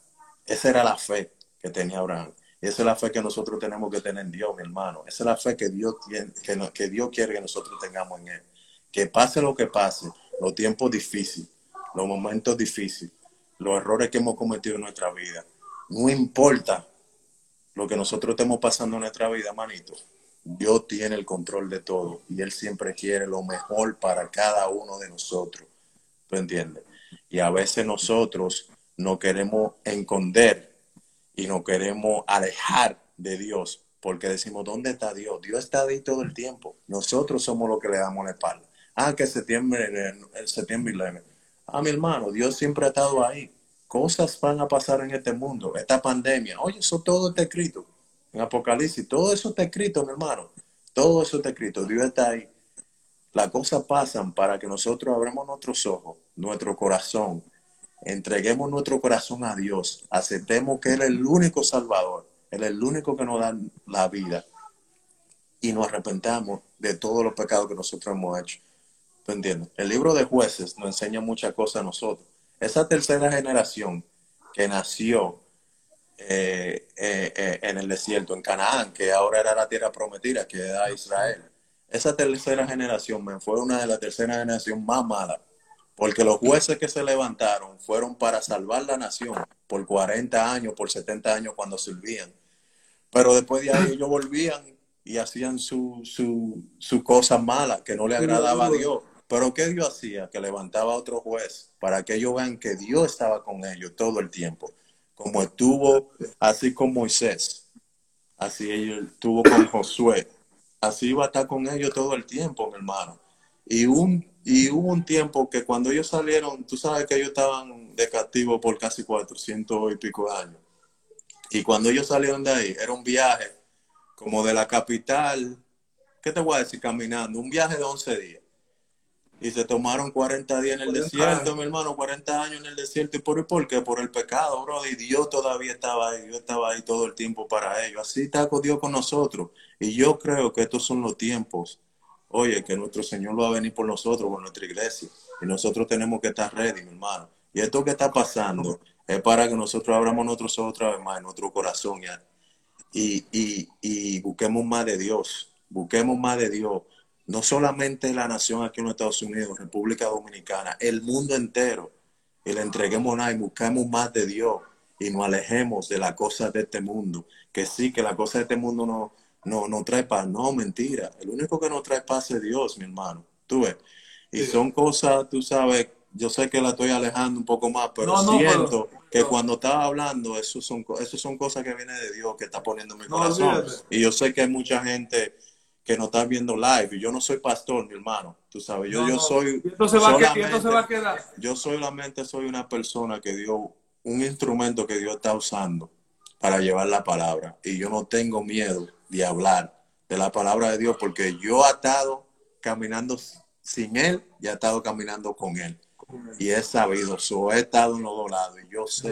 Esa era la fe que tenía Abraham. Esa es la fe que nosotros tenemos que tener en Dios, mi hermano. Esa es la fe que Dios, tiene, que, que Dios quiere que nosotros tengamos en Él. Que pase lo que pase, los tiempos difíciles, los momentos difíciles, los errores que hemos cometido en nuestra vida. No importa lo que nosotros estemos pasando en nuestra vida, manito. Dios tiene el control de todo y Él siempre quiere lo mejor para cada uno de nosotros. ¿Tú entiendes? Y a veces nosotros no queremos esconder y no queremos alejar de Dios porque decimos, ¿dónde está Dios? Dios está ahí todo el tiempo. Nosotros somos los que le damos la espalda. Ah, que septiembre, el septiembre 11. Ah, mi hermano, Dios siempre ha estado ahí. Cosas van a pasar en este mundo, esta pandemia. Oye, eso todo está escrito en Apocalipsis. Todo eso está escrito, mi hermano. Todo eso está escrito. Dios está ahí. Las cosas pasan para que nosotros abramos nuestros ojos, nuestro corazón, entreguemos nuestro corazón a Dios, aceptemos que Él es el único Salvador, Él es el único que nos da la vida y nos arrepentamos de todos los pecados que nosotros hemos hecho. ¿Tú? El libro de jueces nos enseña muchas cosas a nosotros. Esa tercera generación que nació eh, eh, eh, en el desierto, en Canaán, que ahora era la tierra prometida, que era Israel. Esa tercera generación fue una de las terceras generaciones más malas, porque los jueces que se levantaron fueron para salvar la nación por 40 años, por 70 años cuando servían. Pero después de ahí ellos volvían y hacían su, su, su cosa mala que no le agradaba a Dios. Pero ¿qué Dios hacía? Que levantaba a otro juez para que ellos vean que Dios estaba con ellos todo el tiempo como estuvo así con Moisés, así él estuvo con Josué, así iba a estar con ellos todo el tiempo, mi hermano. Y, un, y hubo un tiempo que cuando ellos salieron, tú sabes que ellos estaban de castigo por casi 400 y pico años. Y cuando ellos salieron de ahí, era un viaje como de la capital, ¿qué te voy a decir? Caminando, un viaje de 11 días. Y se tomaron 40 días en el desierto, mi hermano, 40 años en el desierto. ¿Y por, por qué? Por el pecado, bro. Y Dios todavía estaba ahí, Dios estaba ahí todo el tiempo para ellos. Así está con Dios con nosotros. Y yo creo que estos son los tiempos, oye, que nuestro Señor va a venir por nosotros, por nuestra iglesia. Y nosotros tenemos que estar ready, mi hermano. Y esto que está pasando es para que nosotros abramos nuestros ojos otra vez más en nuestro corazón y, y, y busquemos más de Dios. Busquemos más de Dios no solamente la nación aquí en los Estados Unidos, República Dominicana, el mundo entero, y le entreguemos nada y busquemos más de Dios y nos alejemos de las cosas de este mundo. Que sí, que las cosas de este mundo no, no, no trae paz. No, mentira. El único que nos trae paz es Dios, mi hermano. Tú ves. Y son cosas, tú sabes, yo sé que la estoy alejando un poco más, pero siento que cuando estaba hablando, eso son, eso son cosas que vienen de Dios, que está poniendo en mi corazón. Y yo sé que hay mucha gente que no están viendo live. Y yo no soy pastor, mi hermano. Tú sabes, yo, yo soy. Entonces va, va a quedar. Yo solamente soy una persona que dio un instrumento que Dios está usando para llevar la palabra. Y yo no tengo miedo de hablar de la palabra de Dios porque yo he estado caminando sin Él y he estado caminando con Él. Y he sabido, so, he estado en los dos lados y yo sé,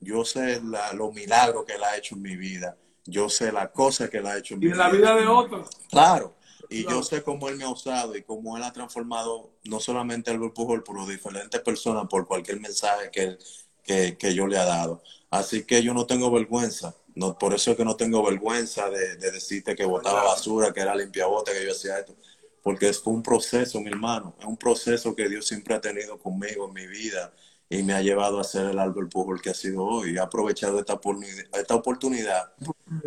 yo sé los milagros que Él ha hecho en mi vida yo sé la cosa que él ha hecho en, y en la vida de otros. Claro. Y yo sé cómo él me ha usado y cómo él ha transformado no solamente al Pujol, pero diferentes personas por cualquier mensaje que, que, que, yo le ha dado. Así que yo no tengo vergüenza. No, por eso es que no tengo vergüenza de, de decirte que botaba basura, que era limpiabote, que yo hacía esto. Porque fue un proceso, mi hermano. Es un proceso que Dios siempre ha tenido conmigo en mi vida y me ha llevado a ser el Albert Pujol que ha sido hoy. He aprovechado esta, esta oportunidad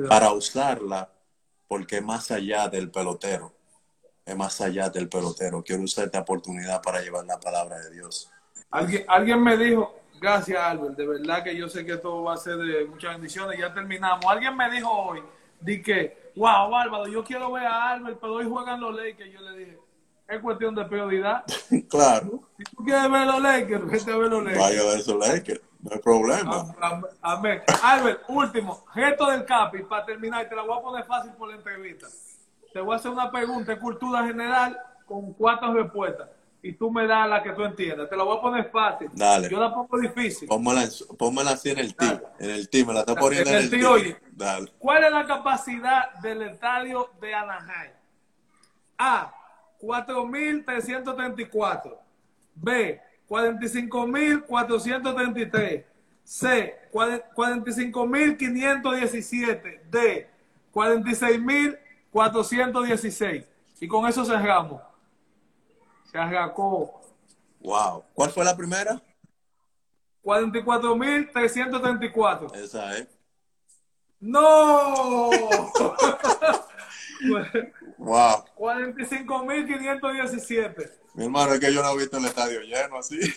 para usarla porque es más allá del pelotero. Es más allá del pelotero. Quiero usar esta oportunidad para llevar la palabra de Dios. Alguien, alguien me dijo, gracias Albert, de verdad que yo sé que esto va a ser de muchas bendiciones. Ya terminamos. Alguien me dijo hoy, di que, wow, Álvaro, yo quiero ver a Albert, pero hoy juegan los Lakers. Yo le dije, es cuestión de prioridad. claro. Si tú quieres ver los Lakers, vete a ver los Lakers. Vaya a ver esos Lakers, no hay problema. Amén. Albert, último, gesto del Capi, para terminar, te la voy a poner fácil por la entrevista. Te voy a hacer una pregunta de cultura general con cuatro respuestas. Y tú me das la que tú entiendas. Te la voy a poner fácil. Dale. Yo la pongo difícil. Pónmela, así en el team. En el team, me la está poniendo en el, team. Oye, Dale. ¿cuál es la capacidad del estadio de Anaheim? A. 4.334. B, 45.433. C, 45.517. D, 46.416. Y con eso cerramos. Se arrancó. Wow. ¿Cuál fue la primera? 44.334. Esa es. ¡No! Wow. 45.517. Mi hermano, es que yo no he visto el estadio lleno así.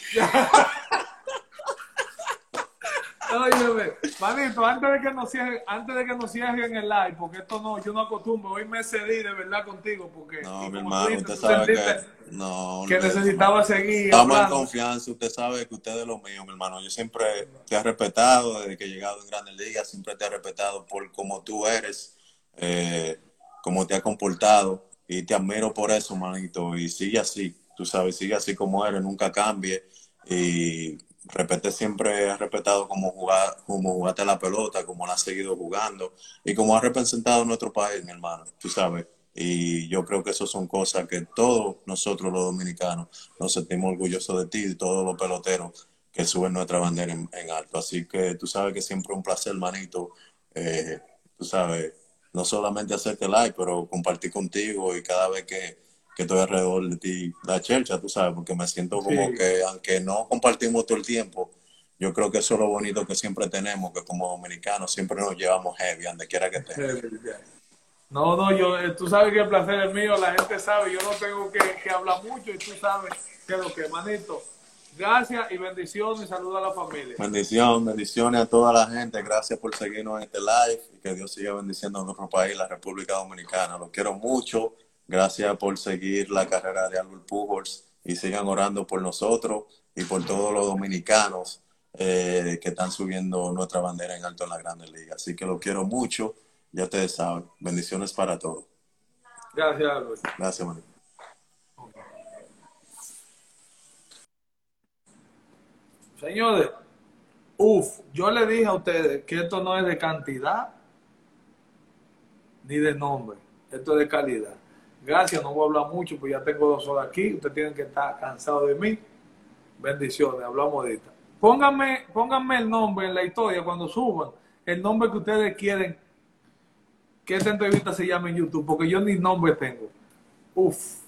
Óyeme, manito, antes de que nos cierren, antes de que nos cierren el live, porque esto no, yo no acostumbro, hoy me cedí de verdad contigo, porque no, mi hermano, usted sabe que, no, que necesitaba seguir. Estamos en confianza, usted sabe que usted es lo mío, mi hermano. Yo siempre te he respetado desde que he llegado en Grandes Ligas, siempre te he respetado por como tú eres. Eh, cómo te ha comportado y te admiro por eso, manito. Y sigue así, tú sabes, sigue así como eres, nunca cambie. Y repete siempre has respetado cómo, jugar, cómo jugaste la pelota, cómo la has seguido jugando y cómo has representado nuestro país, mi hermano, tú sabes. Y yo creo que eso son cosas que todos nosotros los dominicanos nos sentimos orgullosos de ti y todos los peloteros que suben nuestra bandera en, alto. Así que tú sabes que siempre un placer, manito. Eh, tú sabes, no solamente hacerte like, pero compartir contigo y cada vez que, estoy alrededor de ti, la chercha, tú sabes, porque me siento como que, aunque no compartimos todo el tiempo, yo creo que eso es lo bonito que siempre tenemos, que como dominicanos siempre nos llevamos heavy, donde quiera que estemos. No, no, yo, eh, tú sabes que el placer es mío, la gente sabe, yo no tengo que, que hablar mucho y tú sabes que lo que, manito, Gracias y bendiciones y saludos a la familia. Bendición, bendiciones a toda la gente. Gracias por seguirnos en este live y que Dios siga bendiciendo a nuestro país, la República Dominicana. Los quiero mucho. Gracias por seguir la carrera de Albert Pujols y sigan orando por nosotros y por todos los dominicanos eh, que están subiendo nuestra bandera en alto en la Grande Liga. Así que los quiero mucho. Ya ustedes saben. Bendiciones para todos. Gracias, Albert. Gracias, Manuel. Señores, uff, yo le dije a ustedes que esto no es de cantidad ni de nombre, esto es de calidad. Gracias, no voy a hablar mucho, pues ya tengo dos horas aquí, ustedes tienen que estar cansados de mí. Bendiciones, hablamos ahorita. Pónganme, pónganme el nombre en la historia cuando suban, el nombre que ustedes quieren que esta entrevista se llame en YouTube, porque yo ni nombre tengo. Uf.